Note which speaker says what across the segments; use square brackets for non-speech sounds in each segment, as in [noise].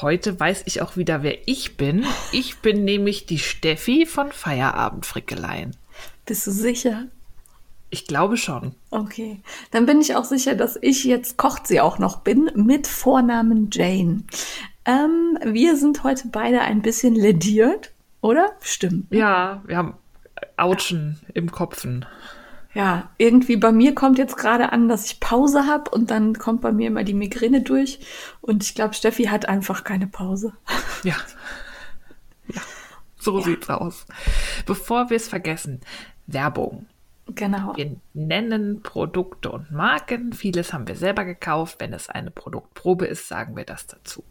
Speaker 1: Heute weiß ich auch wieder, wer ich bin. Ich bin nämlich die Steffi von Feierabendfrickeleien.
Speaker 2: Bist du sicher?
Speaker 1: Ich glaube schon.
Speaker 2: Okay, dann bin ich auch sicher, dass ich jetzt kocht sie auch noch bin mit Vornamen Jane. Ähm, wir sind heute beide ein bisschen lediert, oder? Stimmt.
Speaker 1: Ja, wir haben Autschen ja. im Kopfen.
Speaker 2: Ja, irgendwie bei mir kommt jetzt gerade an, dass ich Pause habe und dann kommt bei mir immer die Migräne durch. Und ich glaube, Steffi hat einfach keine Pause.
Speaker 1: Ja. [laughs] Ja, so ja. sieht's aus. Bevor wir es vergessen, Werbung.
Speaker 2: Genau.
Speaker 1: Wir nennen Produkte und Marken. Vieles haben wir selber gekauft. Wenn es eine Produktprobe ist, sagen wir das dazu.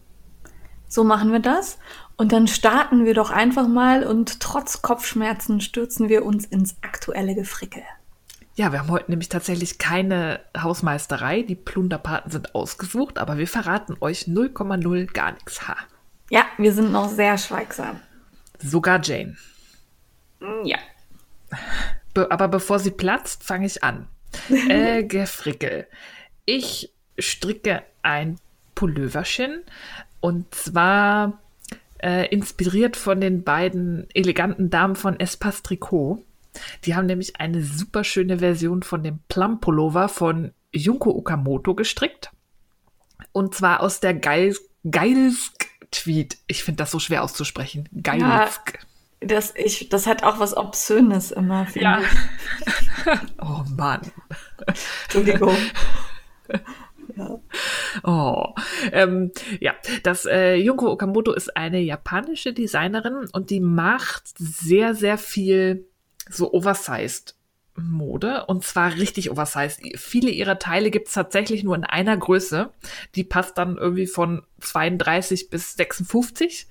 Speaker 2: So machen wir das. Und dann starten wir doch einfach mal und trotz Kopfschmerzen stürzen wir uns ins aktuelle Gefrickel.
Speaker 1: Ja, wir haben heute nämlich tatsächlich keine Hausmeisterei. Die Plunderpaten sind ausgesucht, aber wir verraten euch 0,0 gar nichts. Ha.
Speaker 2: Ja, wir sind noch sehr schweigsam.
Speaker 1: Sogar Jane.
Speaker 2: Ja.
Speaker 1: Be aber bevor sie platzt, fange ich an. [laughs] äh, Gefrickel. Ich stricke ein Pulloverchen und zwar äh, inspiriert von den beiden eleganten Damen von Espas Tricot. Die haben nämlich eine super schöne Version von dem Plum Pullover von Junko Okamoto gestrickt. Und zwar aus der Geil Geilsk Tweet. Ich finde das so schwer auszusprechen. Geilsk.
Speaker 2: Ja, das, ich, das hat auch was Obszönes immer.
Speaker 1: Ja. [laughs] oh Mann.
Speaker 2: Entschuldigung. [laughs]
Speaker 1: Ja. Oh, ähm, ja, das äh, Junko Okamoto ist eine japanische Designerin und die macht sehr, sehr viel so oversized Mode und zwar richtig oversized. Viele ihrer Teile gibt es tatsächlich nur in einer Größe. Die passt dann irgendwie von 32 bis 56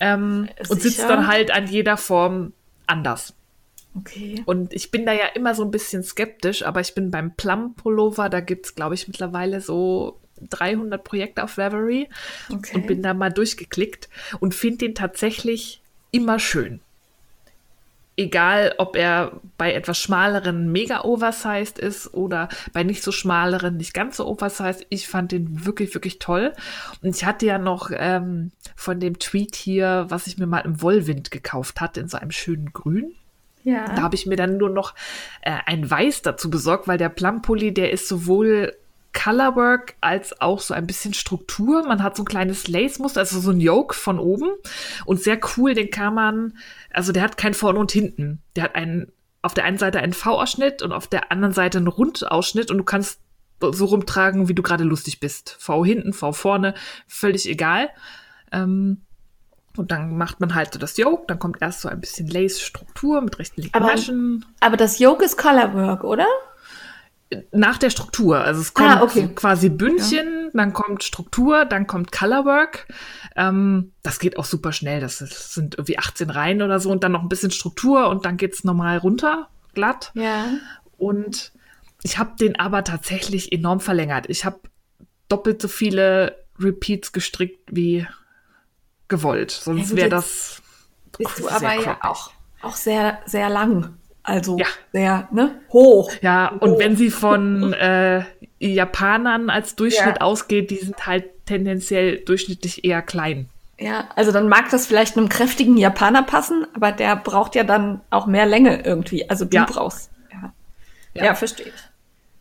Speaker 1: ähm, und sitzt dann halt an jeder Form anders.
Speaker 2: Okay.
Speaker 1: Und ich bin da ja immer so ein bisschen skeptisch, aber ich bin beim Plum Pullover, da gibt es, glaube ich, mittlerweile so 300 Projekte auf Reverie okay. und bin da mal durchgeklickt und finde den tatsächlich immer schön. Egal, ob er bei etwas schmaleren mega oversized ist oder bei nicht so schmaleren nicht ganz so oversized. Ich fand den wirklich, wirklich toll. Und ich hatte ja noch ähm, von dem Tweet hier, was ich mir mal im Wollwind gekauft hatte, in so einem schönen Grün.
Speaker 2: Ja.
Speaker 1: Da habe ich mir dann nur noch äh, ein Weiß dazu besorgt, weil der Plumpulli, der ist sowohl Colorwork als auch so ein bisschen Struktur. Man hat so ein kleines Lace-Muster, also so ein Yoke von oben. Und sehr cool, den kann man, also der hat kein Vorne und Hinten. Der hat einen, auf der einen Seite einen V-Ausschnitt und auf der anderen Seite einen Rundausschnitt und du kannst so rumtragen, wie du gerade lustig bist. V hinten, V vorne, völlig egal. Ähm, und dann macht man halt so das Yoke, dann kommt erst so ein bisschen Lace-Struktur mit rechten linken
Speaker 2: aber,
Speaker 1: Maschen.
Speaker 2: Aber das Yoke ist Colorwork, oder?
Speaker 1: Nach der Struktur. Also es kommt ah, okay. quasi Bündchen, ja. dann kommt Struktur, dann kommt Colorwork. Ähm, das geht auch super schnell. Das, sind irgendwie 18 Reihen oder so und dann noch ein bisschen Struktur und dann geht's normal runter, glatt.
Speaker 2: Ja.
Speaker 1: Und ich habe den aber tatsächlich enorm verlängert. Ich habe doppelt so viele Repeats gestrickt wie gewollt. Sonst wäre das.
Speaker 2: Bist du aber ja auch, auch sehr, sehr lang. Also ja. sehr ne, hoch.
Speaker 1: Ja, und hoch. wenn sie von [laughs] äh, Japanern als Durchschnitt ja. ausgeht, die sind halt tendenziell durchschnittlich eher klein.
Speaker 2: Ja, also dann mag das vielleicht einem kräftigen Japaner passen, aber der braucht ja dann auch mehr Länge irgendwie. Also du ja. brauchst. Ja, ja. verstehe ich.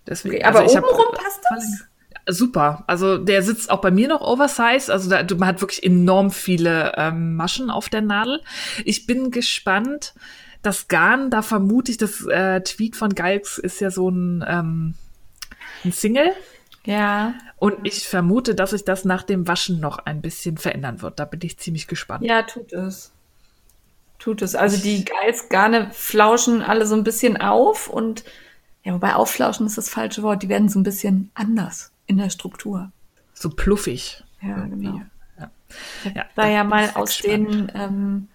Speaker 1: Deswegen, okay,
Speaker 2: aber also obenrum passt das?
Speaker 1: super. Also der sitzt auch bei mir noch oversized. Also da, man hat wirklich enorm viele ähm, Maschen auf der Nadel. Ich bin gespannt. Das Garn, da vermute ich, das äh, Tweet von Galks ist ja so ein, ähm, ein Single.
Speaker 2: Ja.
Speaker 1: Und ich vermute, dass sich das nach dem Waschen noch ein bisschen verändern wird. Da bin ich ziemlich gespannt.
Speaker 2: Ja, tut es. Tut es. Also die Geilsgarne flauschen alle so ein bisschen auf und ja, wobei aufflauschen ist das falsche Wort. Die werden so ein bisschen anders in der Struktur.
Speaker 1: So pluffig.
Speaker 2: Ja, irgendwie. genau. Ja. Ja, da ja mal aus gespannt. den ähm,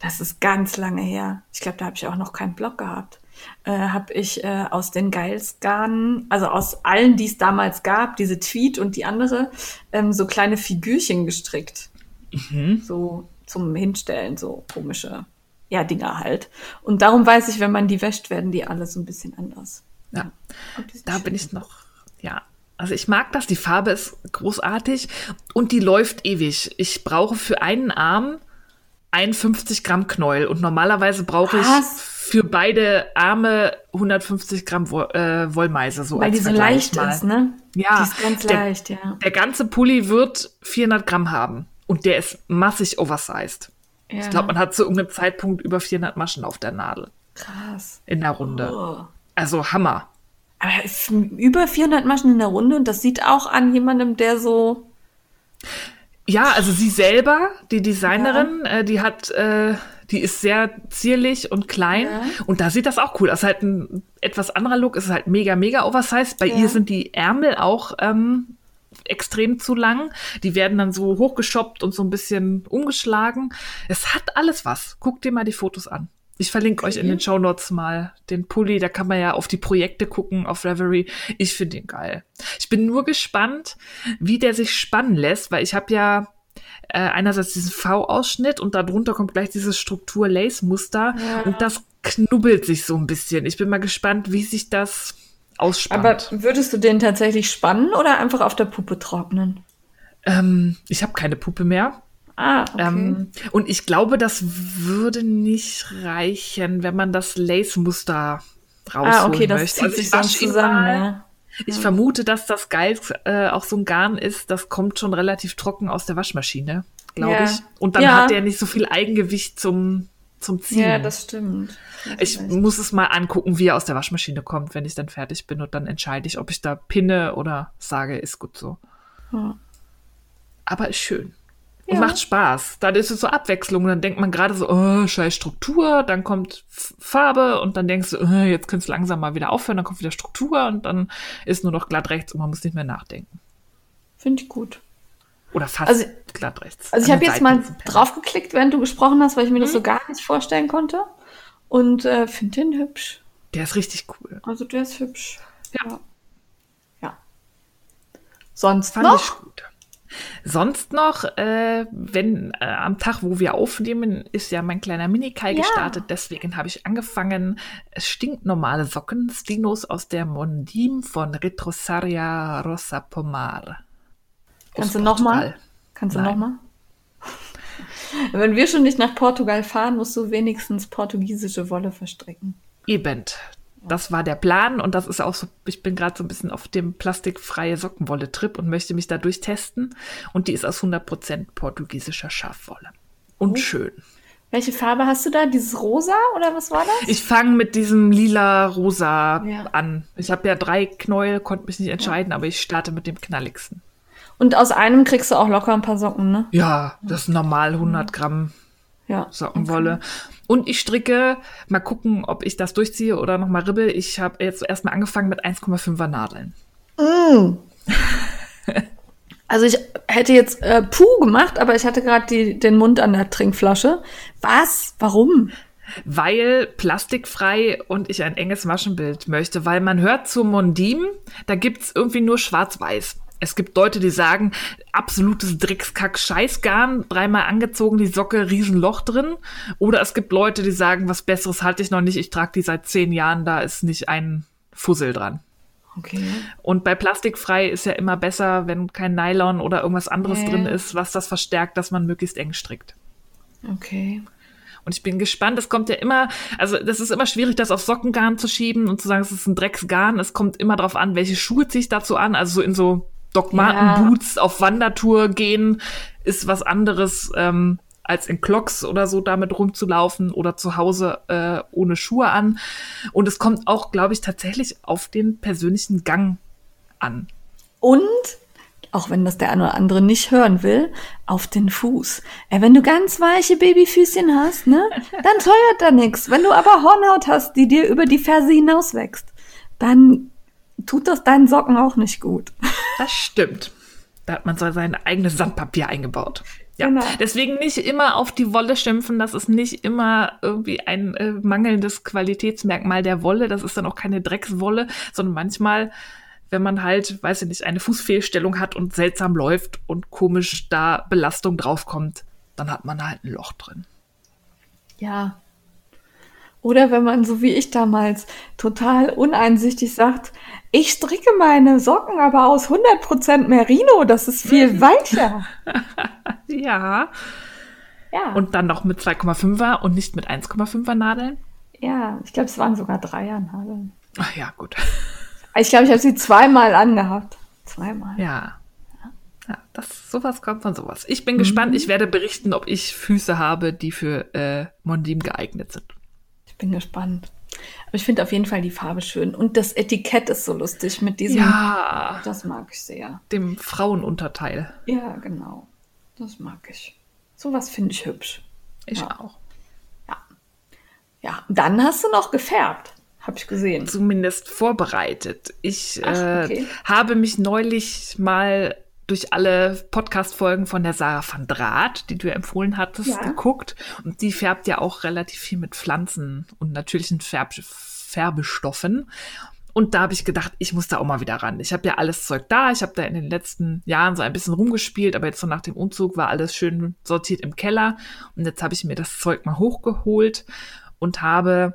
Speaker 2: das ist ganz lange her. Ich glaube, da habe ich auch noch keinen Blog gehabt. Äh, habe ich äh, aus den Geilsgarnen, also aus allen, die es damals gab, diese Tweet und die andere, ähm, so kleine Figürchen gestrickt.
Speaker 1: Mhm.
Speaker 2: So zum Hinstellen, so komische, ja, Dinger halt. Und darum weiß ich, wenn man die wäscht, werden die alle so ein bisschen anders.
Speaker 1: Ja, da bin
Speaker 2: schön.
Speaker 1: ich noch, ja. Also ich mag das, die Farbe ist großartig und die läuft ewig. Ich brauche für einen Arm 51 Gramm Knäuel und normalerweise brauche ich für beide Arme 150 Gramm Wo äh, Wollmeise. So
Speaker 2: Weil die so leicht
Speaker 1: mal.
Speaker 2: ist, ne?
Speaker 1: Ja,
Speaker 2: Die ist ganz
Speaker 1: der-
Speaker 2: leicht, ja.
Speaker 1: Der ganze Pulli wird 400 Gramm haben und der ist massig oversized.
Speaker 2: ja.
Speaker 1: Ich glaube, man hat zu irgendeinem Zeitpunkt über 400 Maschen auf der Nadel
Speaker 2: Krass.
Speaker 1: in der Runde.
Speaker 2: Oh.
Speaker 1: Also Hammer.
Speaker 2: Aber über 400 Maschen in der Runde und das sieht auch an jemandem, der so.
Speaker 1: Ja, also sie selber, die Designerin, äh, die hat, äh, die ist sehr zierlich und klein
Speaker 2: Ja.
Speaker 1: und da sieht das auch cool. Ist halt ein etwas anderer Look, es ist halt mega, mega oversized. Bei
Speaker 2: Ja.
Speaker 1: ihr sind die Ärmel auch ähm, extrem zu lang. Die werden dann so hochgeschoppt und so ein bisschen umgeschlagen. Es hat alles was. Guckt dir mal die Fotos an. Ich verlinke euch in den Show Notes mal den Pulli. Da kann man ja auf die Projekte gucken auf Reverie. Ich finde ihn geil. Ich bin nur gespannt, wie der sich spannen lässt, weil ich habe ja äh, einerseits diesen V-Ausschnitt und darunter kommt gleich dieses Struktur-Lace-Muster
Speaker 2: Ja.
Speaker 1: und das knubbelt sich so ein bisschen. Ich bin mal gespannt, wie sich das ausspannt.
Speaker 2: Aber würdest du den tatsächlich spannen oder einfach auf der Puppe trocknen?
Speaker 1: ähm, ich habe keine Puppe mehr.
Speaker 2: Ah, okay.
Speaker 1: Ähm, und ich glaube, das würde nicht reichen, wenn man das Lace-Muster rausholen
Speaker 2: ah, okay, das
Speaker 1: möchte.
Speaker 2: zieht
Speaker 1: Also
Speaker 2: sich
Speaker 1: ihn
Speaker 2: zusammen, ja.
Speaker 1: Ich vermute, dass das Geil äh, auch so ein Garn ist, das kommt schon relativ trocken aus der Waschmaschine, glaube
Speaker 2: Ja.
Speaker 1: ich. Und dann
Speaker 2: Ja.
Speaker 1: hat der nicht so viel Eigengewicht zum, zum Ziehen.
Speaker 2: Ja, das stimmt. Du hast
Speaker 1: ich
Speaker 2: recht.
Speaker 1: muss es mal angucken, wie er aus der Waschmaschine kommt, wenn ich dann fertig bin. Und dann entscheide ich, ob ich da pinne oder sage, ist gut so.
Speaker 2: Ja.
Speaker 1: Aber ist schön. Und
Speaker 2: Ja.
Speaker 1: macht Spaß. Dann ist es so Abwechslung. Dann denkt man gerade so, oh, scheiß Struktur. Dann kommt Farbe und dann denkst du, oh, jetzt kannst du langsam mal wieder aufhören. Dann kommt wieder Struktur und dann ist nur noch glatt rechts und man muss nicht mehr nachdenken.
Speaker 2: Finde ich gut.
Speaker 1: Oder fast
Speaker 2: Also-
Speaker 1: glatt rechts.
Speaker 2: Also ich habe jetzt mal draufgeklickt, während du gesprochen hast, weil ich mir
Speaker 1: Mhm.
Speaker 2: das so gar nicht vorstellen konnte. Und äh, finde den hübsch.
Speaker 1: Der ist richtig cool.
Speaker 2: Also der ist hübsch.
Speaker 1: Ja.
Speaker 2: Ja. ja. Sonst
Speaker 1: Fand
Speaker 2: noch?
Speaker 1: ich gut. Sonst noch, äh, wenn äh, am Tag, wo wir aufnehmen, ist ja mein kleiner Mini-Kai
Speaker 2: Ja.
Speaker 1: gestartet. Deswegen habe ich angefangen, stinknormale Socken, Stinos aus der Mondim von Retrosaria Rosa Pomar.
Speaker 2: Kannst du noch mal?
Speaker 1: Portugal.
Speaker 2: Kannst du
Speaker 1: Nein.
Speaker 2: noch mal? [laughs] Wenn wir schon nicht nach Portugal fahren, musst du wenigstens portugiesische Wolle verstricken.
Speaker 1: Eben. Das war der Plan und das ist auch so, ich bin gerade so ein bisschen auf dem plastikfreie Sockenwolle-Trip und möchte mich da durchtesten. Und die ist aus 100% portugiesischer Schafwolle. Und schön.
Speaker 2: Welche Farbe hast du da? Dieses Rosa oder was war das?
Speaker 1: Ich fange mit diesem lila-rosa
Speaker 2: Ja.
Speaker 1: an. Ich habe ja drei Knäuel, konnte mich nicht entscheiden, aber ich starte mit dem knalligsten.
Speaker 2: Und aus einem kriegst du auch locker ein paar Socken, ne?
Speaker 1: Ja, das ist normal 100 Gramm
Speaker 2: Ja.
Speaker 1: Sockenwolle. Und ich stricke, mal gucken, ob ich das durchziehe oder nochmal ribbel. Ich habe jetzt erstmal angefangen mit 1,5er Nadeln.
Speaker 2: Also ich hätte jetzt äh, Puh gemacht, aber ich hatte gerade den Mund an der Trinkflasche. Was? Warum?
Speaker 1: weil plastikfrei und ich ein enges Maschenbild möchte, weil man hört zu Mondim, da gibt's irgendwie nur schwarz-weiß. Es gibt Leute, die sagen, absolutes Dreckskack, Scheißgarn, dreimal angezogen, die Socke, Riesenloch drin. Oder es gibt Leute, die sagen, was Besseres halte ich noch nicht, ich trage die seit zehn Jahren, da ist nicht ein Fussel dran.
Speaker 2: Okay.
Speaker 1: Und bei plastikfrei ist ja immer besser, wenn kein Nylon oder irgendwas anderes
Speaker 2: Ja.
Speaker 1: drin ist, was das verstärkt, dass man möglichst eng strickt.
Speaker 2: Okay.
Speaker 1: Und ich bin gespannt, es kommt ja immer, also das ist immer schwierig, das auf Sockengarn zu schieben und zu sagen, es ist ein Drecksgarn. Es kommt immer drauf an, welche Schuhe ziehe ich dazu an. Also so in so Doc Marten Boots auf Wandertour gehen ist was anderes, ähm, als in Clocks oder so damit rumzulaufen oder zu Hause äh, ohne Schuhe an. Und es kommt auch, glaube ich, tatsächlich auf den persönlichen Gang an.
Speaker 2: Und, auch wenn das der eine oder andere nicht hören will, auf den Fuß. Äh, wenn du ganz weiche Babyfüßchen hast, ne, [laughs] dann teuert da nichts. Wenn du aber Hornhaut hast, die dir über die Ferse hinaus wächst, dann tut das deinen Socken auch nicht gut.
Speaker 1: Das stimmt. Da hat man so sein eigenes Sandpapier eingebaut. Ja,
Speaker 2: Genau.
Speaker 1: deswegen nicht immer auf die Wolle schimpfen. Das ist nicht immer irgendwie ein äh, mangelndes Qualitätsmerkmal der Wolle. Das ist dann auch keine Dreckswolle, sondern manchmal, wenn man halt, weiß ich nicht, eine Fußfehlstellung hat und seltsam läuft und komisch da Belastung draufkommt, dann hat man halt ein Loch drin.
Speaker 2: Ja. Oder wenn man, so wie ich damals, total uneinsichtig sagt, ich stricke meine Socken aber aus 100% Merino, das ist viel weicher. [laughs]
Speaker 1: Ja.
Speaker 2: Ja,
Speaker 1: Und dann noch mit 2,5er und nicht mit 1,5er Nadeln.
Speaker 2: ja, ich glaube, es waren sogar Dreiernadeln.
Speaker 1: Ach ja, gut.
Speaker 2: Ich glaube, ich habe sie zweimal angehabt. Zweimal.
Speaker 1: Ja. Ja, das, sowas kommt von sowas. Ich bin gespannt. Ich werde berichten, ob ich Füße habe, die für äh, Mondim geeignet sind.
Speaker 2: Ich bin gespannt. Aber ich finde auf jeden Fall die Farbe schön. Und das Etikett ist so lustig mit diesem.
Speaker 1: Ja,
Speaker 2: Das mag ich sehr.
Speaker 1: dem Frauenunterteil.
Speaker 2: Ja, genau. Das mag ich. Sowas finde ich hübsch.
Speaker 1: Ich
Speaker 2: Ja.
Speaker 1: auch.
Speaker 2: Ja, dann hast du noch gefärbt. Habe ich gesehen.
Speaker 1: Zumindest vorbereitet. Ich
Speaker 2: Ach,
Speaker 1: äh,
Speaker 2: okay.
Speaker 1: habe mich neulich mal durch alle Podcast-Folgen von der Sarah van Draht, die du ja empfohlen hattest,
Speaker 2: Ja.
Speaker 1: geguckt. Und die färbt ja auch relativ viel mit Pflanzen und natürlichen Färb Färbestoffen. Und da habe ich gedacht, ich muss da auch mal wieder ran. Ich habe ja alles Zeug da. Ich habe da in den letzten Jahren so ein bisschen rumgespielt, aber jetzt so nach dem Umzug war alles schön sortiert im Keller. Und jetzt habe ich mir das Zeug mal hochgeholt und habe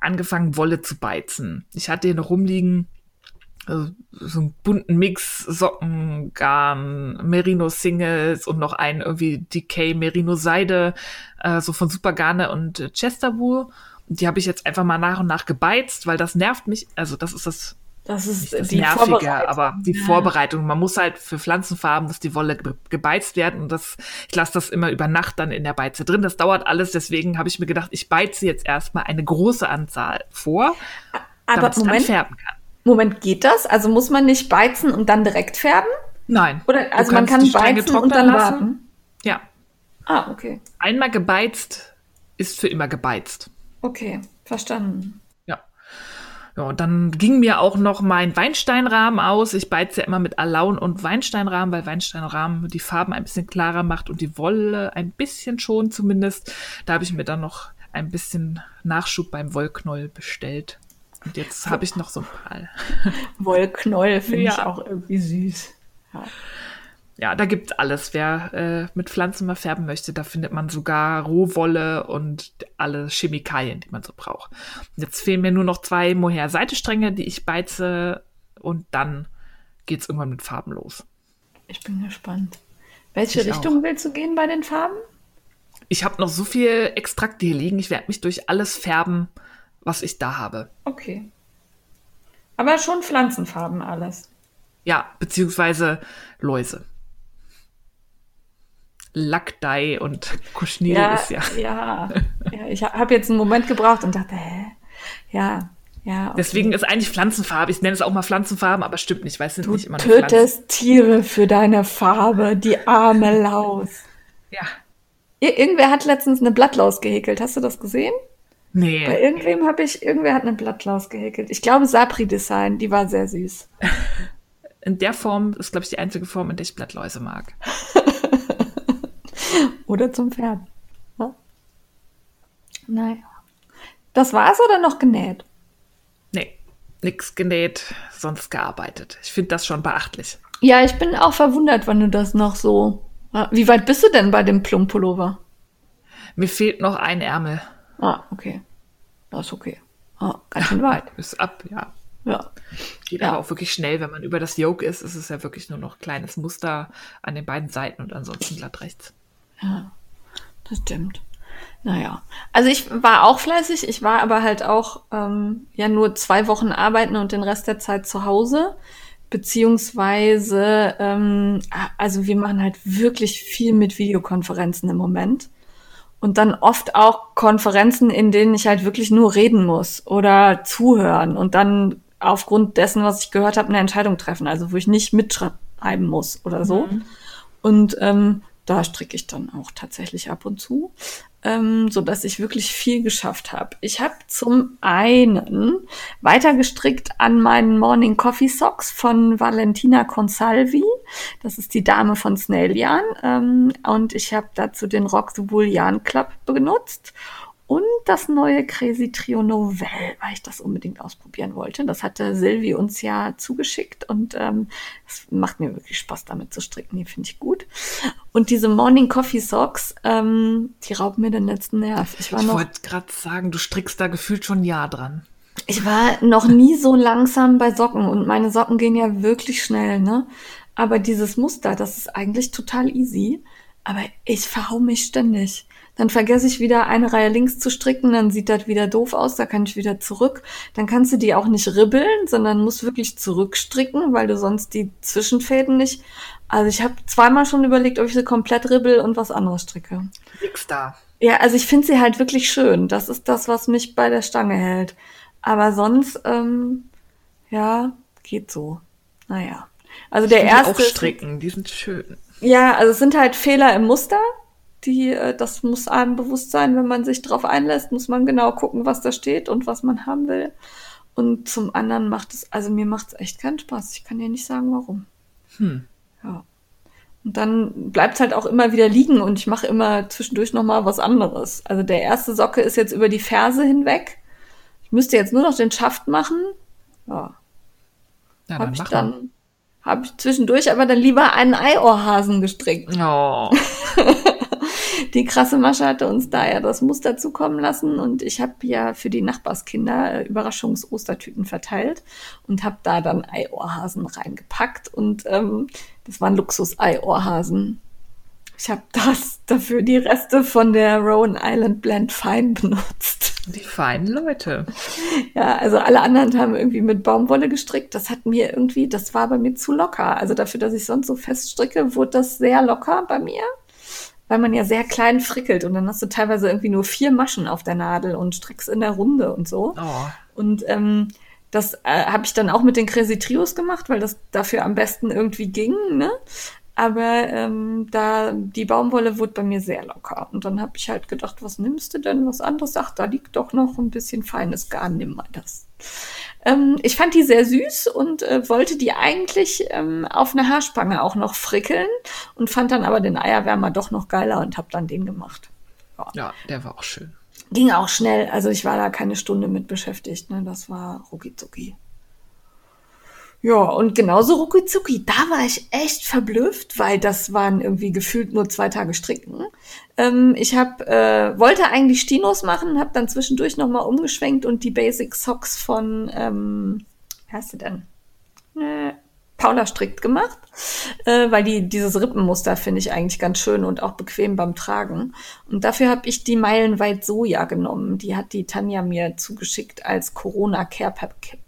Speaker 1: angefangen, Wolle zu beizen. Ich hatte hier noch rumliegen äh, so einen bunten Mix, Socken, Garn, Merino Singles und noch einen irgendwie Decay Merino Seide, äh, so von Supergarne und äh, Chesterwool. Und die habe ich jetzt einfach mal nach und nach gebeizt, weil das nervt mich. Also das ist das,
Speaker 2: Das ist
Speaker 1: das
Speaker 2: die
Speaker 1: Nervige, aber die Vorbereitung. Man muss halt für Pflanzenfarben muss die Wolle ge gebeizt werden und das, ich lasse das immer über Nacht dann in der Beize drin. Das dauert alles, deswegen habe ich mir gedacht, ich beize jetzt erstmal eine große Anzahl vor,
Speaker 2: Aber
Speaker 1: damit ich dann färben kann.
Speaker 2: Moment, geht das? Also muss man nicht beizen und dann direkt färben?
Speaker 1: Nein.
Speaker 2: Oder also man kann beizen und dann
Speaker 1: lassen.
Speaker 2: warten?
Speaker 1: Ja.
Speaker 2: Ah, okay.
Speaker 1: Einmal gebeizt ist für immer gebeizt.
Speaker 2: Okay, verstanden.
Speaker 1: Ja. Ja, und dann ging mir auch noch mein Weinsteinrahmen aus. Ich beize ja immer mit Alaun und Weinsteinrahmen, weil Weinsteinrahmen die Farben ein bisschen klarer macht und die Wolle ein bisschen schon zumindest. Da habe ich mir dann noch ein bisschen Nachschub beim Wollknoll bestellt. Und jetzt habe ich noch so ein paar. [laughs]
Speaker 2: Wollknoll finde ich
Speaker 1: Ja.
Speaker 2: auch irgendwie süß. Ja.
Speaker 1: Ja, da gibt's alles. Wer äh, mit Pflanzen mal färben möchte, da findet man sogar Rohwolle und alle Chemikalien, die man so braucht. Und jetzt fehlen mir nur noch zwei Mohair-Seitestränge, die ich beize und dann geht's irgendwann mit Farben los.
Speaker 2: Ich bin gespannt. Welche
Speaker 1: Ich
Speaker 2: Richtung willst du gehen bei den Farben?
Speaker 1: Ich habe noch so viel Extrakte hier liegen, ich werde mich durch alles färben, was ich da habe.
Speaker 2: Okay. Aber schon Pflanzenfarben alles.
Speaker 1: Ja, beziehungsweise Läuse. Lackdei und Kuschnil ist ja. [laughs]
Speaker 2: ja. ja. Ich habe jetzt einen Moment gebraucht und dachte, hä? Ja, ja. okay.
Speaker 1: Deswegen ist eigentlich Pflanzenfarbe. Ich nenne es auch mal Pflanzenfarben, aber stimmt nicht, weil es sind
Speaker 2: du
Speaker 1: nicht immer nur Pflanzen.
Speaker 2: tötest Tiere für deine Farbe, die arme Laus.
Speaker 1: Ja.
Speaker 2: Ir irgendwer hat letztens eine Blattlaus gehäkelt. Hast du das gesehen? Bei
Speaker 1: Nee.
Speaker 2: irgendwem habe ich, irgendwer hat eine Blattlaus gehäkelt. Ich glaube Sapri Design, die war sehr süß. [laughs]
Speaker 1: In der Form ist, glaube ich, die einzige Form, in der ich Blattläuse mag. [laughs]
Speaker 2: Oder zum Pferd. Ja. Naja. Das war's oder noch genäht?
Speaker 1: Nee, nix genäht, sonst gearbeitet. Ich finde das schon beachtlich.
Speaker 2: Ja, ich bin auch verwundert, wann du das noch so. Wie weit bist du denn bei dem Plumpullover?
Speaker 1: Mir fehlt noch ein Ärmel.
Speaker 2: Ah, okay. Das ist okay. Ah, ganz schön weit. [laughs]
Speaker 1: Ist ab, ja.
Speaker 2: Ja.
Speaker 1: Geht
Speaker 2: Ja.
Speaker 1: aber auch wirklich schnell. Wenn man über das Yoke ist, ist es ja wirklich nur noch kleines Muster an den beiden Seiten und ansonsten glatt rechts.
Speaker 2: Ja, das stimmt. Naja, also ich war auch fleißig, ich war aber halt auch ähm, ja nur zwei Wochen arbeiten und den Rest der Zeit zu Hause. Beziehungsweise, ähm, also wir machen halt wirklich viel mit Videokonferenzen im Moment. Und dann oft auch Konferenzen, in denen ich halt wirklich nur reden muss oder zuhören und dann aufgrund dessen, was ich gehört habe, eine Entscheidung treffen. Also wo ich nicht mitschreiben muss oder so. Und ähm, da stricke ich dann auch tatsächlich ab und zu, ähm, so dass ich wirklich viel geschafft habe. Ich habe zum einen weiter gestrickt an meinen Morning Coffee Socks von Valentina Consalvi. Das ist die Dame von Snail Yarn. Ähm, und ich habe dazu den Rock the Wool Club benutzt und das neue Crazy Trio Novell, weil ich das unbedingt ausprobieren wollte. Das hatte Silvi uns ja zugeschickt und ähm, es macht mir wirklich Spaß, damit zu stricken. Die finde ich gut. Und diese Morning Coffee Socks, ähm, die rauben mir den letzten Nerv.
Speaker 1: Ich, ich wollte gerade sagen, du strickst da gefühlt schon ein Jahr dran.
Speaker 2: Ich war noch nie so langsam bei Socken und meine Socken gehen ja wirklich schnell, ne? Aber dieses Muster, das ist eigentlich total easy. Aber ich verhau mich ständig. Dann vergesse ich wieder eine Reihe links zu stricken, dann sieht das wieder doof aus, da kann ich wieder zurück. Dann kannst du die auch nicht ribbeln, sondern musst wirklich zurückstricken, weil du sonst die Zwischenfäden nicht. Also ich habe zweimal schon überlegt, ob ich sie komplett ribbel und was anderes stricke.
Speaker 1: Nix da.
Speaker 2: Ja, also ich finde sie halt wirklich schön. Das ist das, was mich bei der Stange hält. Aber sonst, ähm, ja, geht so. Naja. Also der erste.
Speaker 1: Auch stricken, die sind schön.
Speaker 2: Ja, also es sind halt Fehler im Muster die, äh, das muss einem bewusst sein, wenn man sich darauf einlässt, muss man genau gucken, was da steht und was man haben will. Und zum anderen macht es, also mir macht es echt keinen Spaß. Ich kann dir nicht sagen, warum.
Speaker 1: Hm.
Speaker 2: Ja. Und dann bleibt es halt auch immer wieder liegen und ich mache immer zwischendurch nochmal was anderes. Also der erste Socke ist jetzt über die Ferse hinweg. Ich müsste jetzt nur noch den Schaft machen. Ja.
Speaker 1: ja
Speaker 2: habe ich dann, habe ich zwischendurch aber dann lieber einen Eiohrhasen gestrickt.
Speaker 1: Oh. [laughs]
Speaker 2: die krasse Masche hatte uns da ja das Muster zukommen lassen und ich habe ja für die Nachbarskinder äh, Überraschungs-Ostertüten verteilt und habe da dann Eiohrhasen reingepackt und ähm, das waren Luxus-Eiohrhasen. Ich habe das dafür die Reste von der Rowan Island Blend Fine benutzt.
Speaker 1: Die feinen Leute. [laughs]
Speaker 2: Ja, also alle anderen haben irgendwie mit Baumwolle gestrickt. Das hat mir irgendwie, das war bei mir zu locker. Also dafür, dass ich sonst so fest stricke, wurde das sehr locker bei mir weil man ja sehr klein frickelt und dann hast du teilweise irgendwie nur vier Maschen auf der Nadel und strickst in der Runde und so.
Speaker 1: Oh.
Speaker 2: Und ähm, das äh, habe ich dann auch mit den Crazy Trios gemacht, weil das dafür am besten irgendwie ging, ne? Aber ähm, da die Baumwolle wurde bei mir sehr locker. Und dann habe ich halt gedacht, was nimmst du denn? Was anderes? Ach, da liegt doch noch ein bisschen feines Garn, nimm mal das. Ähm, ich fand die sehr süß und äh, wollte die eigentlich ähm, auf eine Haarspange auch noch frickeln und fand dann aber den Eierwärmer doch noch geiler und habe dann den gemacht.
Speaker 1: Ja. ja, der war auch schön.
Speaker 2: Ging auch schnell. Also ich war da keine Stunde mit beschäftigt. Ne? Das war rucki zucki. Ja, und genauso rucki da war ich echt verblüfft, weil das waren irgendwie gefühlt nur zwei Tage stricken. Ähm, ich hab, äh, wollte eigentlich Stinos machen, habe dann zwischendurch nochmal umgeschwenkt und die Basic Socks von, ähm, wie heißt sie denn? Äh, Paula strickt gemacht, äh, weil die dieses Rippenmuster finde ich eigentlich ganz schön und auch bequem beim Tragen. Und dafür habe ich die Meilenweit Soja genommen. Die hat die Tanja mir zugeschickt als Corona Care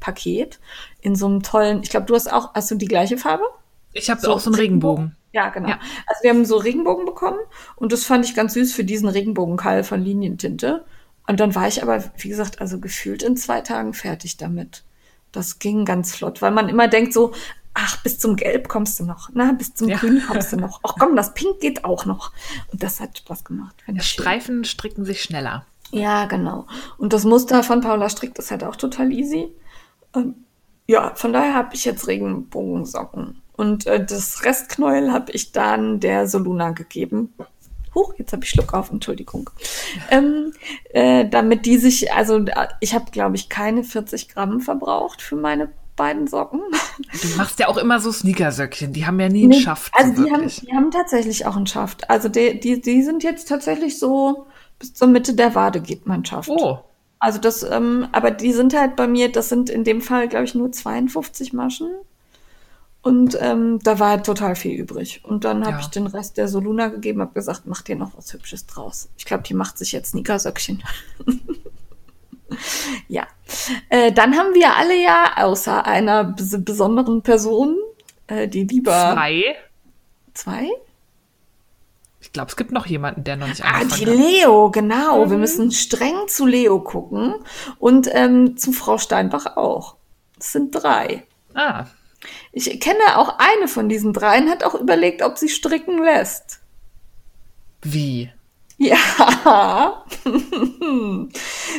Speaker 2: Paket in so einem tollen. Ich glaube, du hast auch hast du die gleiche Farbe?
Speaker 1: Ich habe so auch so einen Regenbogen.
Speaker 2: Ja, genau. Ja. Also wir haben so Regenbogen bekommen und das fand ich ganz süß für diesen Regenbogenkeil von Linientinte. Und dann war ich aber, wie gesagt, also gefühlt in zwei Tagen fertig damit. Das ging ganz flott, weil man immer denkt so, ach, bis zum Gelb kommst du noch, na, bis zum ja. Grün kommst du noch. Ach komm, das Pink geht auch noch. Und das hat Spaß gemacht.
Speaker 1: Ja, Streifen stricken sich schneller.
Speaker 2: Ja, genau. Und das Muster von Paula strickt ist halt auch total easy. Ähm, ja, von daher habe ich jetzt Regenbogensocken. Und äh, das Restknäuel habe ich dann der Soluna gegeben. Huch, jetzt habe ich Schluck auf, Entschuldigung. [laughs] Ähm, äh, damit die sich, also ich habe, glaube ich, keine 40 Gramm verbraucht für meine beiden Socken.
Speaker 1: Du machst ja auch immer so Sneakersöckchen, die haben ja nie einen nee, Schaft.
Speaker 2: Also die haben, die haben tatsächlich auch einen Schaft. Also die, die, die sind jetzt tatsächlich so bis zur Mitte der Wade geht mein Schaft.
Speaker 1: Oh.
Speaker 2: Also das, ähm, aber die sind halt bei mir, das sind in dem Fall, glaube ich, nur 52 Maschen. Und ähm, da war total viel übrig. Und dann habe ja. ich den Rest der Soluna gegeben, habe gesagt, mach dir noch was Hübsches draus. Ich glaube, die macht sich jetzt Sneakersöckchen. [laughs] [laughs] ja. Äh, dann haben wir alle ja, außer einer bes besonderen Person, äh, die lieber.
Speaker 1: Zwei.
Speaker 2: Zwei?
Speaker 1: Ich glaube, es gibt noch jemanden, der noch nicht
Speaker 2: Ah, die hat. Leo, genau. Mhm. Wir müssen streng zu Leo gucken und ähm, zu Frau Steinbach auch. Es sind drei.
Speaker 1: Ah.
Speaker 2: Ich kenne auch eine von diesen dreien, hat auch überlegt, ob sie stricken lässt.
Speaker 1: Wie?
Speaker 2: Ja, [laughs]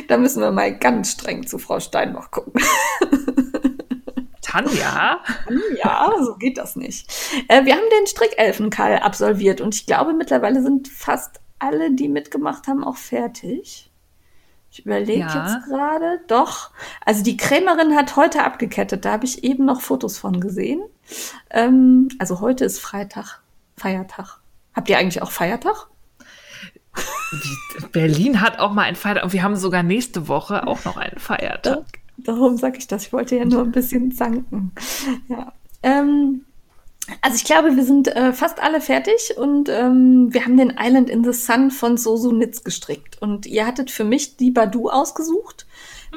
Speaker 2: da müssen wir mal ganz streng zu Frau Steinbach gucken. [laughs]
Speaker 1: Tanja?
Speaker 2: Ja, so geht das nicht. Äh, wir haben den Strickelfenkall absolviert und ich glaube, mittlerweile sind fast alle, die mitgemacht haben, auch fertig. Ich überlege
Speaker 1: Ja.
Speaker 2: jetzt gerade. Doch. Also die Krämerin hat heute abgekettet. Da habe ich eben noch Fotos von gesehen. Ähm, also heute ist Freitag, Feiertag. Habt ihr eigentlich auch Feiertag?
Speaker 1: Berlin hat auch mal einen Feiertag und wir haben sogar nächste Woche auch noch einen Feiertag.
Speaker 2: Darum sage ich das. Ich wollte ja nur ein bisschen zanken. Ja. Ähm, also ich glaube, wir sind äh, fast alle fertig und ähm, wir haben den Island in the Sun von Sosu Nitz gestrickt. Und ihr hattet für mich die Badu ausgesucht.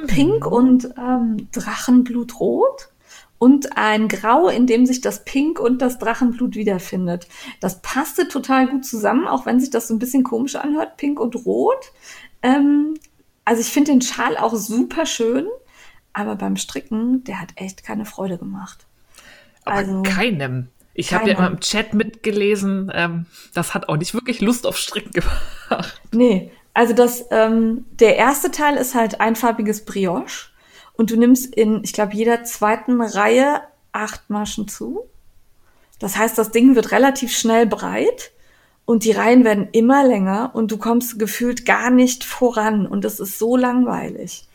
Speaker 2: Pink und ähm, Drachenblutrot. Und ein Grau, in dem sich das Pink und das Drachenblut wiederfindet. Das passte total gut zusammen, auch wenn sich das so ein bisschen komisch anhört, Pink und Rot. Ähm, also ich finde den Schal auch super schön, aber beim Stricken, der hat echt keine Freude gemacht.
Speaker 1: Aber
Speaker 2: Also-
Speaker 1: keinem. Ich habe ja immer im Chat mitgelesen, ähm, das hat auch nicht wirklich Lust auf Stricken [laughs] gemacht.
Speaker 2: Nee, also das, ähm, der erste Teil ist halt einfarbiges Brioche und du nimmst in, ich glaube, jeder zweiten Reihe acht Maschen zu. Das heißt, das Ding wird relativ schnell breit und die Reihen werden immer länger und du kommst gefühlt gar nicht voran und es ist so langweilig.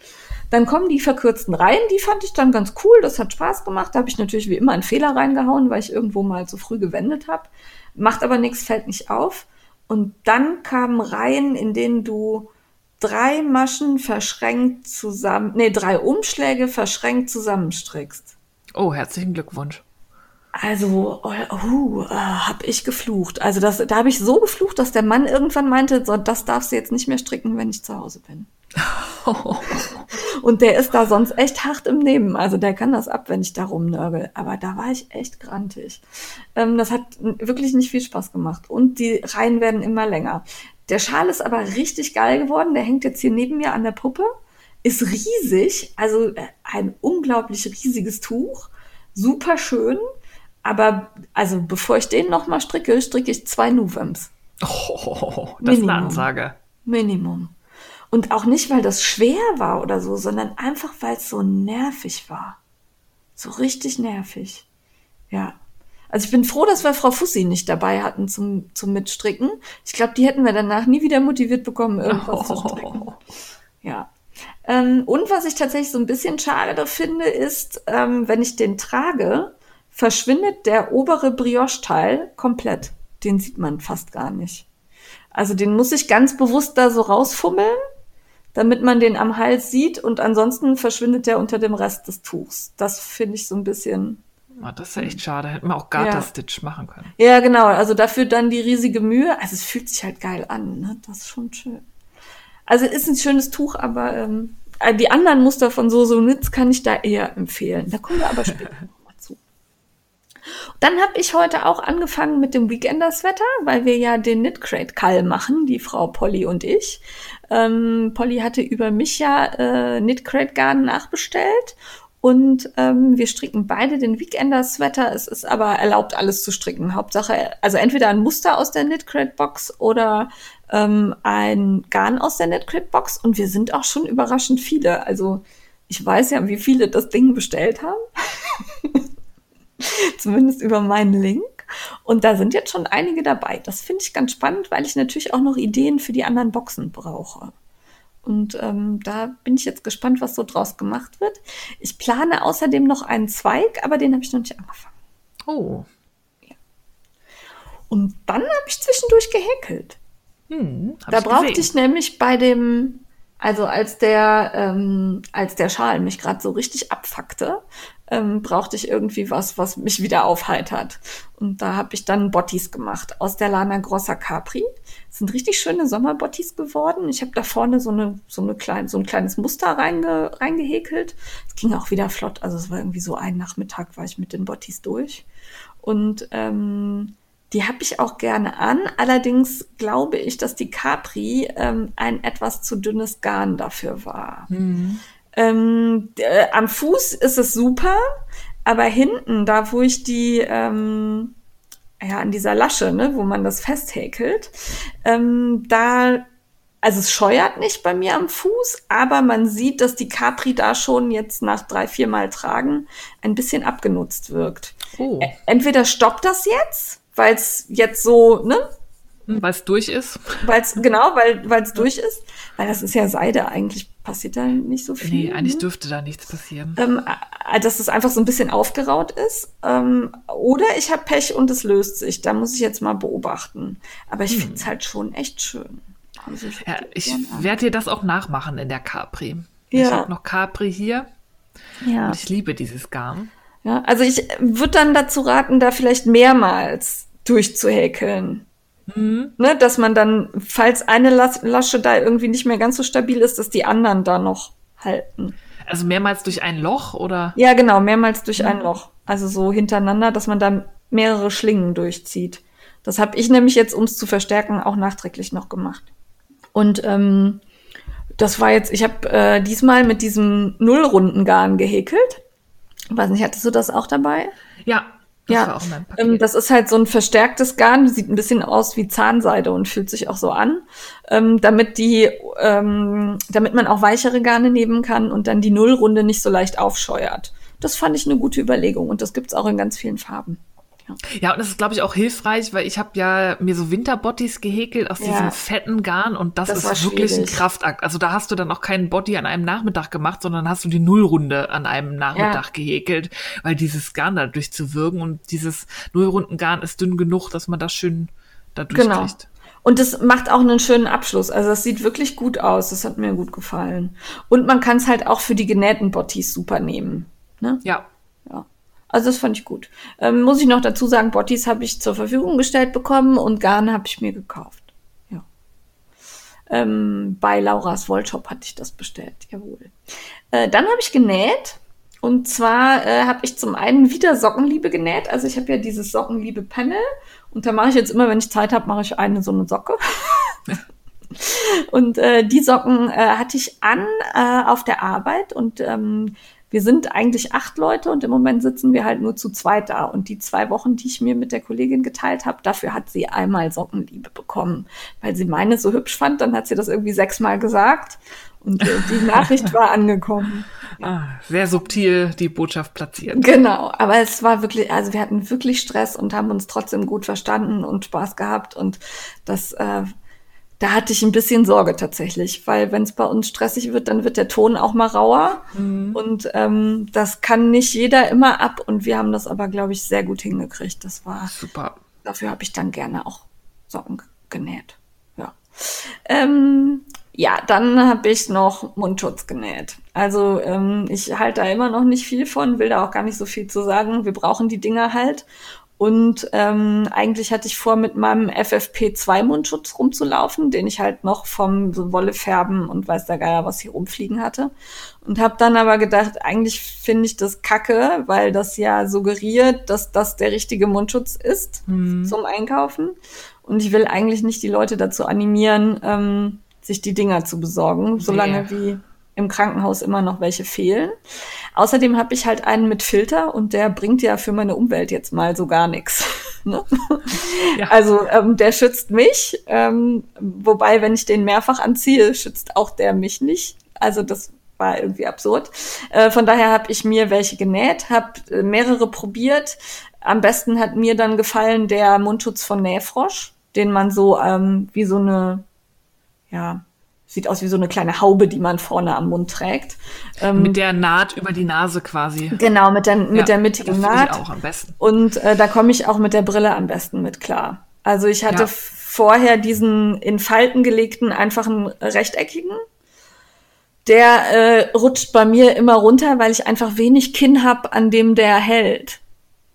Speaker 2: Dann kommen die verkürzten Reihen, die fand ich dann ganz cool, das hat Spaß gemacht. Da habe ich natürlich wie immer einen Fehler reingehauen, weil ich irgendwo mal zu früh gewendet habe. Macht aber nichts, fällt nicht auf. Und dann kamen Reihen, in denen du drei Maschen verschränkt zusammen, nee, drei Umschläge verschränkt zusammenstrickst.
Speaker 1: Oh, herzlichen Glückwunsch.
Speaker 2: Also, oh, uh, hab ich geflucht. Also das, da habe ich so geflucht, dass der Mann irgendwann meinte, so, das darfst du jetzt nicht mehr stricken, wenn ich zu Hause bin. [laughs] Und der ist da sonst echt hart im Nehmen. Also der kann das ab, wenn ich da rumnörgel. Aber da war ich echt grantig. Ähm, das hat wirklich nicht viel Spaß gemacht. Und die Reihen werden immer länger. Der Schal ist aber richtig geil geworden. Der hängt jetzt hier neben mir an der Puppe. Ist riesig. Also äh, ein unglaublich riesiges Tuch. Super schön. Aber also bevor ich den nochmal stricke, stricke ich zwei Nuvems.
Speaker 1: Oh, das ist eine
Speaker 2: Minimum.
Speaker 1: Ansage.
Speaker 2: Minimum. Und auch nicht, weil das schwer war oder so, sondern einfach, weil es so nervig war. So richtig nervig. Ja. Also ich bin froh, dass wir Frau Fussi nicht dabei hatten zum, zum Mitstricken. Ich glaube, die hätten wir danach nie wieder motiviert bekommen, irgendwas zu [laughs] stricken. Ja. Ähm, und was ich tatsächlich so ein bisschen schade finde, ist, ähm, wenn ich den trage, verschwindet der obere Brioche-Teil komplett. Den sieht man fast gar nicht. Also den muss ich ganz bewusst da so rausfummeln, damit man den am Hals sieht und ansonsten verschwindet der unter dem Rest des Tuchs. Das finde ich so ein bisschen.
Speaker 1: Oh, das ist ja echt schade. Hätten wir auch Garter-Stitch machen können.
Speaker 2: Ja, genau. Also dafür dann die riesige Mühe. Also es fühlt sich halt geil an. Ne? Das ist schon schön. Also ist ein schönes Tuch, aber ähm, äh, die anderen Muster von Soso Nitz kann ich da eher empfehlen. Da kommen wir aber später nochmal zu. Dann habe ich heute auch angefangen mit dem Weekender-Sweater, weil wir ja den Knit Crate Call machen, die Frau Polly und ich. Ähm, Polly hatte über mich ja äh, Knit Crate Garn nachbestellt und ähm, wir stricken beide den Weekender-Sweater. Es ist aber erlaubt, alles zu stricken. Hauptsache, also entweder ein Muster aus der Knit Crate Box oder ähm, ein Garn aus der Knit Crate Box. Und wir sind auch schon überraschend viele. Also ich weiß ja, wie viele das Ding bestellt haben. [laughs] Zumindest über meinen Link. Und da sind jetzt schon einige dabei. Das finde ich ganz spannend, weil ich natürlich auch noch Ideen für die anderen Boxen brauche. Und ähm, da bin ich jetzt gespannt, was so draus gemacht wird. Ich plane außerdem noch einen Zweig, aber den habe ich noch nicht angefangen.
Speaker 1: Oh.
Speaker 2: Und dann habe ich zwischendurch gehäkelt.
Speaker 1: Hm,
Speaker 2: Da
Speaker 1: ich
Speaker 2: brauchte
Speaker 1: gesehen.
Speaker 2: ich nämlich bei dem, also als der, ähm, als der Schal mich gerade so richtig abfuckte, ähm, brauchte ich irgendwie was, was mich wieder aufheitert. Und da habe ich dann Bottis gemacht aus der Lana Grossa Capri. Sind richtig schöne Sommerbottis geworden. Ich habe da vorne so eine, so eine kleine, so ein kleines Muster reinge, reingehäkelt. Es ging auch wieder flott. Also es war irgendwie so ein Nachmittag war ich mit den Bottis durch. Und ähm, die habe ich auch gerne an. Allerdings glaube ich, dass die Capri ähm, ein etwas zu dünnes Garn dafür war. Ähm, äh, am Fuß ist es super, aber hinten, da wo ich die, ähm, ja, an dieser Lasche, ne, wo man das festhäkelt, ähm, da, also es scheuert nicht bei mir am Fuß, aber man sieht, dass die Capri da schon jetzt nach drei, vier Mal tragen ein bisschen abgenutzt wirkt.
Speaker 1: Oh.
Speaker 2: Entweder stoppt das jetzt, weil es jetzt so, ne,
Speaker 1: Weil es durch ist.
Speaker 2: weil es genau, weil weil es durch ist, weil das ist ja Seide, eigentlich passiert da nicht so viel.
Speaker 1: Nee, eigentlich
Speaker 2: ne?
Speaker 1: dürfte da nichts passieren.
Speaker 2: ähm, äh, dass es einfach so ein bisschen aufgeraut ist. Ähm, oder ich habe Pech und es löst sich. Da muss ich jetzt mal beobachten. Aber ich finde es halt schon echt schön. Also ich,
Speaker 1: Hm. Ja, ich werde dir das auch nachmachen in der Capri. Ich
Speaker 2: Ja.
Speaker 1: habe noch Capri hier
Speaker 2: ja.
Speaker 1: und ich liebe dieses Garn.
Speaker 2: ja, also ich würde dann dazu raten, da vielleicht mehrmals durchzuhäkeln.
Speaker 1: Mhm.
Speaker 2: Ne, dass man dann, falls eine Las Lasche da irgendwie nicht mehr ganz so stabil ist, dass die anderen da noch halten.
Speaker 1: Also mehrmals durch ein Loch oder?
Speaker 2: Ja, genau, mehrmals durch ein Loch. Also so hintereinander, dass man da mehrere Schlingen durchzieht. Das habe ich nämlich jetzt, um es zu verstärken, auch nachträglich noch gemacht. Und ähm, das war jetzt, ich habe äh, diesmal mit diesem Nullrundengarn gehäkelt. Weiß nicht, hattest du das auch dabei?
Speaker 1: Ja, das
Speaker 2: ja,
Speaker 1: war auch mein Paket.
Speaker 2: ähm, das ist halt so ein verstärktes Garn, sieht ein bisschen aus wie Zahnseide und fühlt sich auch so an, ähm, damit die, ähm, damit man auch weichere Garne nehmen kann und dann die Nullrunde nicht so leicht aufscheuert. Das fand ich eine gute Überlegung und das gibt's auch in ganz vielen Farben.
Speaker 1: Ja, und das ist, glaube ich, auch hilfreich, weil ich habe ja mir so Winterbodies gehäkelt aus
Speaker 2: Ja.
Speaker 1: diesem fetten Garn und das,
Speaker 2: Das
Speaker 1: ist wirklich ein
Speaker 2: schwierig.
Speaker 1: Kraftakt. Also da hast du dann auch keinen Body an einem Nachmittag gemacht, sondern hast du die Nullrunde an einem Nachmittag gehäkelt, weil dieses Garn da durchzuwirken und dieses Nullrundengarn ist dünn genug, dass man das schön da
Speaker 2: Genau. Und es macht auch einen schönen Abschluss. Also das sieht wirklich gut aus. Das hat mir gut gefallen. Und man kann es halt auch für die genähten Bottis super nehmen. Ne?
Speaker 1: Ja.
Speaker 2: Also das fand ich gut. Ähm, muss ich noch dazu sagen, Bottis habe ich zur Verfügung gestellt bekommen und Garn habe ich mir gekauft. Ja. Ähm, bei Lauras Wollshop hatte ich das bestellt, jawohl. Äh, dann habe ich genäht. Und zwar äh, habe ich zum einen wieder Sockenliebe genäht. Also ich habe ja dieses Sockenliebe-Panel. Und da mache ich jetzt immer, wenn ich Zeit habe, mache ich eine so eine Socke. [laughs] Und äh, die Socken äh, hatte ich an äh, auf der Arbeit und ähm, wir sind eigentlich acht Leute und im Moment sitzen wir halt nur zu zweit da. Und die zwei Wochen, die ich mir mit der Kollegin geteilt habe, dafür hat sie einmal Sockenliebe bekommen, weil sie meine so hübsch fand. Dann hat sie das irgendwie sechsmal gesagt und äh, die [laughs] Nachricht war angekommen.
Speaker 1: Ah, sehr subtil die Botschaft platziert.
Speaker 2: Genau, aber es war wirklich, also wir hatten wirklich Stress und haben uns trotzdem gut verstanden und Spaß gehabt und das, äh, da hatte ich ein bisschen Sorge tatsächlich, weil wenn es bei uns stressig wird, dann wird der Ton auch mal rauer und ähm, das kann nicht jeder immer ab und wir haben das aber, glaube ich, sehr gut hingekriegt. Das war
Speaker 1: Super.
Speaker 2: Dafür habe ich dann gerne auch Socken genäht. Ja. Ähm, ja, dann habe ich noch Mundschutz genäht. Also ähm, ich halte da immer noch nicht viel von, will da auch gar nicht so viel zu sagen. Wir brauchen die Dinger halt. Und ähm, eigentlich hatte ich vor, mit meinem FFP2-Mundschutz rumzulaufen, den ich halt noch vom so Wolle färben und weiß der Geier was hier rumfliegen hatte. Und habe dann aber gedacht, eigentlich finde ich das kacke, weil das ja suggeriert, dass das der richtige Mundschutz ist zum Einkaufen. Und ich will eigentlich nicht die Leute dazu animieren, ähm, sich die Dinger zu besorgen, solange
Speaker 1: Nee.
Speaker 2: wie im Krankenhaus immer noch welche fehlen. Außerdem habe ich halt einen mit Filter und der bringt ja für meine Umwelt jetzt mal so gar nichts. [laughs] Ne?
Speaker 1: Ja.
Speaker 2: Also ähm, der schützt mich, ähm, wobei wenn ich den mehrfach anziehe, schützt auch der mich nicht. Also das war irgendwie absurd. Äh, von daher habe ich mir welche genäht, habe äh, mehrere probiert. Am besten hat mir dann gefallen der Mundschutz von Nähfrosch, den man so ähm, wie so eine, ja, sieht aus wie so eine kleine Haube, die man vorne am Mund trägt. Ähm,
Speaker 1: Mit der Naht über die Nase quasi.
Speaker 2: genau, mit der, mit
Speaker 1: Ja,
Speaker 2: der mittigen
Speaker 1: das
Speaker 2: Naht.
Speaker 1: Ich auch am besten.
Speaker 2: Und äh, da komme ich auch mit der Brille am besten mit klar. Also ich hatte
Speaker 1: Ja.
Speaker 2: vorher diesen in Falten gelegten, einfachen rechteckigen. Der äh, rutscht bei mir immer runter, weil ich einfach wenig Kinn hab, an dem der hält.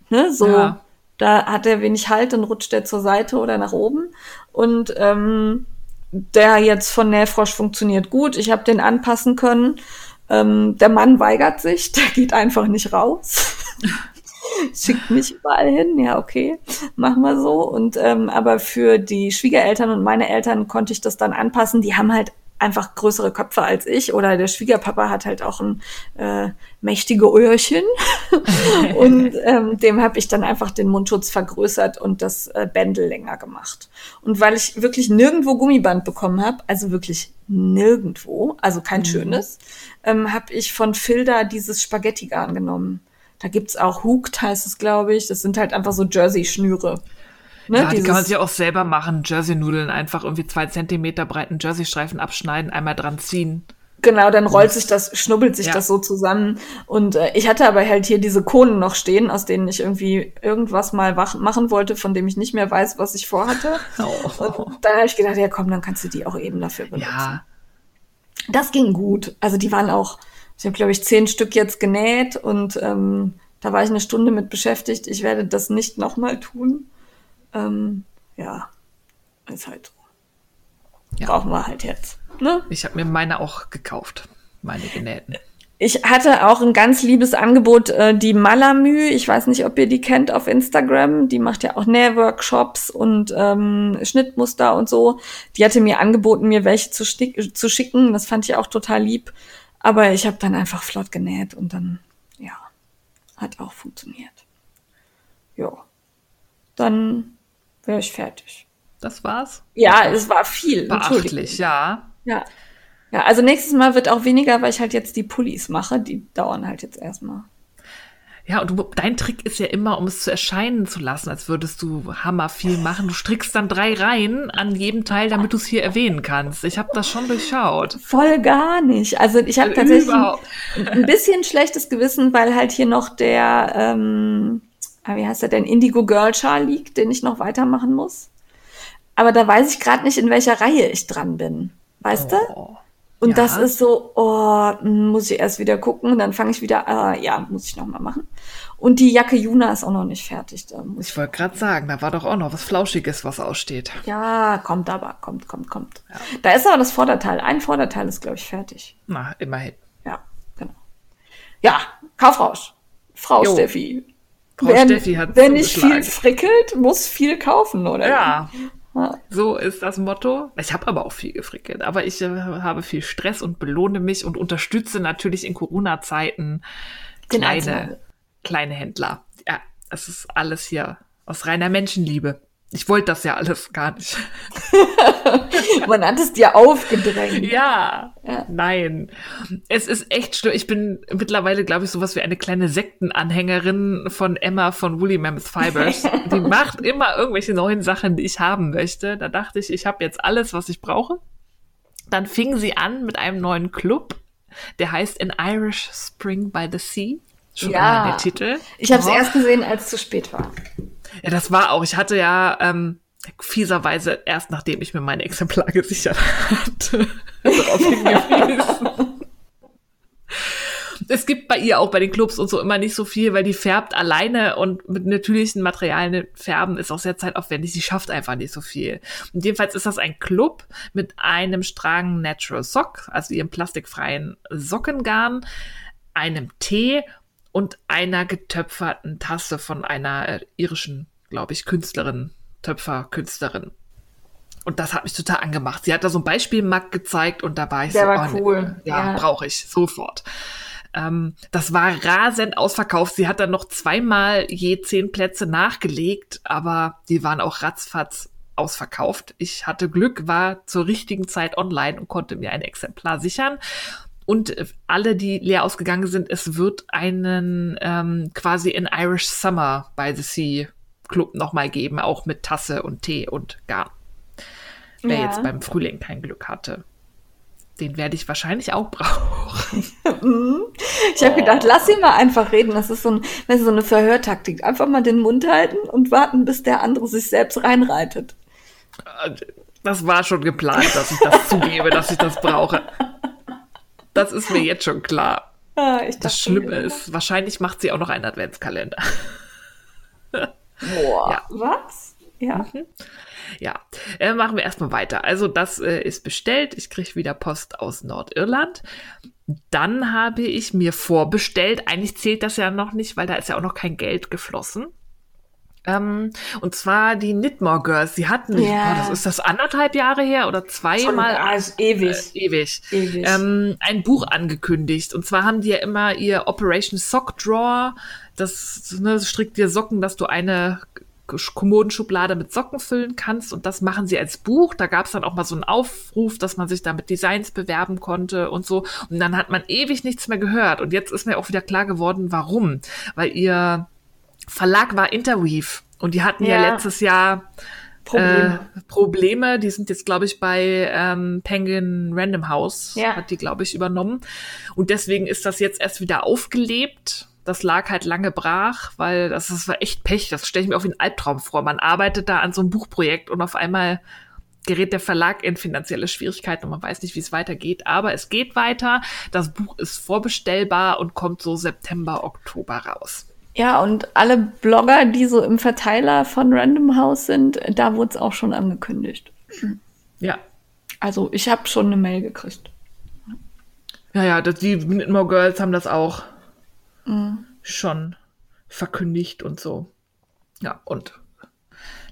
Speaker 2: Ne, so,
Speaker 1: Ja.
Speaker 2: da hat er wenig Halt und rutscht er zur Seite oder nach oben. Und ähm, der jetzt von Nähfrosch funktioniert gut. Ich habe den anpassen können. Ähm, der Mann weigert sich, [laughs] der geht einfach nicht raus. [laughs] Schickt mich überall hin, ja, okay, machen wir so. Und ähm, aber für die Schwiegereltern und meine Eltern konnte ich das dann anpassen. Die haben halt einfach größere Köpfe als ich oder der Schwiegerpapa hat halt auch ein äh, mächtige Öhrchen [laughs] und ähm, dem habe ich dann einfach den Mundschutz vergrößert und das äh, Bändel länger gemacht. Und weil ich wirklich nirgendwo Gummiband bekommen habe, also wirklich nirgendwo, also kein mhm. schönes, ähm, habe ich von Filda dieses Spaghetti-Garn genommen. Da gibt's auch Hooked, heißt es, glaube ich. Das sind halt einfach so Jersey-Schnüre.
Speaker 1: Ne, ja, die kann man sich auch selber machen. Jersey-Nudeln einfach irgendwie zwei Zentimeter breiten Jersey-Streifen abschneiden, einmal dran ziehen.
Speaker 2: Genau, dann rollt sich das, schnubbelt sich ja. das so zusammen. Und äh, ich hatte aber halt hier diese Kohlen noch stehen, aus denen ich irgendwie irgendwas mal wach machen wollte, von dem ich nicht mehr weiß, was ich vorhatte. [laughs] Oh. Und dann habe ich gedacht, ja komm, dann kannst du die auch eben dafür benutzen. Ja. Das ging gut. Also die waren auch, ich habe glaube ich zehn Stück jetzt genäht und ähm, da war ich eine Stunde mit beschäftigt. Ich werde das nicht nochmal tun. Ähm, ja, ist halt so. Ja. Brauchen wir halt jetzt. Ne?
Speaker 1: Ich habe mir meine auch gekauft, meine genähten.
Speaker 2: Ich hatte auch ein ganz liebes Angebot, äh, die Malamü. Ich weiß nicht, ob ihr die kennt auf Instagram. Die macht ja auch Nähworkshops und ähm, Schnittmuster und so. Die hatte mir angeboten, mir welche zu, zu schicken. Das fand ich auch total lieb. Aber ich habe dann einfach flott genäht und dann, ja, hat auch funktioniert. Ja. Dann wäre ich fertig.
Speaker 1: Das war's?
Speaker 2: Ja, es war viel.
Speaker 1: Beachtlich, ja.
Speaker 2: Ja. Ja, also nächstes Mal wird auch weniger, weil ich halt jetzt die Pullis mache. Die dauern halt jetzt erstmal.
Speaker 1: Ja, und du, dein Trick ist ja immer, um es zu erscheinen zu lassen, als würdest du Hammer viel machen. Du strickst dann drei Reihen an jedem Teil, damit du es hier erwähnen kannst. Ich habe das schon durchschaut.
Speaker 2: Voll gar nicht. Also ich habe tatsächlich ein, ein bisschen schlechtes Gewissen, weil halt hier noch der, ähm, wie heißt der denn, Indigo Girl Char liegt, den ich noch weitermachen muss. Aber da weiß ich gerade nicht, in welcher Reihe ich dran bin. Weißt oh. du? Und ja. das ist so, oh, hm, muss ich erst wieder gucken, dann fange ich wieder, äh, ja, muss ich noch mal machen. Und die Jacke Juna ist auch noch nicht fertig.
Speaker 1: Ich wollte gerade sagen, da war doch auch noch was Flauschiges, was aussteht.
Speaker 2: Ja, kommt aber, kommt, kommt, kommt. Ja. Da ist aber das Vorderteil. Ein Vorderteil ist, glaube ich, fertig.
Speaker 1: Na, immerhin.
Speaker 2: Ja, genau. Ja, Kaufrausch. Frau jo. Steffi.
Speaker 1: Frau wer, Steffi hat
Speaker 2: Wer nicht viel frickelt, muss viel kaufen, oder?
Speaker 1: Ja. So ist das Motto. Ich habe aber auch viel gefrickelt, aber ich äh, habe viel Stress und belohne mich und unterstütze natürlich in Corona-Zeiten kleine, kleine Händler. Ja, es ist alles hier aus reiner Menschenliebe. Ich wollte das ja alles gar nicht. [laughs]
Speaker 2: Man hat es dir aufgedrängt.
Speaker 1: Ja, ja, nein. Es ist echt schlimm. Ich bin mittlerweile, glaube ich, sowas wie eine kleine Sektenanhängerin von Emma von Woolly Mammoth Fibers. [laughs] Die macht immer irgendwelche neuen Sachen, die ich haben möchte. Da dachte ich, ich habe jetzt alles, was ich brauche. Dann fing sie an mit einem neuen Club, der heißt An Irish Spring by the Sea. Schon ja. der Titel.
Speaker 2: Ich habe es oh. erst gesehen, als es zu spät war.
Speaker 1: Ja, das war auch. Ich hatte ja ähm, fieserweise erst nachdem ich mir mein Exemplar gesichert hatte, [laughs] darauf hingewiesen. es gibt bei ihr auch bei den Clubs und so immer nicht so viel, weil die färbt alleine und mit natürlichen Materialien färben ist auch sehr zeitaufwendig. Sie schafft einfach nicht so viel. Und jedenfalls ist das ein Club mit einem Strang Natural Sock, also ihrem plastikfreien Sockengarn, einem Tee und einer getöpferten Tasse von einer äh, irischen, glaube ich, Künstlerin, Töpferkünstlerin. Und das hat mich total angemacht. Sie hat da so ein Beispielmarkt gezeigt und da war ich
Speaker 2: Der
Speaker 1: so,
Speaker 2: war oh, cool.
Speaker 1: Ja, ja. brauche ich sofort. Ähm, das war rasend ausverkauft. Sie hat dann noch zweimal je zehn Plätze nachgelegt, aber die waren auch ratzfatz ausverkauft. Ich hatte Glück, war zur richtigen Zeit online und konnte mir ein Exemplar sichern. Und alle, die leer ausgegangen sind, es wird einen ähm, quasi in Irish Summer by the Sea Club nochmal geben, auch mit Tasse und Tee und Garn. Wer ja. jetzt beim Frühling kein Glück hatte. Den werde ich wahrscheinlich auch brauchen. [laughs]
Speaker 2: Mhm. ich habe oh. gedacht, lass ihn mal einfach reden. Das ist so, ein, das ist so eine Verhörtaktik. Einfach mal den Mund halten und warten, bis der andere sich selbst reinreitet.
Speaker 1: Das war schon geplant, dass ich das zugebe, dass ich das brauche. Das ist mir jetzt schon klar. [laughs] Ah, das Schlimme ist, wahrscheinlich macht sie auch noch einen Adventskalender.
Speaker 2: Boah, ja. was?
Speaker 1: Ja. Mhm. Ja, äh, machen wir erstmal weiter. Also das äh, ist bestellt. Ich kriege wieder Post aus Nordirland. Dann habe ich mir vorbestellt. Eigentlich zählt das ja noch nicht, weil da ist ja auch noch kein Geld geflossen. Ähm, und zwar die Knitmore Girls. Sie hatten,
Speaker 2: Ja.
Speaker 1: oh, das ist das anderthalb Jahre her oder zweimal
Speaker 2: Ah, ist ewig.
Speaker 1: äh, ewig,
Speaker 2: Ewig.
Speaker 1: Ähm, ein Buch angekündigt. Und zwar haben die ja immer ihr Operation Sock Drawer. Das ne, strickt dir Socken, dass du eine Kommodenschublade mit Socken füllen kannst. Und das machen sie als Buch. Da gab es dann auch mal so einen Aufruf, dass man sich da mit Designs bewerben konnte und so. Und dann hat man ewig nichts mehr gehört. Und jetzt ist mir auch wieder klar geworden, warum. Weil ihr Verlag war Interweave. Und die hatten ja,
Speaker 2: Ja.
Speaker 1: letztes Jahr
Speaker 2: Problem.
Speaker 1: äh, Probleme. Die sind jetzt, glaube ich, bei ähm, Penguin Random House,
Speaker 2: Ja.
Speaker 1: hat die, glaube ich, übernommen. Und deswegen ist das jetzt erst wieder aufgelebt. Das lag halt lange brach, weil das, das war echt Pech. Das stelle ich mir auch wie ein Albtraum vor. Man arbeitet da an so einem Buchprojekt und auf einmal gerät der Verlag in finanzielle Schwierigkeiten und man weiß nicht, wie es weitergeht. Aber es geht weiter. Das Buch ist vorbestellbar und kommt so September, Oktober raus.
Speaker 2: Ja, und alle Blogger, die so im Verteiler von Random House sind, da wurde es auch schon angekündigt.
Speaker 1: Ja.
Speaker 2: Also ich habe schon eine Mail gekriegt.
Speaker 1: Ja, ja, das, die Knitmore Girls haben das auch schon verkündigt und so. Ja, und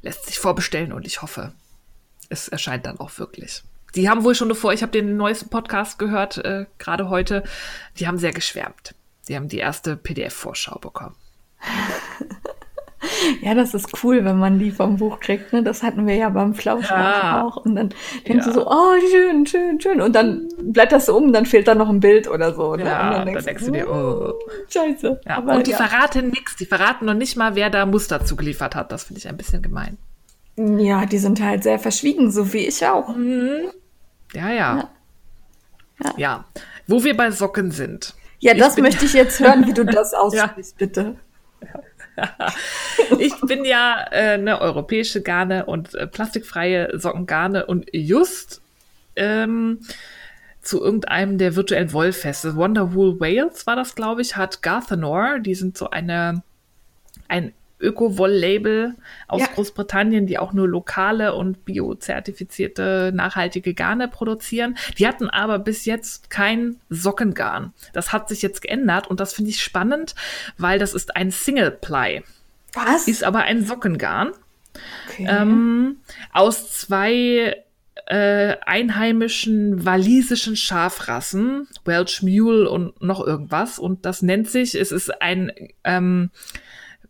Speaker 1: lässt sich vorbestellen und ich hoffe, es erscheint dann auch wirklich. Die haben wohl schon bevor, ich habe den neuesten Podcast gehört, äh, gerade heute, die haben sehr geschwärmt. Die haben die erste PDF-Vorschau bekommen. [laughs]
Speaker 2: Ja, das ist cool, wenn man die vom Buch kriegt. Ne? Das hatten wir ja beim Flausch
Speaker 1: Ja.
Speaker 2: auch. Und dann denkst
Speaker 1: Ja.
Speaker 2: du so, oh, schön, schön, schön. Und dann blätterst du um, dann fehlt da noch ein Bild oder so. Ne?
Speaker 1: Ja,
Speaker 2: und
Speaker 1: dann denkst du dir, oh.
Speaker 2: Scheiße.
Speaker 1: Ja,
Speaker 2: Aber
Speaker 1: und die verraten nichts. Die verraten noch nicht mal, wer da Muster zugeliefert hat. Das finde ich ein bisschen gemein.
Speaker 2: ja, die sind halt sehr verschwiegen, so wie ich auch.
Speaker 1: Ja, ja.
Speaker 2: Ja.
Speaker 1: Ja. Wo wir bei Socken sind.
Speaker 2: Ja, das
Speaker 1: bin-
Speaker 2: möchte ich jetzt [laughs] hören, wie du das aussprichst, bitte. [laughs]
Speaker 1: Ich bin ja äh, eine europäische Garne und äh, plastikfreie Sockengarne und just ähm, zu irgendeinem der virtuellen Wollfeste, Wonderwool Wales war das, glaube ich, hat Garthenor, die sind so eine ein Öko-Woll-Label aus
Speaker 2: Ja.
Speaker 1: Großbritannien, die auch nur lokale und biozertifizierte nachhaltige Garne produzieren. Die hatten aber bis jetzt kein Sockengarn. Das hat sich jetzt geändert und das finde ich spannend, weil das ist ein Single-Ply
Speaker 2: Was?
Speaker 1: ist aber ein Sockengarn
Speaker 2: okay.
Speaker 1: ähm, aus zwei äh, einheimischen walisischen Schafrassen, Welsh Mule und noch irgendwas. Und das nennt sich, es ist ein ähm,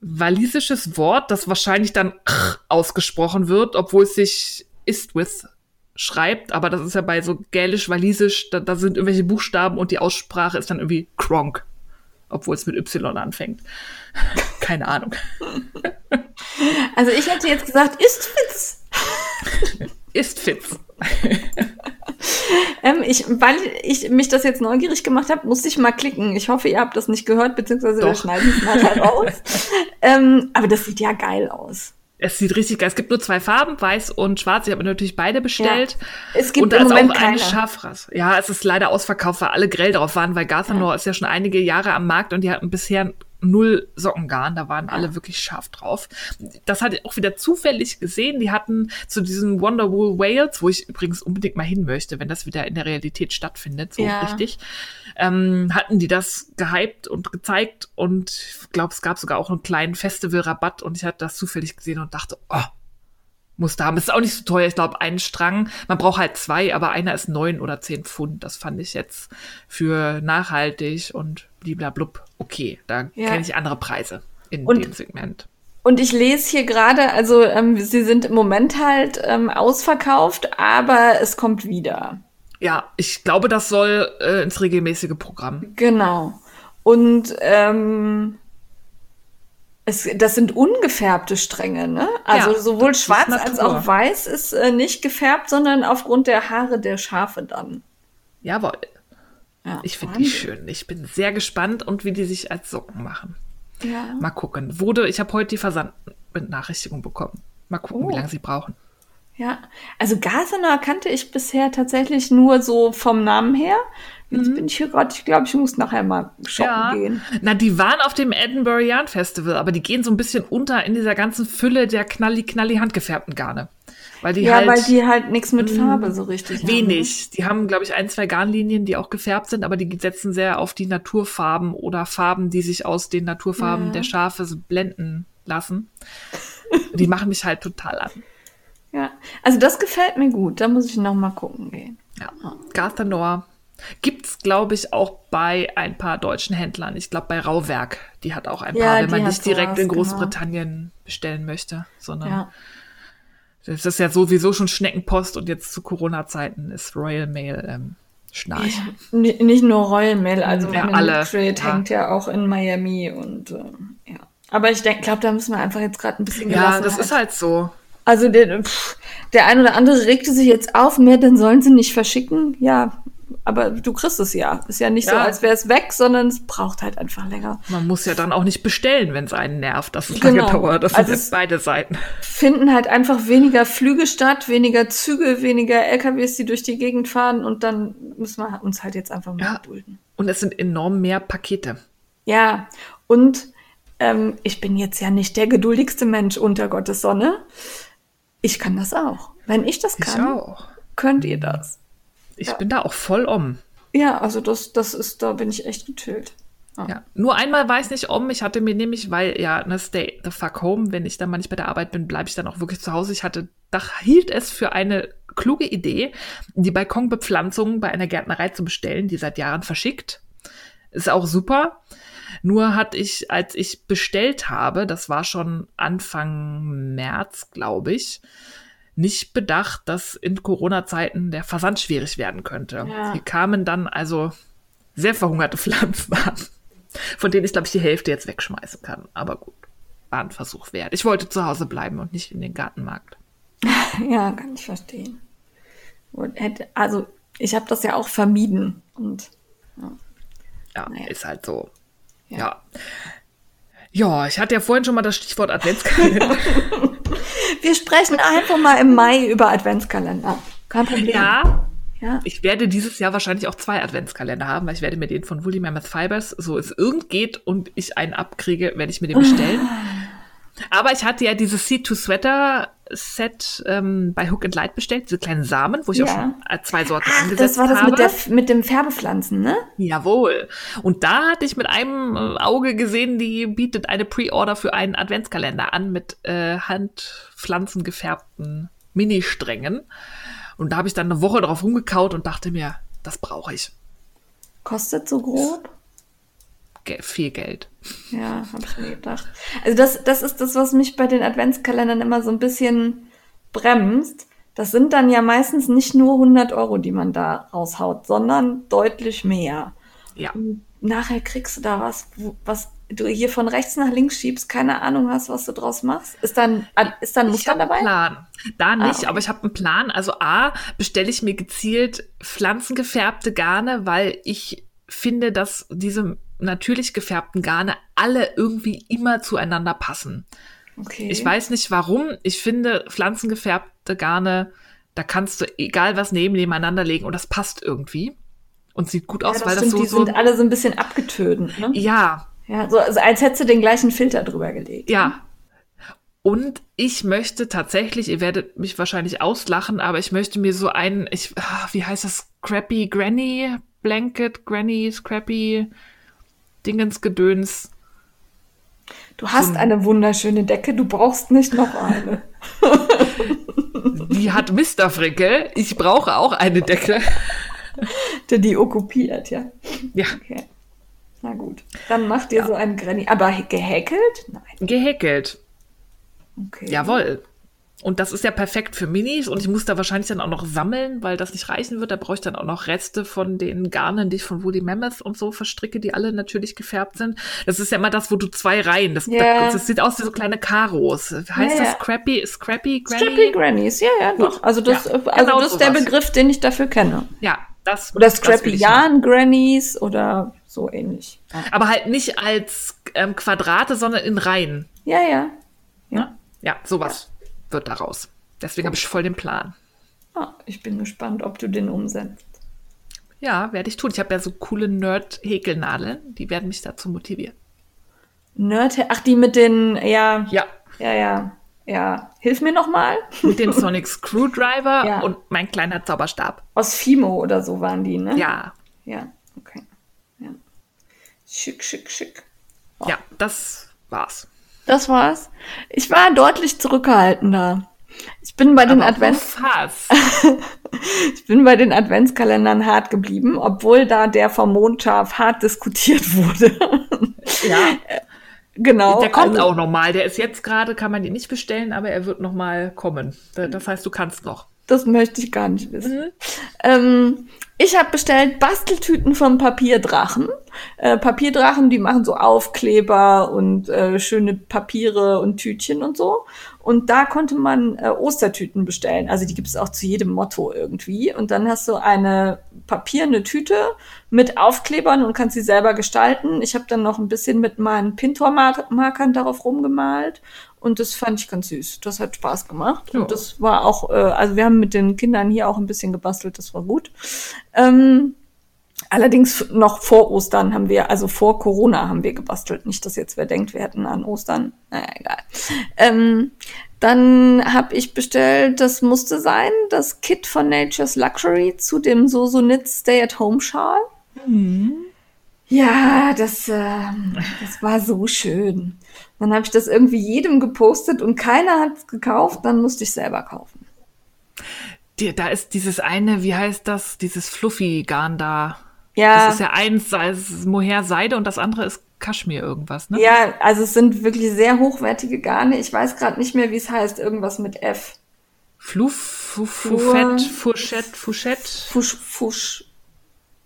Speaker 1: walisisches Wort, das wahrscheinlich dann [laughs] ausgesprochen wird, obwohl es sich Istwith schreibt, aber das ist ja bei so gälisch-walisisch, da, da sind irgendwelche Buchstaben und die Aussprache ist dann irgendwie Kronk, obwohl es mit Y anfängt. [laughs] Keine Ahnung.
Speaker 2: Also ich hätte jetzt gesagt, ist Witz. [laughs] [laughs] Ähm, ich, weil ich mich das jetzt neugierig gemacht habe, musste ich mal klicken. Ich hoffe, ihr habt das nicht gehört, beziehungsweise wir
Speaker 1: Doch.
Speaker 2: schneiden es nachher raus. [laughs] ähm, aber das sieht ja geil aus.
Speaker 1: Es sieht richtig geil. Es gibt nur zwei Farben, weiß und schwarz. Ich habe mir natürlich beide bestellt.
Speaker 2: Es gibt
Speaker 1: und
Speaker 2: im
Speaker 1: ist
Speaker 2: Moment
Speaker 1: auch eine
Speaker 2: keine.
Speaker 1: Schafrasse. Ja, es ist leider ausverkauft, weil alle grell drauf waren, weil Garthenor ist ja schon einige Jahre am Markt und die hatten bisher null Sockengarn. Da waren alle wirklich scharf drauf. Das hatte ich auch wieder zufällig gesehen. Die hatten zu diesem Wonderwool Wales, wo ich übrigens unbedingt mal hin möchte, wenn das wieder in der Realität stattfindet, so
Speaker 2: Ja.
Speaker 1: richtig, ähm, hatten die das gehypt und gezeigt und ich glaube, es gab sogar auch einen kleinen Festivalrabatt und ich hatte das zufällig gesehen und dachte, oh, muss da haben. Es ist auch nicht so teuer. Ich glaube, einen Strang. Man braucht halt zwei, aber einer ist neun oder zehn Pfund. Das fand ich jetzt für nachhaltig und bliblablub okay. Da
Speaker 2: Ja.
Speaker 1: kenne ich andere Preise in
Speaker 2: Und-
Speaker 1: dem Segment.
Speaker 2: Und ich lese hier gerade, also ähm, sie sind im Moment halt ähm, ausverkauft, aber es kommt wieder.
Speaker 1: Ja, ich glaube, das soll äh, ins regelmäßige Programm.
Speaker 2: Genau. Und ähm, es, das sind ungefärbte Stränge, ne? Also
Speaker 1: Ja,
Speaker 2: sowohl schwarz als auch weiß ist äh, nicht gefärbt, sondern aufgrund der Haare der Schafe dann.
Speaker 1: Jawohl.
Speaker 2: Ja,
Speaker 1: Ich finde die schön. Ich bin sehr gespannt und wie die sich als Socken machen.
Speaker 2: Ja.
Speaker 1: Mal gucken. Wurde, ich habe heute die Versandbenachrichtigung bekommen. Mal gucken,
Speaker 2: Oh.
Speaker 1: wie lange sie brauchen.
Speaker 2: Ja, also Garsener kannte ich bisher tatsächlich nur so vom Namen her. Jetzt bin ich hier gerade, ich glaube, ich muss nachher mal shoppen gehen.
Speaker 1: Na, die waren auf dem Edinburgh Yarn Festival, aber die gehen so ein bisschen unter in dieser ganzen Fülle der knalli, knalli handgefärbten Garne. Weil die
Speaker 2: Ja,
Speaker 1: halt
Speaker 2: weil die halt nichts mit Farbe so richtig haben.
Speaker 1: wenig. Die haben, glaube ich, ein, zwei Garnlinien, die auch gefärbt sind, aber die setzen sehr auf die Naturfarben oder Farben, die sich aus den Naturfarben
Speaker 2: Ja.
Speaker 1: der Schafe blenden lassen. Die machen mich halt total an.
Speaker 2: Ja, also das gefällt mir gut. Da muss ich noch mal gucken gehen.
Speaker 1: Ja. Garthanor gibt's, glaube ich, auch bei ein paar deutschen Händlern. Ich glaube, bei Rauwerk. Die hat auch ein
Speaker 2: Ja,
Speaker 1: paar, wenn man nicht direkt in
Speaker 2: genau.
Speaker 1: Großbritannien bestellen möchte, sondern
Speaker 2: Ja.
Speaker 1: Das ist ja sowieso schon Schneckenpost und jetzt zu Corona-Zeiten ist Royal Mail ähm, Schnarch.
Speaker 2: N nicht nur Royal Mail, also
Speaker 1: Ja,
Speaker 2: meine
Speaker 1: alle,
Speaker 2: Trade
Speaker 1: ja.
Speaker 2: hängt ja auch in Miami und äh, ja. Aber ich glaube, da müssen wir einfach jetzt gerade ein bisschen
Speaker 1: Ja, das ist halt so.
Speaker 2: Also der, pff, der ein oder andere regte sich jetzt auf, mehr, dann sollen sie nicht verschicken. Ja, aber du kriegst es ja. Ist ja nicht so,
Speaker 1: Ja.
Speaker 2: als wäre es weg, sondern es braucht halt einfach länger.
Speaker 1: Man muss ja dann auch nicht bestellen, wenn es einen nervt, dass es
Speaker 2: Genau.
Speaker 1: lange dauert. Das
Speaker 2: Also
Speaker 1: sind beide Seiten.
Speaker 2: Finden halt einfach weniger Flüge statt, weniger Züge, weniger LKWs, die durch die Gegend fahren und dann müssen wir uns halt jetzt einfach mal
Speaker 1: Ja.
Speaker 2: gedulden.
Speaker 1: Und es sind enorm mehr Pakete.
Speaker 2: Ja, und ähm, ich bin jetzt ja nicht der geduldigste Mensch unter Gottes Sonne. Ich kann das auch. Wenn ich das
Speaker 1: Ich
Speaker 2: kann,
Speaker 1: auch.
Speaker 2: könnt ihr das.
Speaker 1: Ich
Speaker 2: Ja.
Speaker 1: bin da auch voll um.
Speaker 2: Ja, also das, das ist, da bin ich echt gechillt.
Speaker 1: Ja. Nur einmal weiß nicht um. Ich hatte mir nämlich, weil ja, ne, stay the fuck home, wenn ich dann mal nicht bei der Arbeit bin, bleibe ich dann auch wirklich zu Hause. Ich hatte, da hielt es für eine kluge Idee, die Balkonbepflanzung bei einer Gärtnerei zu bestellen, die seit Jahren verschickt. Ist auch super. Nur hatte ich, als ich bestellt habe, das war schon Anfang März, glaube ich, nicht bedacht, dass in Corona-Zeiten der Versand schwierig werden könnte.
Speaker 2: Ja.
Speaker 1: Hier kamen dann also sehr verhungerte Pflanzen an, von denen ich, glaube ich, die Hälfte jetzt wegschmeißen kann. Aber gut, war ein Versuch wert. Ich wollte zu Hause bleiben und nicht in den Gartenmarkt. [laughs]
Speaker 2: Ja, kann ich verstehen. Hätte, also ich habe das ja auch vermieden und
Speaker 1: Ja,
Speaker 2: Naja.
Speaker 1: ist halt so.
Speaker 2: Ja.
Speaker 1: Ja. ja. ich hatte ja vorhin schon mal das Stichwort Adventskalender. [laughs]
Speaker 2: wir sprechen einfach mal im Mai über Adventskalender. Kein Problem.
Speaker 1: ja,
Speaker 2: ja.
Speaker 1: Ich werde dieses Jahr wahrscheinlich auch zwei Adventskalender haben, weil ich werde mir den von Woolly Mammoth Fibers, so es irgend geht und ich einen abkriege, werde ich mir den bestellen. Aber ich hatte ja dieses Seed to Sweater Set ähm, bei Hook and Light bestellt, diese kleinen Samen, wo ich
Speaker 2: Ja.
Speaker 1: auch schon äh, zwei Sorten
Speaker 2: Ach,
Speaker 1: angesetzt
Speaker 2: das war das
Speaker 1: habe.
Speaker 2: mit, der, mit dem Färbepflanzen, ne?
Speaker 1: Jawohl. Und da hatte ich mit einem äh, Auge gesehen, die bietet eine Pre-Order für einen Adventskalender an mit äh, handpflanzen gefärbten Ministrängen. Und da habe ich dann eine Woche drauf rumgekaut und dachte mir, das brauche ich.
Speaker 2: Kostet so grob.
Speaker 1: Ge viel Geld.
Speaker 2: Ja, habe ich mir gedacht. Also das, das ist das, was mich bei den Adventskalendern immer so ein bisschen bremst. Das sind dann ja meistens nicht nur 100 Euro, die man da raushaut, sondern deutlich mehr.
Speaker 1: Ja.
Speaker 2: Nachher kriegst du da was, was du hier von rechts nach links schiebst, keine Ahnung hast, was du draus machst. Ist dann, ist dann ein
Speaker 1: Ich
Speaker 2: Muster
Speaker 1: habe einen
Speaker 2: dabei?
Speaker 1: Plan. Da nicht,
Speaker 2: okay.
Speaker 1: aber ich habe einen Plan. Also A, bestelle ich mir gezielt pflanzengefärbte Garne, weil ich finde, dass diese natürlich gefärbten Garne alle irgendwie immer zueinander passen.
Speaker 2: Okay.
Speaker 1: Ich weiß nicht warum. Ich finde pflanzengefärbte Garne, da kannst du egal was neben nebeneinander legen und das passt irgendwie und sieht gut
Speaker 2: ja,
Speaker 1: aus,
Speaker 2: das
Speaker 1: weil
Speaker 2: stimmt,
Speaker 1: das so,
Speaker 2: die
Speaker 1: so
Speaker 2: sind alle so ein bisschen abgetötet, ne?
Speaker 1: ja,
Speaker 2: Ja, so also als hättest du den gleichen Filter drüber gelegt.
Speaker 1: ja. Und ich möchte tatsächlich, ihr werdet mich wahrscheinlich auslachen, aber ich möchte mir so ein, ich, ah, wie heißt das, Scrappy Granny Blanket, Granny Scrappy Dingensgedöns.
Speaker 2: Du hast eine wunderschöne Decke, du brauchst nicht noch eine.
Speaker 1: Die hat Mr. Frickel. Ich brauche auch eine Decke.
Speaker 2: Der die okkupiert, ja.
Speaker 1: Ja,
Speaker 2: Okay. Na gut. Dann macht ihr so ein Granny. Aber gehäkelt? Nein.
Speaker 1: gehäkelt.
Speaker 2: Okay.
Speaker 1: Jawohl. Und das ist ja perfekt für Minis und ich muss da wahrscheinlich dann auch noch sammeln, weil das nicht reichen wird. Da brauche ich dann auch noch Reste von den Garnen, die ich von Woolly Mammoth und so verstricke, die alle natürlich gefärbt sind. Das ist ja immer das, wo du zwei Reihen, das,
Speaker 2: Ja.
Speaker 1: das, das sieht aus wie so kleine Karos. Heißt
Speaker 2: Ja, ja.
Speaker 1: das Scrappy, Scrappy Granny?
Speaker 2: Scrappy Grannies, ja, ja, doch. Also das,
Speaker 1: Ja,
Speaker 2: also
Speaker 1: genau
Speaker 2: das ist der
Speaker 1: sowas.
Speaker 2: Begriff, den ich dafür kenne.
Speaker 1: Ja, das.
Speaker 2: Oder Scrappy. Yarn Grannies oder so ähnlich. Ja,
Speaker 1: Aber halt nicht als ähm, Quadrate, sondern in Reihen.
Speaker 2: ja. ja. ja.
Speaker 1: Ja, sowas wird daraus. Deswegen habe ich voll den Plan.
Speaker 2: Ah, ich bin gespannt, ob du den umsetzt.
Speaker 1: Ja, werde ich tun. Ich habe ja so coole Nerd-Häkelnadeln, die werden mich dazu motivieren.
Speaker 2: Nerd, ach, die mit den, ja,
Speaker 1: Ja,
Speaker 2: ja, ja, ja. Hilf mir noch mal.
Speaker 1: mit dem [laughs] Sonic Screwdriver
Speaker 2: Ja.
Speaker 1: und mein kleiner Zauberstab.
Speaker 2: Aus Fimo oder so waren die, ne?
Speaker 1: Ja,
Speaker 2: Ja, okay. Ja. Schick, schick, schick.
Speaker 1: ja, das war's.
Speaker 2: Das war's. Ich war deutlich zurückhaltender. Ich bin bei den Advents [laughs] ich bin bei den Adventskalendern hart geblieben, obwohl da der vom Mondschaf hart diskutiert wurde.
Speaker 1: Ja, [laughs]
Speaker 2: genau.
Speaker 1: der kommt
Speaker 2: also-
Speaker 1: auch nochmal. Der ist jetzt gerade, kann man ihn nicht bestellen, aber er wird nochmal kommen. Da- Das heißt, du kannst noch.
Speaker 2: Das möchte ich gar nicht wissen. Ähm, ich habe bestellt Basteltüten vom Papierdrachen. Äh, Papierdrachen, die machen so Aufkleber und äh, schöne Papiere und Tütchen und so. Und da konnte man äh, Ostertüten bestellen. Also die gibt es auch zu jedem Motto irgendwie. Und dann hast du eine papierne Tüte mit Aufklebern und kannst sie selber gestalten. Ich habe dann noch ein bisschen mit meinen Pintor-Markern darauf rumgemalt. Und das fand ich ganz süß. Das hat Spaß gemacht.
Speaker 1: Ja.
Speaker 2: Und das war auch, äh, also wir haben mit den Kindern hier auch ein bisschen gebastelt, das war gut. Ähm, allerdings noch vor Ostern haben wir, also vor Corona haben wir gebastelt. Nicht, dass jetzt wer denkt, wir hätten an Ostern. Naja, egal. Ähm, dann habe ich bestellt, das musste sein, das Kit von Nature's Luxury zu dem Soso-Knit Stay-at-Home-Schal. Ja, das, ähm, das war so schön. Dann habe ich das irgendwie jedem gepostet und keiner hat es gekauft, dann musste ich selber kaufen.
Speaker 1: Die, da ist dieses eine, wie heißt das? Dieses Fluffy-Garn da.
Speaker 2: Ja,
Speaker 1: Das ist ja eins, das ist Mohair Seide und das andere ist Kaschmir irgendwas, ne?
Speaker 2: ja, also es sind wirklich sehr hochwertige Garne. Ich weiß gerade nicht mehr, wie es heißt, irgendwas mit F.
Speaker 1: Fluff, Fu- Fuffett, Fuschett, Fuschett,
Speaker 2: Fusch, Fusch,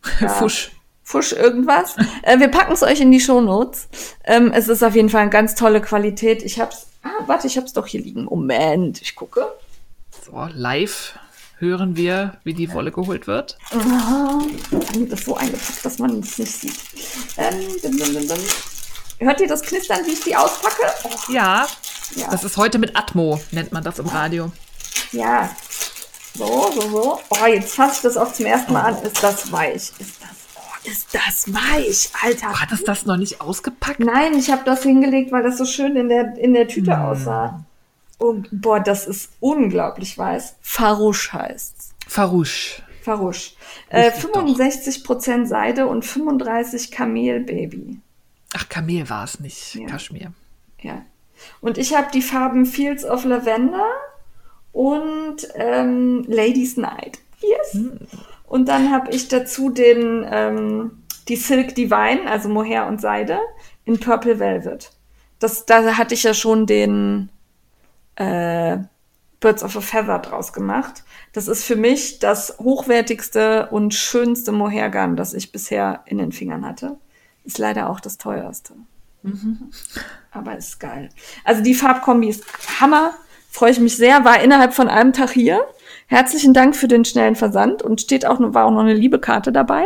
Speaker 2: [laughs]
Speaker 1: Fusch.
Speaker 2: Fusch irgendwas. [laughs] äh, wir packen es euch in die Shownotes. Ähm, es ist auf jeden Fall eine ganz tolle Qualität. Ich hab's, ah, warte, ich hab's doch hier liegen. Moment, ich gucke.
Speaker 1: So, live hören wir, wie die Wolle geholt wird.
Speaker 2: Wird das so eingepackt, dass man es nicht sieht. Ähm, dum, dum, dum. Hört ihr das Knistern, wie ich die auspacke? Oh,
Speaker 1: Ja,
Speaker 2: ja.
Speaker 1: das ist heute mit Atmo, nennt man das im Radio.
Speaker 2: ja. So, so, so. Oh, jetzt fasse ich das auch zum ersten Mal an. Ist das weich? Ist das, ist das weich? Alter.
Speaker 1: Hattest das noch nicht ausgepackt?
Speaker 2: Nein, ich habe das hingelegt, weil das so schön in der, in der Tüte aussah. Und boah, das ist unglaublich weiß. Farouche heißt's.
Speaker 1: Farouche.
Speaker 2: Farouche. Äh,
Speaker 1: Richtig doch.
Speaker 2: 65% Seide und 35% Kamelbaby.
Speaker 1: Ach, Kamel war es nicht,
Speaker 2: Ja.
Speaker 1: Kaschmir.
Speaker 2: Ja. Und ich habe die Farben Fields of Lavender und ähm, Ladies Night. Yes. Und dann habe ich dazu den ähm, die Silk Divine, also Mohair und Seide, in Purple Velvet. Das, da hatte ich ja schon den äh, Birds of a Feather draus gemacht. Das ist für mich das hochwertigste und schönste Mohairgarn, das ich bisher in den Fingern hatte. Ist leider auch das teuerste. Aber ist geil. Also die Farbkombi ist Hammer. Freue ich mich sehr. War innerhalb von einem Tag hier. Herzlichen Dank für den schnellen Versand und steht auch, noch- war auch noch eine liebe Karte dabei.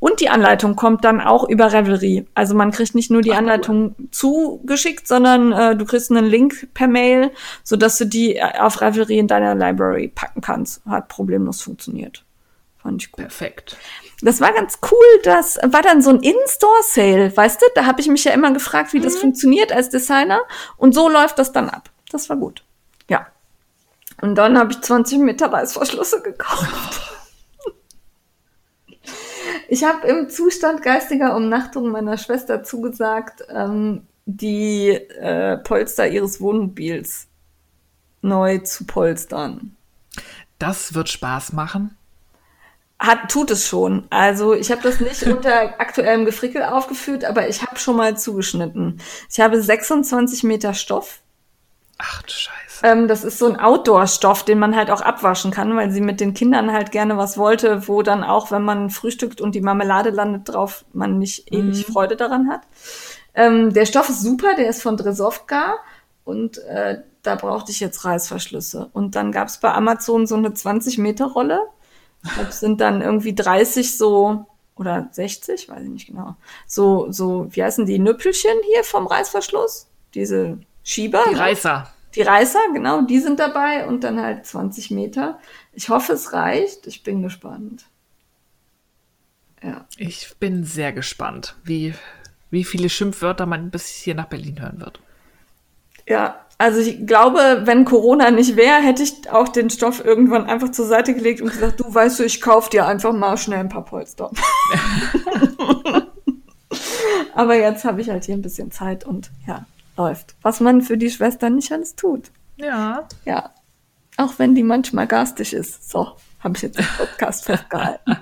Speaker 2: Und die Anleitung kommt dann auch über Revelry. Also man kriegt nicht nur die Anleitung zugeschickt, sondern äh, du kriegst einen Link per Mail, sodass du die äh, auf Revelry in deiner Library packen kannst. Hat problemlos funktioniert. Fand ich gut.
Speaker 1: Perfekt.
Speaker 2: Das war ganz cool. Das war dann so ein In-Store-Sale, weißt du? Da habe ich mich ja immer gefragt, wie das funktioniert als Designer. Und so läuft das dann ab. Das war gut. Und dann habe ich 20 Meter Reißverschlüsse gekauft. [laughs] Ich habe im Zustand geistiger Umnachtung meiner Schwester zugesagt, ähm, die äh, Polster ihres Wohnmobils neu zu polstern.
Speaker 1: Das wird Spaß machen.
Speaker 2: Hat, tut es schon. Also ich habe das nicht [laughs] unter aktuellem Gefrickel aufgeführt, aber ich habe schon mal zugeschnitten. Ich habe 26 Meter Stoff.
Speaker 1: Ach du Scheiße.
Speaker 2: Ähm, das ist so ein Outdoor-Stoff, den man halt auch abwaschen kann, weil sie mit den Kindern halt gerne was wollte, wo dann auch, wenn man frühstückt und die Marmelade landet drauf, man nicht ewig Freude daran hat. Ähm, der Stoff ist super, der ist von Dresovka und äh, da brauchte ich jetzt Reißverschlüsse. Und dann gab es bei Amazon so eine 20-Meter-Rolle. Ich glaube, es sind dann irgendwie 30 so oder 60, weiß ich nicht genau. So, so, wie heißen die Nüppelchen hier vom Reißverschluss? Diese Schieber?
Speaker 1: Die
Speaker 2: ne?
Speaker 1: Reißer.
Speaker 2: Die Reißer, genau, die sind dabei und dann halt 20 Meter. Ich hoffe, es reicht. Ich bin gespannt. Ja.
Speaker 1: Ich bin sehr gespannt, wie, wie viele Schimpfwörter man bis hier nach Berlin hören wird.
Speaker 2: Ja, also ich glaube, wenn Corona nicht wäre, hätte ich auch den Stoff irgendwann einfach zur Seite gelegt und gesagt, du weißt du, ich kauf dir einfach mal schnell ein paar Polster. [laughs] [laughs] Aber jetzt habe ich halt hier ein bisschen Zeit und ja, läuft. Was man für die Schwester nicht alles tut.
Speaker 1: Ja.
Speaker 2: Ja. Auch wenn die manchmal garstig ist. So, habe ich jetzt im Podcast [laughs] festgehalten.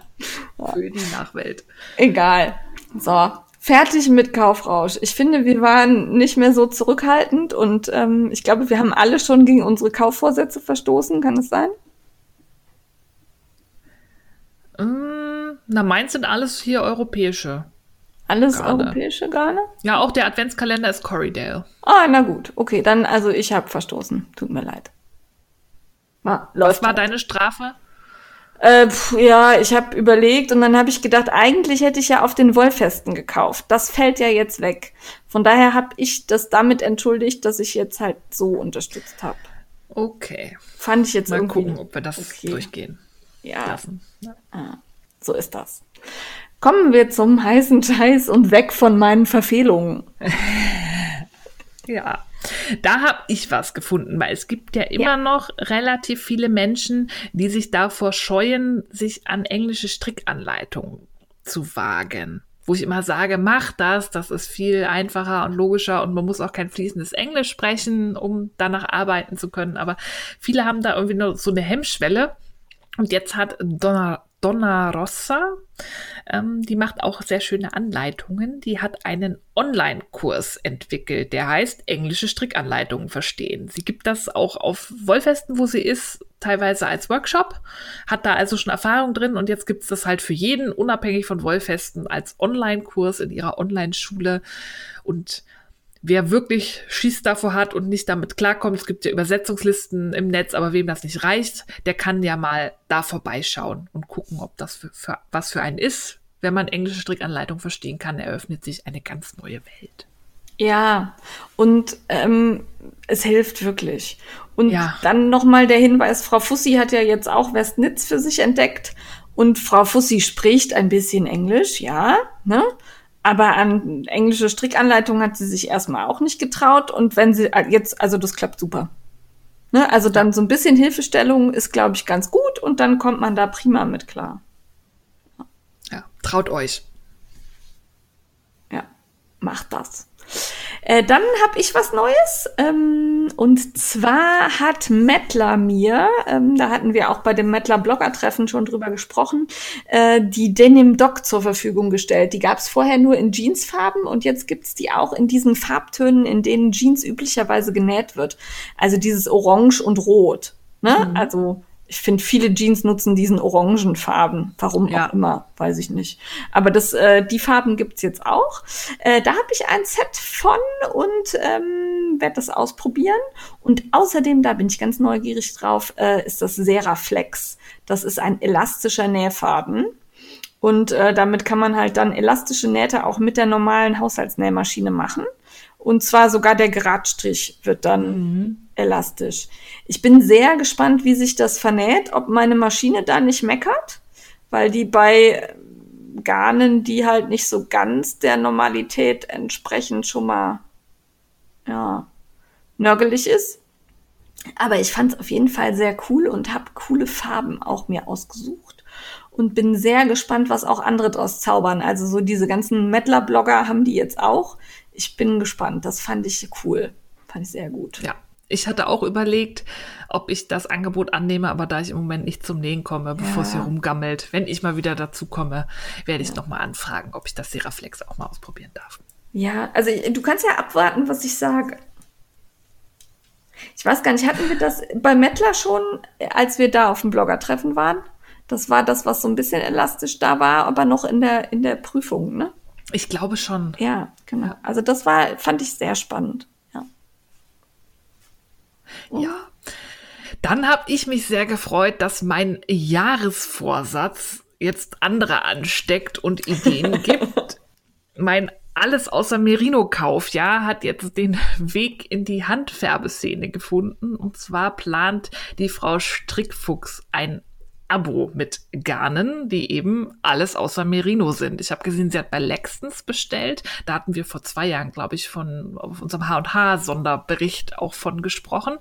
Speaker 1: Für die Nachwelt.
Speaker 2: Egal. So, fertig mit Kaufrausch. Ich finde, wir waren nicht mehr so zurückhaltend und ähm, ich glaube, wir haben alle schon gegen unsere Kaufvorsätze verstoßen. Kann es sein?
Speaker 1: Mm, na, meins sind alles hier europäische.
Speaker 2: Alles
Speaker 1: Garne.
Speaker 2: europäische Garne?
Speaker 1: Ja, auch der Adventskalender ist Corrydale.
Speaker 2: Ah, na gut. Okay, dann, also ich habe verstoßen. Tut mir leid. Ma, läuft
Speaker 1: Was war
Speaker 2: halt.
Speaker 1: deine Strafe?
Speaker 2: Äh, pf, ja, ich habe überlegt und dann habe ich gedacht, eigentlich hätte ich ja auf den Wollfesten gekauft. Das fällt ja jetzt weg. Von daher habe ich das damit entschuldigt, dass ich jetzt halt so unterstützt habe.
Speaker 1: Okay.
Speaker 2: Fand ich jetzt
Speaker 1: Mal
Speaker 2: irgendwie.
Speaker 1: gucken, ob wir das
Speaker 2: okay.
Speaker 1: durchgehen
Speaker 2: Ja,
Speaker 1: lassen.
Speaker 2: so ist das. Kommen wir zum heißen Scheiß und weg von meinen Verfehlungen. [laughs]
Speaker 1: Ja, da habe ich was gefunden, weil es gibt ja immer
Speaker 2: Ja.
Speaker 1: noch relativ viele Menschen, die sich davor scheuen, sich an englische Strickanleitungen zu wagen. Wo ich immer sage, mach das, das ist viel einfacher und logischer und man muss auch kein fließendes Englisch sprechen, um danach arbeiten zu können. Aber viele haben da irgendwie nur so eine Hemmschwelle. Und jetzt hat Donna, Donna Rossa, ähm, die macht auch sehr schöne Anleitungen. Die hat einen Online-Kurs entwickelt, der heißt Englische Strickanleitungen verstehen. Sie gibt das auch auf Wollfesten, wo sie ist, teilweise als Workshop, hat da also schon Erfahrung drin und jetzt gibt es das halt für jeden, unabhängig von Wollfesten, als Online-Kurs in ihrer Online-Schule. Und wer wirklich Schiss davor hat und nicht damit klarkommt, es gibt ja Übersetzungslisten im Netz, aber wem das nicht reicht, der kann ja mal da vorbeischauen und gucken, ob das für, für, was für einen ist. Wenn man englische Strickanleitung verstehen kann, eröffnet sich eine ganz neue Welt.
Speaker 2: Ja, und ähm, es hilft wirklich. Und
Speaker 1: Ja.
Speaker 2: dann nochmal der Hinweis, Frau Fussi hat ja jetzt auch Westnitz für sich entdeckt. Und Frau Fussi spricht ein bisschen Englisch, ja, ne? Aber an englische Strickanleitung hat sie sich erstmal auch nicht getraut. Und wenn sie äh, jetzt, also das klappt super. Ne? Also dann so ein bisschen Hilfestellung ist, glaube ich, ganz gut und dann kommt man da prima mit klar.
Speaker 1: Ja, traut euch.
Speaker 2: Ja, macht das. Äh, dann habe ich was Neues. Ähm, und zwar hat Mettler mir, ähm, da hatten wir auch bei dem Mettler Blogger-Treffen schon drüber gesprochen, äh, die Denim Doc zur Verfügung gestellt. Die gab es vorher nur in Jeansfarben und jetzt gibt's die auch in diesen Farbtönen, in denen Jeans üblicherweise genäht wird. Also dieses Orange und Rot. Ne? Also ich finde, viele Jeans nutzen diesen Orangenfarben. Warum
Speaker 1: Ja.
Speaker 2: auch immer, weiß ich nicht. Aber das, äh, die Farben gibt's jetzt auch. Äh, da habe ich ein Set von und ähm, werde das ausprobieren. Und außerdem, da bin ich ganz neugierig drauf, äh, ist das Seraflex. Das ist ein elastischer Nähfaden. Und äh, damit kann man halt dann elastische Nähte auch mit der normalen Haushaltsnähmaschine machen. Und zwar sogar der Geradstrich wird dann elastisch. Ich bin sehr gespannt, wie sich das vernäht, ob meine Maschine da nicht meckert, weil die bei Garnen, die halt nicht so ganz der Normalität entsprechend schon mal, ja, nörgelig ist. Aber ich fand es auf jeden Fall sehr cool und habe coole Farben auch mir ausgesucht und bin sehr gespannt, was auch andere draus zaubern. Also so diese ganzen Mettler-Blogger haben die jetzt auch. Ich bin gespannt. Das fand ich cool. Fand ich sehr gut.
Speaker 1: Ja. Ich hatte auch überlegt, ob ich das Angebot annehme, aber da ich im Moment nicht zum Nähen komme, bevor es hier rumgammelt, wenn ich mal wieder dazu komme, werde ich noch mal anfragen, ob ich das Seraflex auch mal ausprobieren darf.
Speaker 2: Ja, also du kannst ja abwarten, was ich sage. Ich weiß gar nicht, hatten wir das bei Mettler schon, als wir da auf dem Blogger-Treffen waren? Das war das, was so ein bisschen elastisch da war, aber noch in der, in der Prüfung, ne?
Speaker 1: Ich glaube schon.
Speaker 2: Ja, genau. Also das war, fand ich sehr spannend. Ja.
Speaker 1: Dann habe ich mich sehr gefreut, dass mein Jahresvorsatz jetzt andere ansteckt und Ideen [laughs] gibt. mein alles außer Merino-Kauf, ja, hat jetzt den [laughs] Weg in die Handfärbeszene gefunden. Und zwar plant die Frau Strickfuchs ein Abo mit Garnen, die eben alles außer Merino sind. Ich habe gesehen, sie hat bei Lextons bestellt. Da hatten wir vor zwei Jahren, glaube ich, von auf unserem H&H-Sonderbericht auch von gesprochen.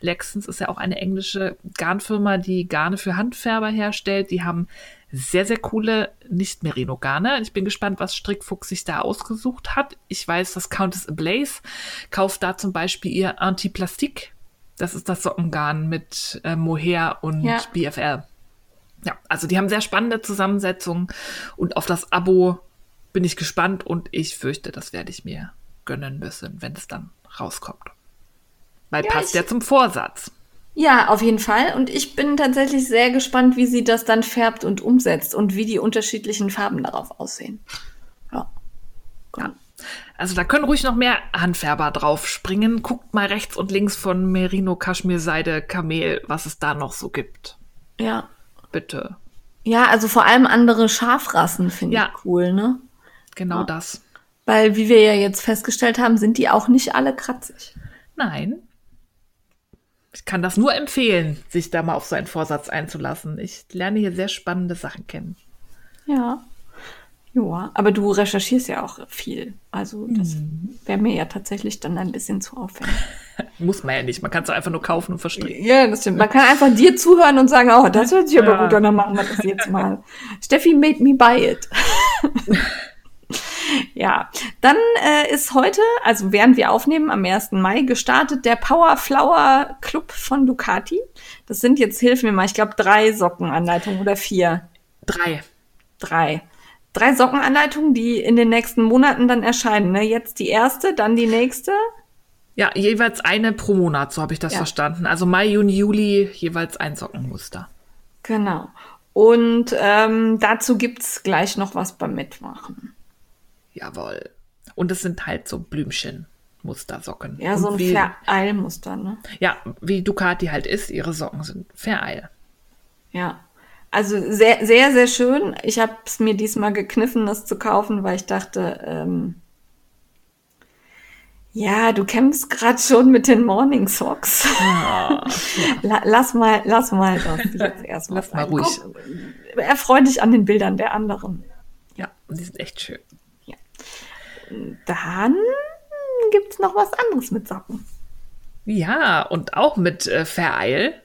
Speaker 1: Lextons ist ja auch eine englische Garnfirma, die Garne für Handfärber herstellt. Die haben sehr, sehr coole Nicht-Merino-Garne. Ich bin gespannt, was Strickfuchs sich da ausgesucht hat. Ich weiß, dass Countess Ablaze kauft da zum Beispiel ihr Antiplastik. Das ist das Sockengarn mit äh, Mohair und
Speaker 2: Ja.
Speaker 1: BFL. Ja, also die haben sehr spannende Zusammensetzungen und auf das Abo bin ich gespannt und ich fürchte, das werde ich mir gönnen müssen, wenn es dann rauskommt. Weil
Speaker 2: Ja,
Speaker 1: passt ja zum Vorsatz.
Speaker 2: Ja, auf jeden Fall. Und ich bin tatsächlich sehr gespannt, wie sie das dann färbt und umsetzt und wie die unterschiedlichen Farben darauf aussehen. Ja. Genau.
Speaker 1: Also da können ruhig noch mehr Handfärber drauf springen. Guckt mal rechts und links von Merino, Kaschmir, Seide, Kamel, was es da noch so gibt.
Speaker 2: Ja.
Speaker 1: Bitte.
Speaker 2: Ja, also vor allem andere Schafrassen finde
Speaker 1: Ja.
Speaker 2: ich cool, ne?
Speaker 1: Genau
Speaker 2: Ja.
Speaker 1: das.
Speaker 2: Weil, wie wir ja jetzt festgestellt haben, sind die auch nicht alle kratzig.
Speaker 1: Nein. Ich kann das nur empfehlen, sich da mal auf so einen Vorsatz einzulassen. Ich lerne hier sehr spannende Sachen kennen.
Speaker 2: Ja. Ja, aber du recherchierst ja auch viel. Also das wäre mir ja tatsächlich dann ein bisschen zu aufwendig. [laughs]
Speaker 1: Muss man ja nicht. Man kann es einfach nur kaufen und verstricken.
Speaker 2: Ja, das stimmt. Man kann einfach dir zuhören und sagen, oh, das hört sich aber
Speaker 1: Ja.
Speaker 2: gut an, dann machen wir das jetzt mal. [laughs] Steffi made me buy it. [laughs] ja, dann äh, ist heute, also während wir aufnehmen, am 1. Mai gestartet der Power Flower Club von Ducati. Das sind jetzt, hilf mir mal, ich glaube drei Sockenanleitungen oder vier.
Speaker 1: Drei.
Speaker 2: Drei. Drei Sockenanleitungen, die in den nächsten Monaten dann erscheinen. Ne? Jetzt die erste, dann die nächste.
Speaker 1: Ja, jeweils eine pro Monat, so habe ich das
Speaker 2: Ja.
Speaker 1: verstanden. Also Mai, Juni, Juli jeweils ein Sockenmuster.
Speaker 2: Genau. Und ähm, dazu gibt's gleich noch was beim Mitmachen.
Speaker 1: Jawohl. Und es sind halt so Blümchen-Mustersocken.
Speaker 2: Ja,
Speaker 1: Und
Speaker 2: so ein
Speaker 1: wie,
Speaker 2: Vereilmuster, ne?
Speaker 1: Ja, wie Ducati halt ist, ihre Socken sind Vereil.
Speaker 2: Ja. Also sehr, sehr, sehr schön. Ich habe es mir diesmal gekniffen, das zu kaufen, weil ich dachte, ähm, ja, du kämpfst gerade schon mit den Morning Socks. [laughs] La, lass mal, lass mal das [laughs] jetzt erstmal.
Speaker 1: Lass mal
Speaker 2: sein.
Speaker 1: ruhig.
Speaker 2: Guck, erfreu dich an den Bildern der anderen.
Speaker 1: Ja, die sind echt schön.
Speaker 2: Dann gibt's noch was anderes mit Socken.
Speaker 1: Ja, und auch mit äh, Vereil.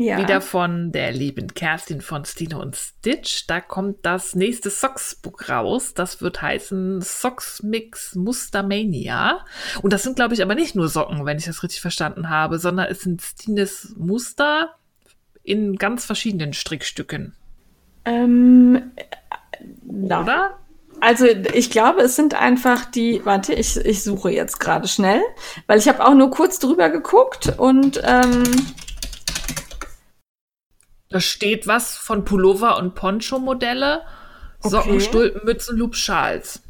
Speaker 2: Ja.
Speaker 1: Wieder von der lieben Kerstin von Stine und Stitch. Da kommt das nächste Socks-Book raus. Das wird heißen Socks Mix Mustermania. Und das sind, glaube ich, aber nicht nur Socken, wenn ich das richtig verstanden habe, sondern es sind Stines Muster in ganz verschiedenen Strickstücken.
Speaker 2: Ähm, na,
Speaker 1: Oder?
Speaker 2: Also ich glaube, es sind einfach die, warte, ich, ich suche jetzt gerade schnell, weil ich habe auch nur kurz drüber geguckt und ähm,
Speaker 1: Da steht was von Pullover und Poncho-Modelle, Socken,
Speaker 2: Okay.
Speaker 1: Stulpen, Mützen, Loop, Schals.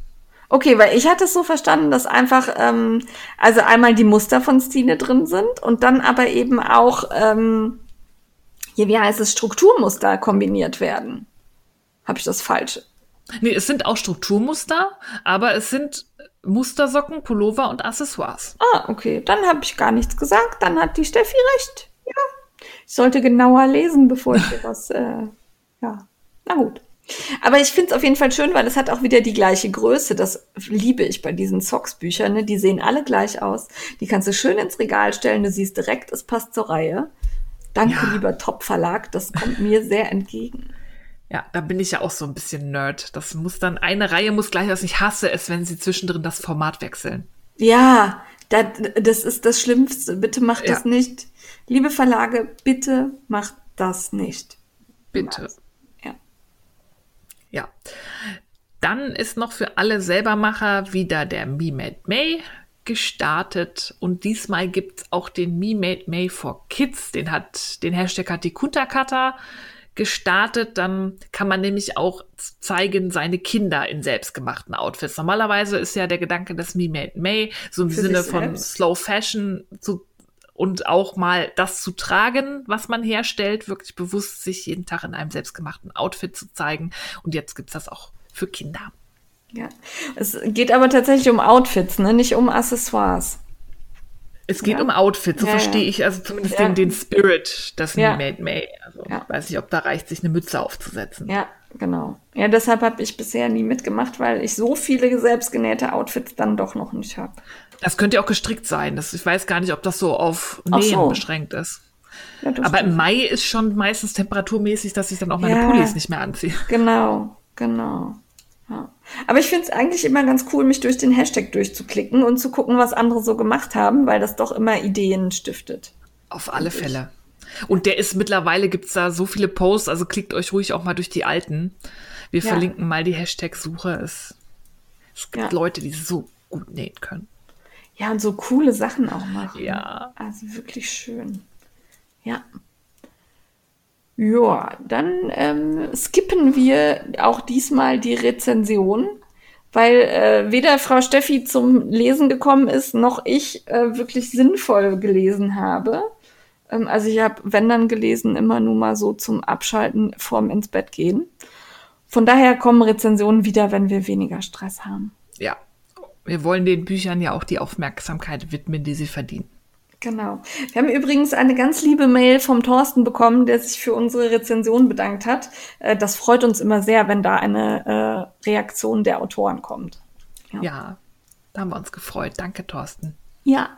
Speaker 2: okay, weil ich hatte es so verstanden, dass einfach, ähm, also einmal die Muster von Stine drin sind und dann aber eben auch, ähm, hier, wie heißt es, Strukturmuster kombiniert werden. Habe ich das falsch?
Speaker 1: Nee, es sind auch Strukturmuster, aber es sind Mustersocken, Pullover und Accessoires.
Speaker 2: Ah, okay, dann habe ich gar nichts gesagt, dann hat die Steffi recht. Ich sollte genauer lesen, bevor ich dir was, äh, ja, na gut. Aber ich finde es auf jeden Fall schön, weil es hat auch wieder die gleiche Größe. Das liebe ich bei diesen Socks-Büchern. Ne? Die sehen alle gleich aus. Die kannst du schön ins Regal stellen. Du siehst direkt, es passt zur Reihe. Danke,
Speaker 1: Ja.
Speaker 2: lieber Top-Verlag. Das kommt mir sehr entgegen.
Speaker 1: Ja, da bin ich ja auch so ein bisschen Nerd. Das muss dann, eine Reihe muss gleich aus. Ich hasse es, wenn sie zwischendrin das Format wechseln.
Speaker 2: Ja, das, das ist das Schlimmste. Bitte macht das
Speaker 1: Ja.
Speaker 2: nicht. Liebe Verlage, bitte macht das nicht.
Speaker 1: Bitte.
Speaker 2: Ja.
Speaker 1: Ja. Dann ist noch für alle Selbermacher wieder der Me Made May gestartet und diesmal gibt's auch den Me Made May for Kids. Den hat, den Hashtag hat die Kunterkata gestartet. Dann kann man nämlich auch zeigen seine Kinder in selbstgemachten Outfits. Normalerweise ist ja der Gedanke des Me Made May so im
Speaker 2: Für
Speaker 1: Sinne von. Slow Fashion zu und auch mal das zu tragen, was man herstellt, wirklich bewusst sich jeden Tag in einem selbstgemachten Outfit zu zeigen. Und jetzt gibt's das auch für Kinder.
Speaker 2: Ja. Es geht aber tatsächlich um Outfits, ne? nicht um Accessoires.
Speaker 1: Es geht
Speaker 2: Ja.
Speaker 1: um Outfits, so
Speaker 2: Ja, ja.
Speaker 1: verstehe ich also zumindest
Speaker 2: Ja.
Speaker 1: den, den Spirit des
Speaker 2: Ja.
Speaker 1: Made May. Also
Speaker 2: Ja.
Speaker 1: weiß nicht, ob da reicht, sich eine Mütze aufzusetzen.
Speaker 2: Ja, genau. Ja, deshalb habe ich bisher nie mitgemacht, weil ich so viele selbstgenähte Outfits dann doch noch nicht habe.
Speaker 1: Das könnte ja auch gestrickt sein. Das, ich weiß gar nicht, ob das so auf Nähen
Speaker 2: so.
Speaker 1: beschränkt ist.
Speaker 2: Ja,
Speaker 1: Aber im Mai ist schon meistens temperaturmäßig, dass ich dann auch meine
Speaker 2: Ja.
Speaker 1: Pullis nicht mehr anziehe. [laughs]
Speaker 2: Genau, genau. Ja. Aber ich finde es eigentlich immer ganz cool, mich durch den Hashtag durchzuklicken und zu gucken, was andere so gemacht haben, weil das doch immer Ideen stiftet.
Speaker 1: Auf alle Fälle. Und der ist mittlerweile, gibt's da so viele Posts, also klickt euch ruhig auch mal durch die alten. Wir
Speaker 2: Ja.
Speaker 1: verlinken mal die Hashtag-Suche. Es, es gibt
Speaker 2: Ja.
Speaker 1: Leute, die so gut nähen können.
Speaker 2: Ja, und so coole Sachen auch machen.
Speaker 1: Ja.
Speaker 2: Also wirklich schön. Ja. Ja, dann ähm, skippen wir auch diesmal die Rezension, weil äh, weder Frau Steffi zum Lesen gekommen ist, noch ich äh, wirklich sinnvoll gelesen habe. Ähm, also ich habe, wenn dann gelesen, immer nur mal so zum Abschalten vorm ins Bett gehen. Von daher kommen Rezensionen wieder, wenn wir weniger Stress haben.
Speaker 1: Ja. Wir wollen den Büchern ja auch die Aufmerksamkeit widmen, die sie verdienen.
Speaker 2: Genau. Wir haben übrigens eine ganz liebe Mail vom Thorsten bekommen, der sich für unsere Rezension bedankt hat. Äh, Das freut uns immer sehr, wenn da eine äh, Reaktion der Autoren kommt. Ja.
Speaker 1: Ja. Da haben wir uns gefreut. Danke, Thorsten.
Speaker 2: Ja.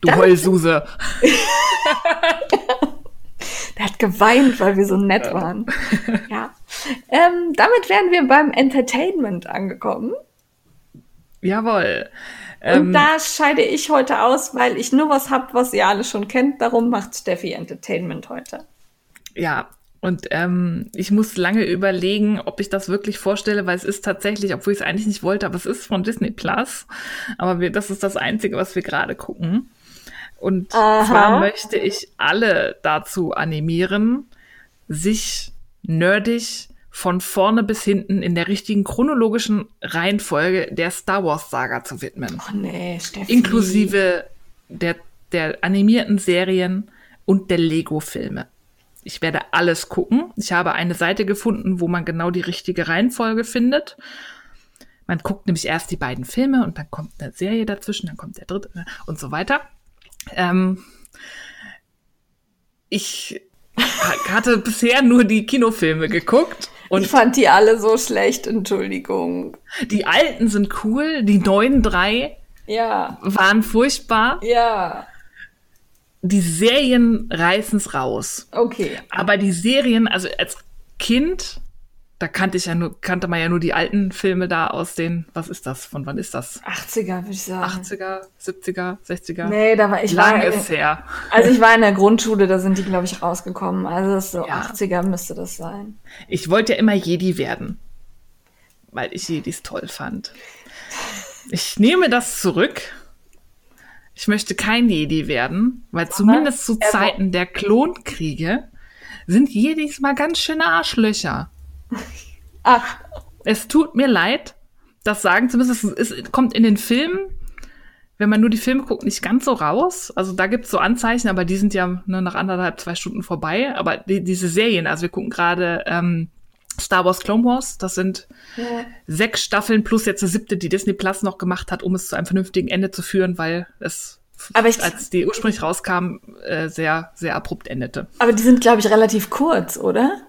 Speaker 1: Du
Speaker 2: Dann-
Speaker 1: Heulsuse. [laughs]
Speaker 2: Der hat geweint, weil wir so nett waren. ja. Ähm, damit wären wir beim Entertainment angekommen.
Speaker 1: Jawohl.
Speaker 2: Und
Speaker 1: Ähm,
Speaker 2: da scheide ich heute aus, weil ich nur was hab, was ihr alle schon kennt. Darum macht Steffi Entertainment heute.
Speaker 1: Ja, und ähm, ich muss lange überlegen, ob ich das wirklich vorstelle, weil es ist tatsächlich, obwohl ich es eigentlich nicht wollte, aber es ist von Disney Plus. Aber wir, das ist das Einzige, was wir gerade gucken. Und
Speaker 2: Aha.
Speaker 1: zwar möchte ich alle dazu animieren, sich nerdig von vorne bis hinten in der richtigen chronologischen Reihenfolge der Star Wars Saga zu widmen
Speaker 2: Oh nee, Steffi.
Speaker 1: inklusive der, der animierten Serien und der Lego-Filme. Ich werde alles gucken. Ich habe eine Seite gefunden, wo man genau die richtige Reihenfolge findet. Man guckt nämlich erst die beiden Filme und dann kommt eine Serie dazwischen, dann kommt der dritte und so weiter. Ähm, ich ha- hatte bisher nur die Kinofilme geguckt und
Speaker 2: Ich fand die alle so schlecht, Entschuldigung.
Speaker 1: die alten sind cool, die neuen drei
Speaker 2: Ja,
Speaker 1: waren furchtbar.
Speaker 2: ja,
Speaker 1: die Serien reißen es raus.
Speaker 2: okay.
Speaker 1: Aber die Serien, also als Kind, da kannte ich ja nur, kannte man ja nur die alten Filme da aus den, was ist das? Von wann ist das?
Speaker 2: 80er, würde ich sagen.
Speaker 1: 80er, 70er, 60er?
Speaker 2: Nee, da war ich
Speaker 1: Lang
Speaker 2: war,
Speaker 1: ist her.
Speaker 2: Also ich war in der Grundschule, da sind die, glaube ich, rausgekommen. Also das ist so
Speaker 1: Ja.
Speaker 2: 80er müsste das sein.
Speaker 1: Ich wollte ja immer Jedi werden, weil ich Jedis toll fand. Ich nehme das zurück. Ich möchte kein Jedi werden, weil zumindest zu Zeiten der Klonkriege sind Jedis mal ganz schöne Arschlöcher. [laughs]
Speaker 2: Ach,
Speaker 1: Es tut mir leid, das sagen zumindest, es es kommt in den Filmen, wenn man nur die Filme guckt, nicht ganz so raus. Also da gibt's so Anzeichen, aber die sind ja ne, nach anderthalb, zwei Stunden vorbei. Aber die, diese Serien, also wir gucken gerade ähm, Star Wars Clone Wars, das sind
Speaker 2: ja.
Speaker 1: sechs Staffeln plus jetzt eine siebte, die Disney Plus noch gemacht hat, um es zu einem vernünftigen Ende zu führen, weil es,
Speaker 2: Aber ich-
Speaker 1: als die ursprünglich rauskam, äh, sehr, sehr abrupt endete.
Speaker 2: aber die sind, glaube ich, relativ kurz, oder?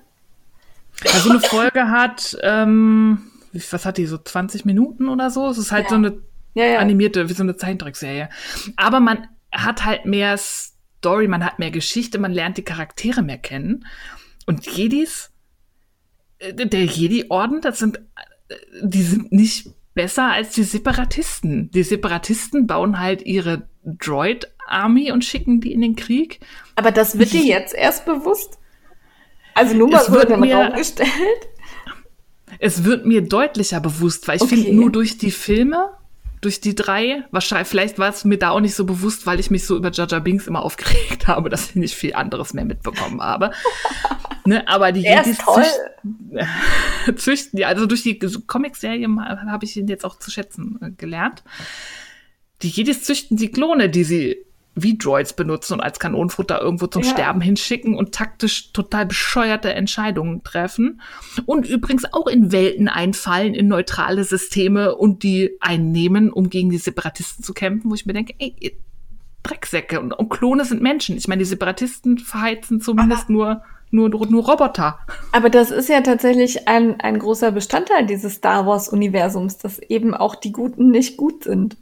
Speaker 1: Also eine Folge hat, ähm, was hat die, so 20 Minuten oder so? Es ist halt
Speaker 2: Ja.
Speaker 1: so eine
Speaker 2: Ja, ja.
Speaker 1: animierte, wie so eine Zeichentrickserie. Aber man hat halt mehr Story, man hat mehr Geschichte, man lernt die Charaktere mehr kennen. Und Jedis, äh, der Jedi-Orden, das sind, äh, die sind nicht besser als die Separatisten. Die Separatisten bauen halt ihre Droid-Army und schicken die in den Krieg.
Speaker 2: Aber das wird dir jetzt erst bewusst? Also nur mal
Speaker 1: Es
Speaker 2: so
Speaker 1: wird
Speaker 2: in den
Speaker 1: mir-
Speaker 2: Raum gestellt?
Speaker 1: Es wird mir deutlicher bewusst, weil ich
Speaker 2: Okay.
Speaker 1: finde, nur durch die Filme, durch die drei, wahrscheinlich, vielleicht war es mir da auch nicht so bewusst, weil ich mich so über Jaja Binks immer aufgeregt [laughs] habe, dass ich nicht viel anderes mehr mitbekommen habe. [laughs] ne, aber die Jedis [laughs] züchten, züchten, ja, also durch die Comic-Serie habe ich ihn jetzt auch zu schätzen äh, gelernt. Die Jedis züchten die Klone, die sie wie Droids benutzen und als Kanonenfutter irgendwo zum
Speaker 2: Ja.
Speaker 1: Sterben hinschicken und taktisch total bescheuerte Entscheidungen treffen. Und übrigens auch in Welten einfallen, in neutrale Systeme und die einnehmen, um gegen die Separatisten zu kämpfen, wo ich mir denke, ey, ihr Drecksäcke und, und Klone sind Menschen. Ich meine, die Separatisten verheizen zumindest nur, nur, nur Roboter.
Speaker 2: Aber das ist ja tatsächlich ein, ein großer Bestandteil dieses Star Wars-Universums, dass eben auch die Guten nicht gut sind.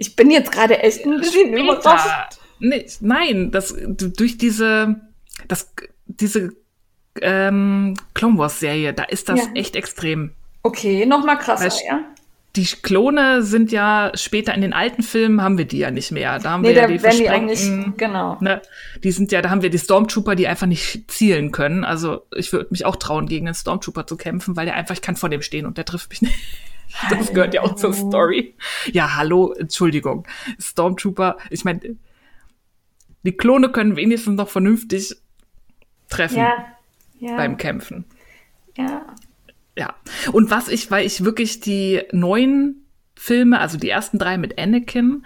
Speaker 2: Ich bin jetzt gerade echt ein bisschen
Speaker 1: Später,
Speaker 2: überrascht.
Speaker 1: Nee, nein, das durch diese, das, diese ähm, Clone Wars Serie, da ist das
Speaker 2: Ja.
Speaker 1: echt extrem.
Speaker 2: Okay, noch mal krasser,
Speaker 1: Weißt-
Speaker 2: ja?
Speaker 1: Die Klone sind ja später in den alten Filmen haben wir die ja nicht mehr. Da haben
Speaker 2: Nee,
Speaker 1: wir ja die
Speaker 2: die
Speaker 1: versprengten,
Speaker 2: nicht, genau.
Speaker 1: ne, die sind ja, da haben wir die Stormtrooper, die einfach nicht zielen können. Also ich würde mich auch trauen, gegen einen Stormtrooper zu kämpfen, weil der einfach, ich kann vor dem stehen und der trifft mich nicht. [laughs] Das gehört ja auch zur. Story. Ja, hallo, Entschuldigung. Stormtrooper, ich meine, die Klone können wenigstens noch vernünftig treffen
Speaker 2: Ja, ja,
Speaker 1: beim Kämpfen.
Speaker 2: ja.
Speaker 1: Ja. Und was ich, weil ich wirklich die neuen Filme, also die ersten drei mit Anakin,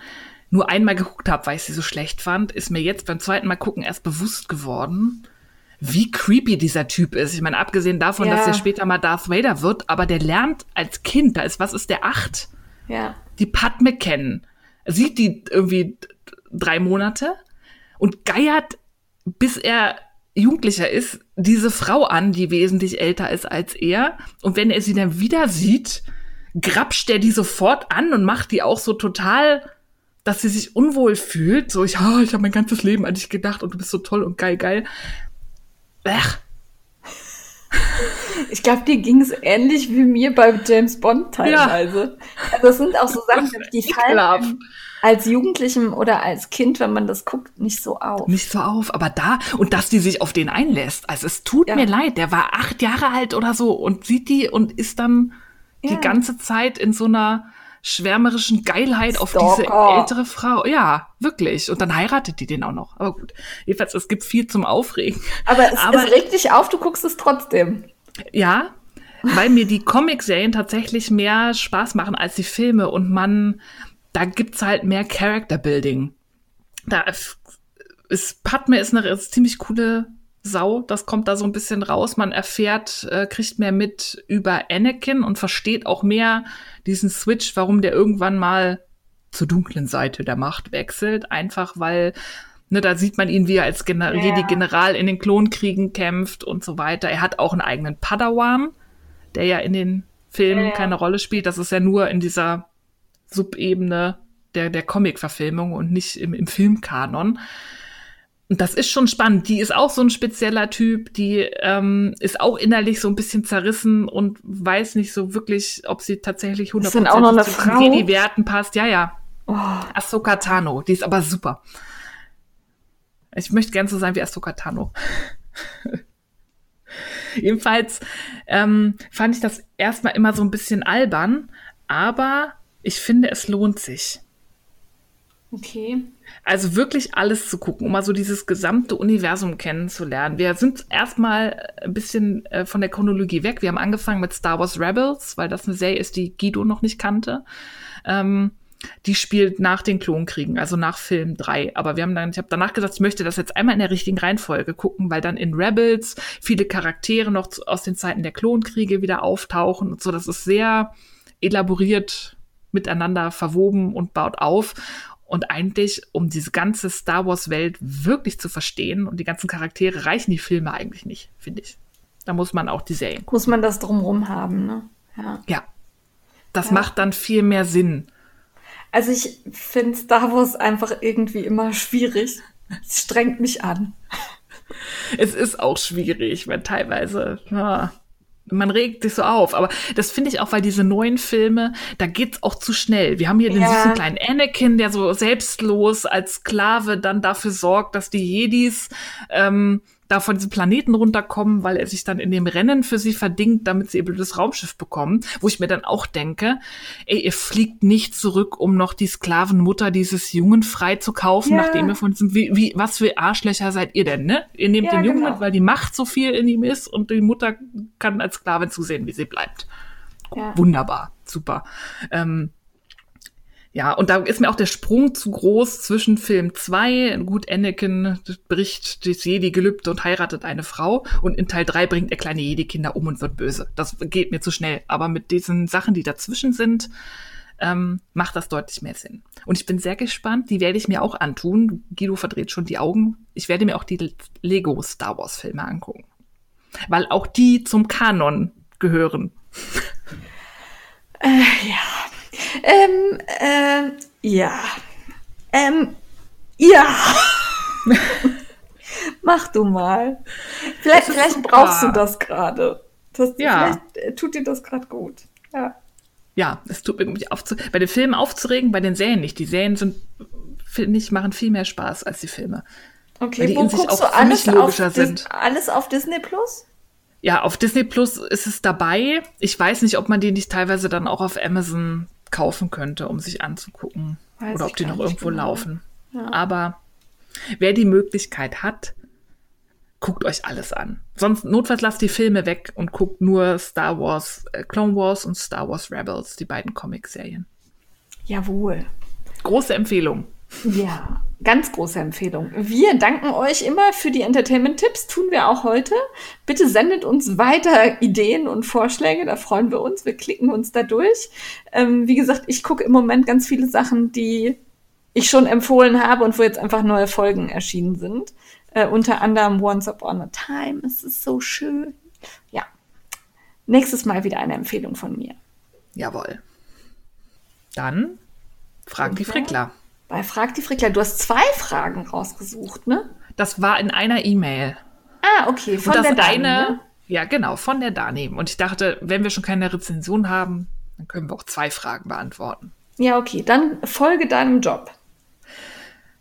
Speaker 1: nur einmal geguckt habe, weil ich sie so schlecht fand, ist mir jetzt beim zweiten Mal gucken erst bewusst geworden, wie creepy dieser Typ ist. Ich meine, abgesehen davon,
Speaker 2: Ja.
Speaker 1: dass er später mal Darth Vader wird, aber der lernt als Kind, da ist, was ist der acht?
Speaker 2: Ja.
Speaker 1: die Padme kennen. Sieht die irgendwie drei Monate und geiert, bis er Jugendlicher ist, diese Frau an, die wesentlich älter ist als er. Und wenn er sie dann wieder sieht, grapscht er die sofort an und macht die auch so total, dass sie sich unwohl fühlt. So, ich, oh, [laughs] ich habe mein ganzes Leben an dich gedacht und du bist so toll und geil, geil. Ach, [laughs]
Speaker 2: Ich glaube, dir ging es ähnlich wie mir bei James Bond teilweise. Also das sind auch so Sachen, [laughs] die fallen als Jugendlichem oder als Kind, wenn man das guckt, nicht so auf.
Speaker 1: nicht so auf, aber da und dass die sich auf den einlässt. Also es tut
Speaker 2: Ja.
Speaker 1: mir leid, der war acht Jahre alt oder so und sieht die und ist dann die
Speaker 2: Ja.
Speaker 1: ganze Zeit in so einer schwärmerischen Geilheit auf diese
Speaker 2: Stalker.
Speaker 1: ältere Frau. Ja, wirklich. Und dann heiratet die den auch noch. Aber gut, jedenfalls, es gibt viel zum Aufregen.
Speaker 2: Aber es,
Speaker 1: Aber-
Speaker 2: es regt dich auf, du guckst es trotzdem.
Speaker 1: Ja, weil mir die Comic-Serien tatsächlich mehr Spaß machen als die Filme und man, da gibt's halt mehr Character-Building. Da ist, Padme ist eine ist ziemlich coole Sau, das kommt da so ein bisschen raus. Man erfährt, äh, kriegt mehr mit über Anakin und versteht auch mehr diesen Switch, warum der irgendwann mal zur dunklen Seite der Macht wechselt. Einfach weil, ne, da sieht man ihn, wie er als Gener
Speaker 2: Ja.
Speaker 1: Jedi-General in den Klonkriegen kämpft und so weiter. Er hat auch einen eigenen Padawan, der ja in den Filmen
Speaker 2: ja.
Speaker 1: keine Rolle spielt. Das ist ja nur in dieser Subebene der, der Comic-Verfilmung und nicht im, im Filmkanon. Und das ist schon spannend. Die ist auch so ein spezieller Typ, die ähm, ist auch innerlich so ein bisschen zerrissen und weiß nicht so wirklich, ob sie tatsächlich
Speaker 2: Ist denn auch noch eine
Speaker 1: zu
Speaker 2: Frau?
Speaker 1: den Jedi-Werten passt. Ja, ja.
Speaker 2: Oh,
Speaker 1: Ahsoka Tano, die ist aber super. Ich möchte gern so sein wie Ahsoka Tano. [laughs] Jedenfalls ähm, fand ich das erstmal immer so ein bisschen albern, aber ich finde, es lohnt sich.
Speaker 2: okay.
Speaker 1: Also wirklich alles zu gucken, um mal so dieses gesamte Universum kennenzulernen. Wir sind erstmal ein bisschen äh, von der Chronologie weg. Wir haben angefangen mit Star Wars Rebels, weil das eine Serie ist, die Guido noch nicht kannte. Ähm, die spielt nach den Klonkriegen, also nach Film 3. Aber wir haben dann, ich habe danach gesagt, ich möchte das jetzt einmal in der richtigen Reihenfolge gucken, weil dann in Rebels viele Charaktere noch zu, aus den Zeiten der Klonkriege wieder auftauchen und so. Das ist sehr elaboriert miteinander verwoben und baut auf. Und eigentlich, um diese ganze Star Wars-Welt wirklich zu verstehen und die ganzen Charaktere, reichen die Filme eigentlich nicht, finde ich. Da muss man auch die Serien.
Speaker 2: Muss man das drumrum haben, ne? Ja.
Speaker 1: Ja. Das
Speaker 2: Ja.
Speaker 1: macht dann viel mehr Sinn.
Speaker 2: Also ich finde Star Wars einfach irgendwie immer schwierig. Es strengt mich an.
Speaker 1: Es ist auch schwierig, weil teilweise, ja, man regt sich so auf. Aber das finde ich auch, weil diese neuen Filme, da geht's auch zu schnell. Wir haben hier den
Speaker 2: Ja.
Speaker 1: süßen kleinen Anakin, der so selbstlos als Sklave dann dafür sorgt, dass die Jedis ähm, da von diesem Planeten runterkommen, weil er sich dann in dem Rennen für sie verdingt, damit sie ihr blödes Raumschiff bekommen. Wo ich mir dann auch denke, ey, ihr fliegt nicht zurück, um noch die Sklavenmutter dieses Jungen frei zu kaufen,
Speaker 2: Ja.
Speaker 1: nachdem ihr von diesem, wie, wie, was für Arschlöcher seid ihr denn, ne? Ihr nehmt
Speaker 2: Ja,
Speaker 1: den Jungen
Speaker 2: genau.
Speaker 1: mit, weil die Macht so viel in ihm ist und die Mutter kann als Sklavin zusehen, wie sie bleibt.
Speaker 2: Ja.
Speaker 1: Wunderbar, super. Ähm, ja, und da ist mir auch der Sprung zu groß zwischen Film 2, gut, Anakin bricht das Jedi-Gelübde und heiratet eine Frau und in Teil 3 bringt er kleine Jedi-Kinder um und wird böse. Das geht mir zu schnell. Aber mit diesen Sachen, die dazwischen sind, ähm, macht das deutlich mehr Sinn. Und ich bin sehr gespannt, die werde ich mir auch antun. Guido verdreht schon die Augen. Ich werde mir auch die Lego Star Wars Filme angucken. Weil auch die zum Kanon gehören.
Speaker 2: Ähm, äh, ja. Ähm, Ja. [laughs] Mach du mal. Vielleicht, vielleicht brauchst du das gerade.
Speaker 1: ja.
Speaker 2: Vielleicht äh, tut dir das gerade gut. Ja.
Speaker 1: Ja, es tut mir mich aufzu bei den Filmen aufzuregen, bei den Serien nicht. Die Serien sind, finde ich, machen viel mehr Spaß als die Filme.
Speaker 2: Okay,
Speaker 1: Weil die
Speaker 2: wo
Speaker 1: in sich auch
Speaker 2: du alles
Speaker 1: logischer
Speaker 2: auf, Dis-
Speaker 1: sind.
Speaker 2: alles auf Disney Plus?
Speaker 1: Ja, auf Disney Plus ist es dabei. Ich weiß nicht, ob man die nicht teilweise dann auch auf Amazon kaufen könnte, um sich anzugucken.
Speaker 2: Weiß
Speaker 1: Oder ob die noch irgendwo
Speaker 2: genau.
Speaker 1: laufen. Aber wer die Möglichkeit hat, guckt euch alles an. Sonst notfalls lasst die Filme weg und guckt nur Star Wars, äh, Clone Wars und Star Wars Rebels, die beiden Comic-Serien.
Speaker 2: Jawohl.
Speaker 1: Große Empfehlung.
Speaker 2: Ja, ganz große Empfehlung. Wir danken euch immer für die Entertainment-Tipps, tun wir auch heute. Bitte sendet uns weiter Ideen und Vorschläge, da freuen wir uns. Wir klicken uns da durch. Ähm, wie gesagt, ich gucke im Moment ganz viele Sachen, die ich schon empfohlen habe und wo jetzt einfach neue Folgen erschienen sind. Äh, unter anderem Once Upon a Time. Es ist so schön. Ja. Nächstes Mal wieder eine Empfehlung von mir.
Speaker 1: Jawohl. Dann fragt die. Frickler.
Speaker 2: Bei Frag die Frickler, du hast zwei Fragen rausgesucht, ne?
Speaker 1: Das war in einer E-Mail.
Speaker 2: Ah, okay. Von
Speaker 1: Und
Speaker 2: der Dani, ne?
Speaker 1: ja genau, von der daneben. Und ich dachte, wenn wir schon keine Rezension haben, dann können wir auch zwei Fragen beantworten.
Speaker 2: Ja, okay. Dann folge deinem Job.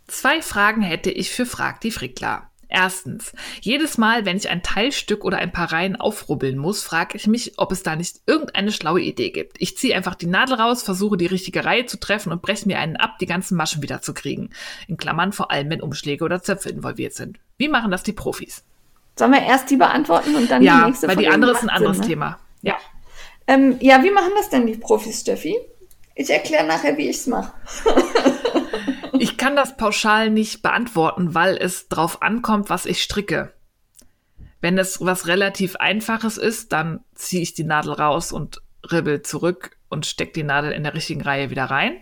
Speaker 1: Zwei Fragen hätte ich für Frag die Frickler. Erstens, jedes Mal, wenn ich ein Teilstück oder ein paar Reihen aufrubbeln muss, frage ich mich, ob es da nicht irgendeine schlaue Idee gibt. Ich ziehe einfach die Nadel raus, versuche die richtige Reihe zu treffen und breche mir einen ab, die ganzen Maschen wieder zu kriegen. In Klammern vor allem, wenn Umschläge oder Zöpfe involviert sind. Wie machen das die Profis?
Speaker 2: Sollen wir erst die beantworten und dann die
Speaker 1: Ja,
Speaker 2: nächste
Speaker 1: weil
Speaker 2: von
Speaker 1: die andere ist ein anderes
Speaker 2: Sinn, ne?
Speaker 1: Thema. Ja.
Speaker 2: Ähm, ja, wie machen das denn die Profis, Steffi? Ich erkläre nachher, wie ich's mache. [laughs]
Speaker 1: Ich kann das pauschal nicht beantworten, weil es drauf ankommt, was ich stricke. Wenn es was relativ Einfaches ist, dann ziehe ich die Nadel raus und ribbel zurück und stecke die Nadel in der richtigen Reihe wieder rein.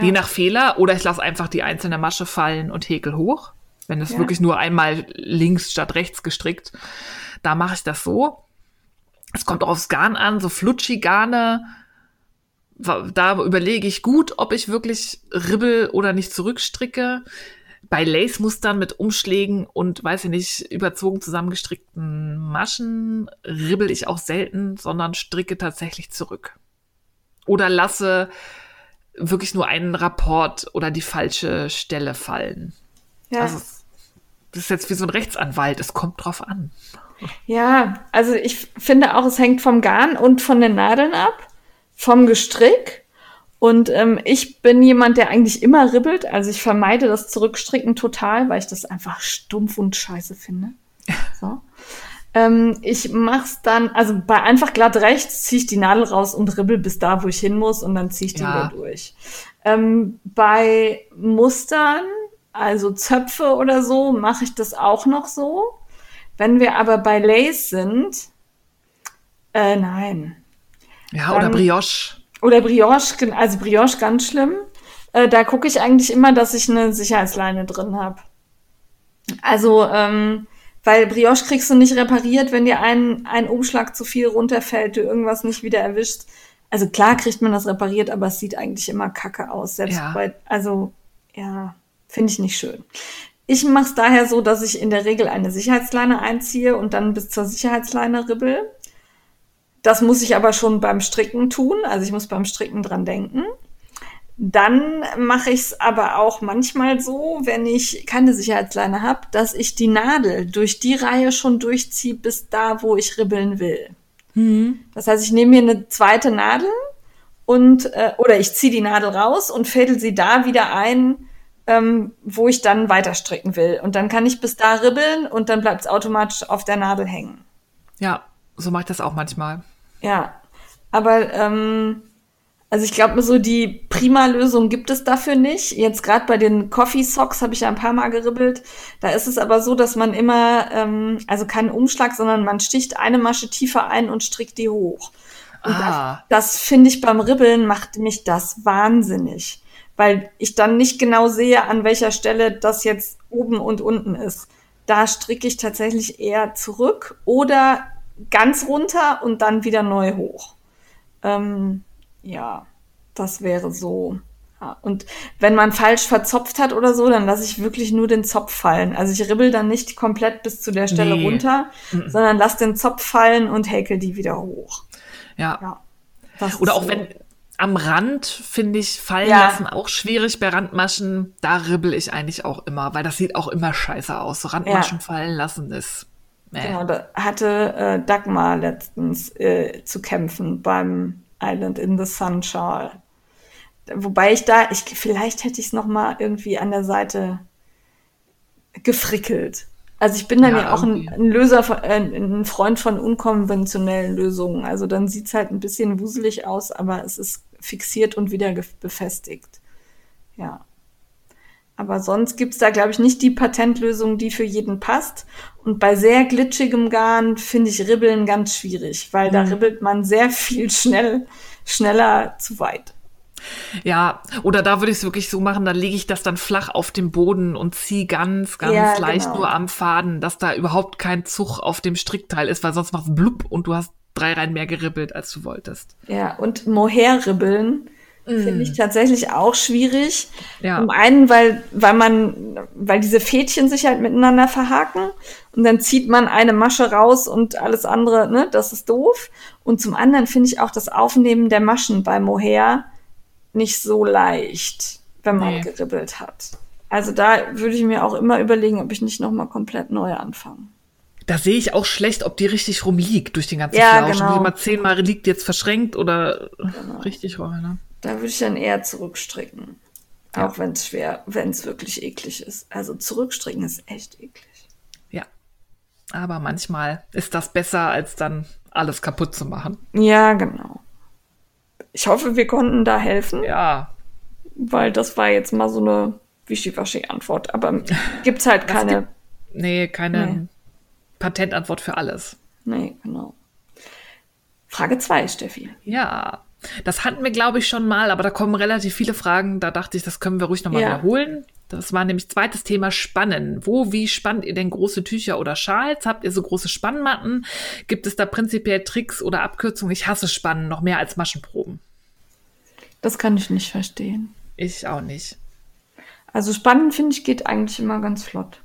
Speaker 1: Je nach Fehler. Oder ich lasse einfach die einzelne Masche fallen und häkel hoch. Wenn es
Speaker 2: Ja.
Speaker 1: wirklich nur einmal links statt rechts gestrickt, da mache ich das so. Es kommt auch aufs Garn an, so Flutschi-Garne da überlege ich gut, ob ich wirklich ribbel oder nicht zurückstricke. Bei Lace-Mustern mit Umschlägen und, weiß ich nicht, überzogen zusammengestrickten Maschen ribbel ich auch selten, sondern stricke tatsächlich zurück. Oder lasse wirklich nur einen Rapport oder die falsche Stelle fallen.
Speaker 2: Ja.
Speaker 1: Also, das ist jetzt wie so ein Rechtsanwalt, es kommt drauf an.
Speaker 2: ja, also ich finde auch, es hängt vom Garn und von den Nadeln ab, vom Gestrick. Und ähm, ich bin jemand, der eigentlich immer ribbelt. Also ich vermeide das Zurückstricken total, weil ich das einfach stumpf und scheiße finde. [laughs] So. Ähm, ich mach's dann, also bei einfach glatt rechts ziehe ich die Nadel raus und ribbel bis da, wo ich hin muss und dann ziehe ich die
Speaker 1: Ja.
Speaker 2: wieder durch. Ähm, bei Mustern, also Zöpfe oder so, mache ich das auch noch so. Wenn wir aber bei Lace sind, äh, nein.
Speaker 1: Ja,
Speaker 2: Dann-
Speaker 1: oder Brioche.
Speaker 2: Oder Brioche, also Brioche ganz schlimm. Äh, da gucke ich eigentlich immer, dass ich eine Sicherheitsleine drin habe. Also, ähm, weil Brioche kriegst du nicht repariert, wenn dir ein, ein Umschlag zu viel runterfällt, du irgendwas nicht wieder erwischt. Also klar kriegt man das repariert, aber es sieht eigentlich immer kacke aus. Selbst
Speaker 1: Ja.
Speaker 2: bei, also, ja, finde ich nicht schön. Ich mache es daher so, dass ich in der Regel eine Sicherheitsleine einziehe und dann bis zur Sicherheitsleine ribbel. Das muss ich aber schon beim Stricken tun. Also ich muss beim Stricken dran denken. Dann mache ich es aber auch manchmal so, wenn ich keine Sicherheitsleine habe, dass ich die Nadel durch die Reihe schon durchziehe bis da, wo ich ribbeln will. Das heißt, ich nehme mir eine zweite Nadel und äh, oder ich ziehe die Nadel raus und fädel sie da wieder ein, ähm, wo ich dann weiter stricken will. Und dann kann ich bis da ribbeln und dann bleibt es automatisch auf der Nadel hängen.
Speaker 1: Ja, so mache ich das auch manchmal.
Speaker 2: Ja, aber ähm, also ich glaube, so die Prima-Lösung gibt es dafür nicht. Jetzt gerade bei den Coffee Socks habe ich ja ein paar Mal geribbelt. Da ist es aber so, dass man immer, ähm, also keinen Umschlag, sondern man sticht eine Masche tiefer ein und strickt die hoch. Und
Speaker 1: Ah.
Speaker 2: das, das finde ich beim Ribbeln macht mich das wahnsinnig, weil ich dann nicht genau sehe, an welcher Stelle das jetzt oben und unten ist. Da stricke ich tatsächlich eher zurück oder ganz runter und dann wieder neu hoch. Ähm, ja, das wäre so. Ja, und wenn man falsch verzopft hat oder so, dann lasse ich wirklich nur den Zopf fallen. Also ich ribbel dann nicht komplett bis zu der Stelle
Speaker 1: Nee.
Speaker 2: runter,
Speaker 1: Mhm.
Speaker 2: sondern lass den Zopf fallen und häkel die wieder hoch.
Speaker 1: Ja.
Speaker 2: Ja.
Speaker 1: Oder auch
Speaker 2: so.
Speaker 1: wenn am Rand, finde ich, fallen
Speaker 2: Ja.
Speaker 1: lassen auch schwierig bei Randmaschen. Da ribbel ich eigentlich auch immer, weil das sieht auch immer scheiße aus. So Randmaschen fallen lassen ist. Äh.
Speaker 2: Genau, da hatte äh, Dagmar letztens äh, zu kämpfen beim Island in the Sun Schal. Wobei ich da, ich, vielleicht hätte ich es noch mal irgendwie an der Seite gefrickelt. Also ich bin dann ja,
Speaker 1: Ja,
Speaker 2: auch ein, ein Löser, von, äh, ein Freund von unkonventionellen Lösungen. Also dann sieht's halt ein bisschen wuselig aus, aber es ist fixiert und wieder befestigt. Ja. Aber sonst gibt's da, glaube ich, nicht die Patentlösung, die für jeden passt. Und bei sehr glitschigem Garn finde ich Ribbeln ganz schwierig, weil da ribbelt man sehr viel schnell, schneller zu weit.
Speaker 1: Ja, oder da würde ich es wirklich so machen, da lege ich das dann flach auf den Boden und ziehe ganz, ganz
Speaker 2: Ja,
Speaker 1: leicht
Speaker 2: genau.
Speaker 1: nur am Faden, dass da überhaupt kein Zug auf dem Strickteil ist, weil sonst macht es blub und du hast drei Reihen mehr geribbelt, als du wolltest.
Speaker 2: Ja, und Mohair-Ribbeln finde ich tatsächlich auch schwierig.
Speaker 1: Ja.
Speaker 2: Zum einen, weil, weil man, weil diese Fädchen sich halt miteinander verhaken und dann zieht man eine Masche raus und alles andere, ne, das ist doof. Und zum anderen finde ich auch das Aufnehmen der Maschen bei Mohair nicht so leicht, wenn man
Speaker 1: Nee.
Speaker 2: geribbelt hat. Also da würde ich mir auch immer überlegen, ob ich nicht nochmal komplett neu anfange.
Speaker 1: Da sehe ich auch schlecht, ob die richtig rumliegt durch den ganzen
Speaker 2: Ja,
Speaker 1: Flausch.
Speaker 2: genau.
Speaker 1: Wie mal zehnmal liegt die jetzt verschränkt oder richtig rum, ne?
Speaker 2: Da würde ich dann eher zurückstricken.
Speaker 1: Ja.
Speaker 2: Auch wenn es schwer, wenn es wirklich eklig ist. Also zurückstricken ist echt eklig.
Speaker 1: Ja. Aber manchmal ist das besser, als dann alles kaputt zu machen.
Speaker 2: Ja, genau. Ich hoffe, wir konnten da helfen,
Speaker 1: Ja.
Speaker 2: weil das war jetzt mal so eine Wischiwaschi-Antwort. Aber gibt's halt [laughs] keine.
Speaker 1: Nee, keine
Speaker 2: Nee.
Speaker 1: Patentantwort für alles.
Speaker 2: Nee, genau. Frage zwei, Steffi.
Speaker 1: Ja, das hatten wir, glaube ich, schon mal, aber da kommen relativ viele Fragen. Da dachte ich, das können wir ruhig nochmal
Speaker 2: Ja.
Speaker 1: wiederholen. Das war nämlich zweites Thema Spannen. Wo, wie spannt ihr denn große Tücher oder Schals? Habt ihr so große Spannmatten? Gibt es da prinzipiell Tricks oder Abkürzungen? Ich hasse Spannen noch mehr als Maschenproben.
Speaker 2: Das kann ich nicht verstehen.
Speaker 1: Ich auch nicht.
Speaker 2: Also spannend finde ich geht eigentlich immer ganz flott.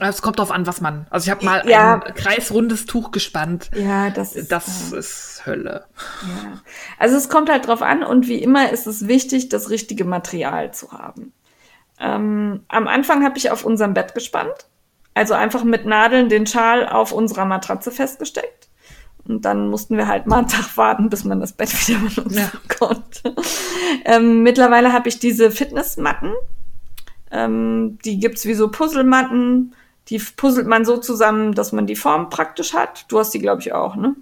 Speaker 1: Es kommt drauf an, was man. Also ich habe mal
Speaker 2: Ja.
Speaker 1: ein kreisrundes Tuch gespannt.
Speaker 2: Ja, das ist.
Speaker 1: Das
Speaker 2: äh,
Speaker 1: ist Hölle.
Speaker 2: Ja. Also es kommt halt drauf an und wie immer ist es wichtig, das richtige Material zu haben. Ähm, am Anfang habe ich auf unserem Bett gespannt, also einfach mit Nadeln den Schal auf unserer Matratze festgesteckt. Und dann mussten wir halt mal einen Tag warten, bis man das Bett wieder benutzen
Speaker 1: Ja.
Speaker 2: konnte. Ähm, mittlerweile habe ich diese Fitnessmatten. Ähm, die gibt's wie so Puzzlematten. Die puzzelt man so zusammen, dass man die Form praktisch hat. Du hast die, glaube ich, auch, ne?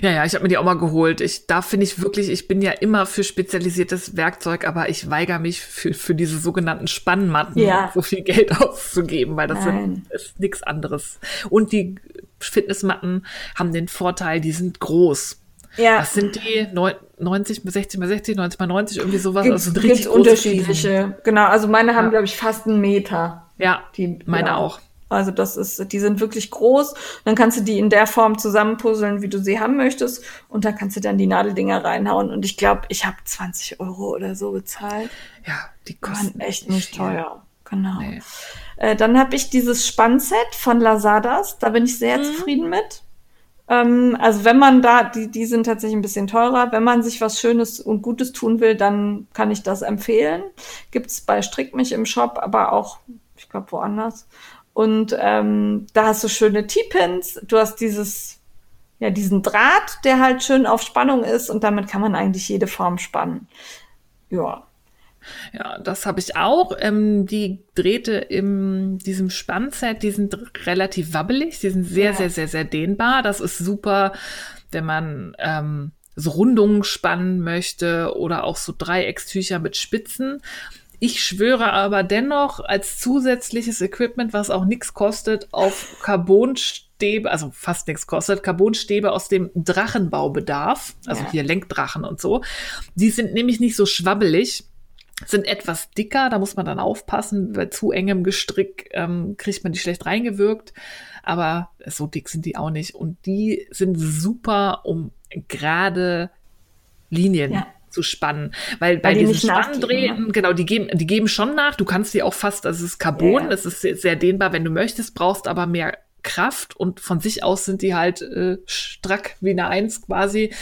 Speaker 1: Ja, ja, ich habe mir die auch mal geholt. Ich, da finde ich wirklich, ich bin ja immer für spezialisiertes Werkzeug, aber ich weigere mich für, für diese sogenannten Spannmatten
Speaker 2: Ja.
Speaker 1: so viel Geld [laughs] auszugeben, weil das sind, ist nichts anderes. Und die Fitnessmatten haben den Vorteil, die sind groß.
Speaker 2: Ja.
Speaker 1: Was sind die? Neun- 90 mal 60 mal 60, 90 mal 90, irgendwie sowas.
Speaker 2: Gibt,
Speaker 1: also richtig
Speaker 2: unterschiedliche. Genau, also meine haben,
Speaker 1: Ja.
Speaker 2: glaube ich, fast einen Meter.
Speaker 1: Ja,
Speaker 2: Die,
Speaker 1: meine
Speaker 2: ja.
Speaker 1: auch.
Speaker 2: Also das ist, die sind wirklich groß. Dann kannst du die in der Form zusammenpuzzeln, wie du sie haben möchtest. Und da kannst du dann die Nadeldinger reinhauen. Und ich glaube, ich habe 20 Euro oder so bezahlt.
Speaker 1: Ja, die
Speaker 2: Waren
Speaker 1: kosten
Speaker 2: echt nicht
Speaker 1: viel.
Speaker 2: teuer. Genau.
Speaker 1: Nee.
Speaker 2: Äh, dann habe ich dieses Spannset von Lazadas. Da bin ich
Speaker 1: Mhm.
Speaker 2: sehr zufrieden mit. Ähm, also wenn man da, die, die sind tatsächlich ein bisschen teurer. Wenn man sich was Schönes und Gutes tun will, dann kann ich das empfehlen. Gibt's bei Strick mich im Shop, aber auch, ich glaube, woanders. Und ähm, da hast du schöne T-Pins. Du hast dieses, ja, diesen Draht, der halt schön auf Spannung ist und damit kann man eigentlich jede Form spannen. Ja.
Speaker 1: Ja, das habe ich auch. Ähm, die Drähte in diesem Spannset, die sind relativ wabbelig, die sind sehr,
Speaker 2: Ja.
Speaker 1: sehr, sehr, sehr dehnbar. Das ist super, wenn man ähm, so Rundungen spannen möchte oder auch so Dreieckstücher mit Spitzen. Ich schwöre aber dennoch als zusätzliches Equipment, was auch nichts kostet, auf [laughs] Carbonstäbe, also fast nichts kostet, Carbonstäbe aus dem Drachenbaubedarf, also
Speaker 2: Ja.
Speaker 1: hier Lenkdrachen und so. Die sind nämlich nicht so schwabbelig sind etwas dicker, da muss man dann aufpassen. Bei zu engem Gestrick ähm, kriegt man die schlecht reingewirkt, aber so dick sind die auch nicht. Und die sind super, um gerade Linien
Speaker 2: Ja.
Speaker 1: Zu spannen. Weil bei
Speaker 2: die
Speaker 1: diesen Spanndrähten,
Speaker 2: ne?
Speaker 1: genau, die geben, die geben schon nach. Du kannst die auch fast, das ist Carbon,
Speaker 2: Ja.
Speaker 1: es ist sehr, sehr dehnbar, wenn du möchtest, brauchst aber mehr Kraft und von sich aus sind die halt äh, strack wie eine Eins quasi.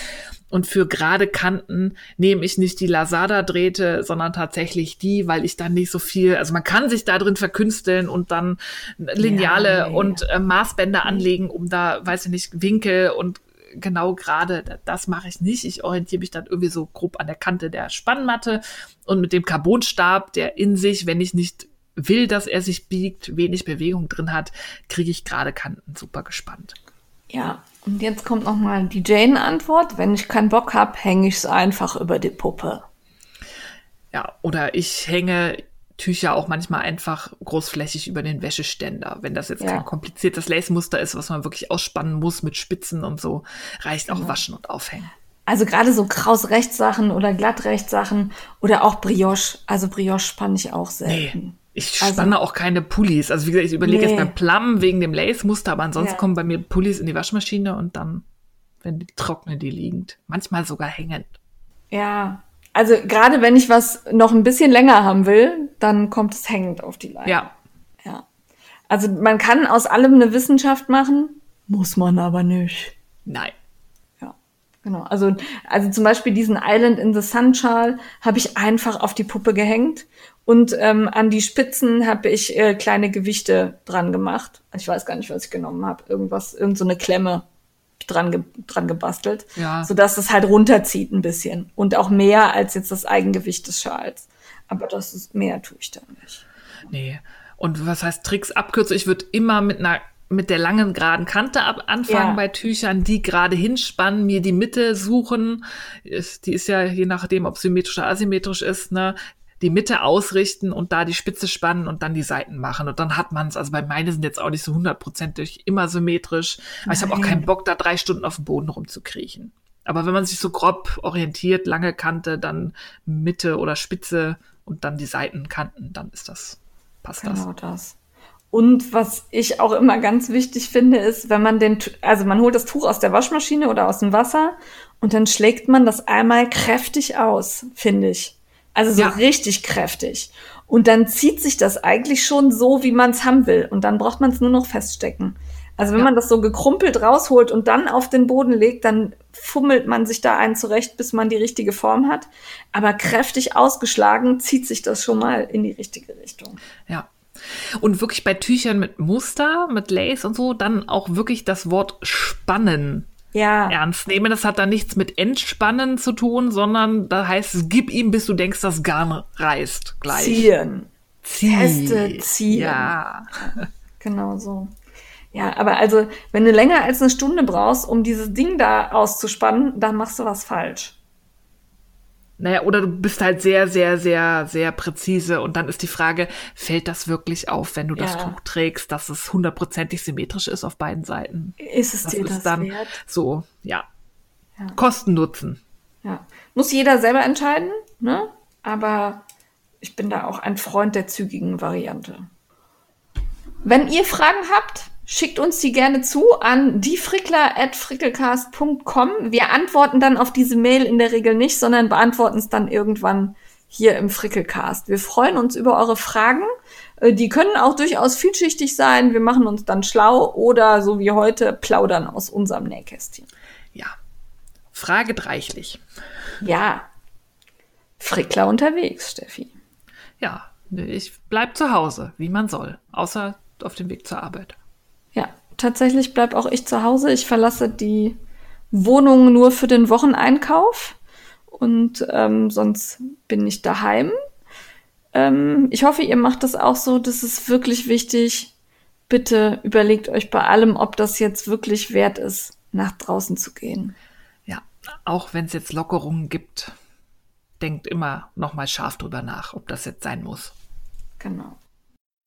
Speaker 1: Und für gerade Kanten nehme ich nicht die Lazada-Drähte, sondern tatsächlich die, weil ich dann nicht so viel, also man kann sich da drin verkünsteln und dann Lineale
Speaker 2: Ja, nee.
Speaker 1: und äh, Maßbänder anlegen, um da, weiß ich nicht, Winkel und genau gerade, da- das mache ich nicht. Ich orientiere mich dann irgendwie so grob an der Kante der Spannmatte und mit dem Carbonstab, der in sich, wenn ich nicht will, dass er sich biegt, wenig Bewegung drin hat, kriege ich gerade Kanten super gespannt.
Speaker 2: Ja, und jetzt kommt noch mal die Jane-Antwort. Wenn ich keinen Bock hab, hänge ich es einfach über die Puppe.
Speaker 1: Ja, oder ich hänge Tücher auch manchmal einfach großflächig über den Wäscheständer. Wenn das jetzt
Speaker 2: Ja.
Speaker 1: kein kompliziertes Lace-Muster ist, was man wirklich ausspannen muss mit Spitzen und so, reicht auch waschen und aufhängen.
Speaker 2: Also gerade so kraus Rechtssachen oder glatt Rechtssachen oder auch Brioche. Also Brioche spanne ich auch
Speaker 1: Nee,
Speaker 2: selten.
Speaker 1: ich
Speaker 2: Also-
Speaker 1: spanne auch keine Pullis. Also wie gesagt, ich überlege
Speaker 2: Nee.
Speaker 1: jetzt beim Plum wegen dem Lace-Muster, aber ansonsten
Speaker 2: Ja.
Speaker 1: kommen bei mir Pullis in die Waschmaschine und dann, wenn die trocknen, die liegend. Manchmal sogar hängend.
Speaker 2: Ja, also gerade wenn ich was noch ein bisschen länger haben will, dann kommt es hängend auf die Leine.
Speaker 1: Ja,
Speaker 2: ja. Also man kann aus allem eine Wissenschaft machen, muss man aber nicht.
Speaker 1: nein.
Speaker 2: Ja, genau. Also, also zum Beispiel diesen Island in the Sun Schal habe ich einfach auf die Puppe gehängt und ähm, an die Spitzen habe ich äh, kleine Gewichte dran gemacht. Ich weiß gar nicht, was ich genommen habe. Irgendwas, irgend so eine Klemme dran, ge dran gebastelt,
Speaker 1: Ja.
Speaker 2: sodass es halt runterzieht ein bisschen und auch mehr als jetzt das Eigengewicht des Schals. Aber das ist mehr tue ich da nicht.
Speaker 1: Nee. Und was heißt Tricks abkürzen? Ich würde immer mit einer mit der langen geraden Kante ab anfangen
Speaker 2: Ja.
Speaker 1: bei Tüchern, die gerade hinspannen, mir die Mitte suchen. Ist, die ist ja je nachdem, ob symmetrisch oder asymmetrisch ist, ne? Die Mitte ausrichten und da die Spitze spannen und dann die Seiten machen. Und dann hat man es. Also bei meine sind jetzt auch nicht so hundertprozentig immer symmetrisch. Aber ich habe auch
Speaker 2: Nein.
Speaker 1: keinen Bock, da drei Stunden auf dem Boden rumzukriechen. Aber wenn man sich so grob orientiert, lange Kante, dann Mitte oder Spitze und dann die Seitenkanten, dann ist das, passt das.
Speaker 2: Genau das. Und was ich auch immer ganz wichtig finde, ist, wenn man den, also man holt das Tuch aus der Waschmaschine oder aus dem Wasser und dann schlägt man das einmal kräftig aus, finde ich. Also so
Speaker 1: Ja.
Speaker 2: richtig kräftig. Und dann zieht sich das eigentlich schon so, wie man es haben will. Und dann braucht man es nur noch feststecken. Also wenn
Speaker 1: Ja.
Speaker 2: man das so gekrumpelt rausholt und dann auf den Boden legt, dann fummelt man sich da einen zurecht, bis man die richtige Form hat. Aber kräftig ausgeschlagen zieht sich das schon mal in die richtige Richtung.
Speaker 1: Ja. Und wirklich bei Tüchern mit Muster, mit Lace und so, dann auch wirklich das Wort spannen
Speaker 2: Ja.
Speaker 1: ernst nehmen. Das hat da nichts mit Entspannen zu tun, sondern da heißt es, gib ihm, bis du denkst, das Garn reißt gleich.
Speaker 2: Ziehen.
Speaker 1: Zieh.
Speaker 2: Feste ziehen.
Speaker 1: Ja. [laughs]
Speaker 2: Genau so. Ja, aber also, wenn du länger als eine Stunde brauchst, um dieses Ding da auszuspannen, dann machst du was falsch.
Speaker 1: Naja, oder du bist halt sehr, sehr, sehr, sehr präzise und dann ist die Frage, fällt das wirklich auf, wenn du das
Speaker 2: Ja.
Speaker 1: Tuch trägst, dass es hundertprozentig symmetrisch ist auf beiden Seiten?
Speaker 2: Ist es
Speaker 1: Das
Speaker 2: dir das
Speaker 1: ist dann
Speaker 2: wert?
Speaker 1: so, ja.
Speaker 2: Ja.
Speaker 1: Kosten Nutzen.
Speaker 2: Ja. Muss jeder selber entscheiden, ne? Aber ich bin da auch ein Freund der zügigen Variante. Wenn ihr Fragen habt, schickt uns die gerne zu an diefrickler.frickelcast.com. Wir antworten dann auf diese Mail in der Regel nicht, sondern beantworten es dann irgendwann hier im Frickelcast. Wir freuen uns über eure Fragen. Äh, Die können auch durchaus vielschichtig sein. Wir machen uns dann schlau oder so wie heute plaudern aus unserem Nähkästchen.
Speaker 1: Ja. Fraget reichlich.
Speaker 2: Ja. Frickler unterwegs, Steffi.
Speaker 1: Ja, ich bleib zu Hause, wie man soll, außer auf dem Weg zur Arbeit.
Speaker 2: Tatsächlich bleib auch ich zu Hause. Ich verlasse die Wohnung nur für den Wocheneinkauf und ähm, sonst bin ich daheim. Ähm, ich hoffe, ihr macht das auch so. Das ist wirklich wichtig. Bitte überlegt euch bei allem, ob das jetzt wirklich wert ist, nach draußen zu gehen.
Speaker 1: Ja, auch wenn es jetzt Lockerungen gibt, denkt immer noch mal scharf drüber nach, ob das jetzt sein muss.
Speaker 2: Genau.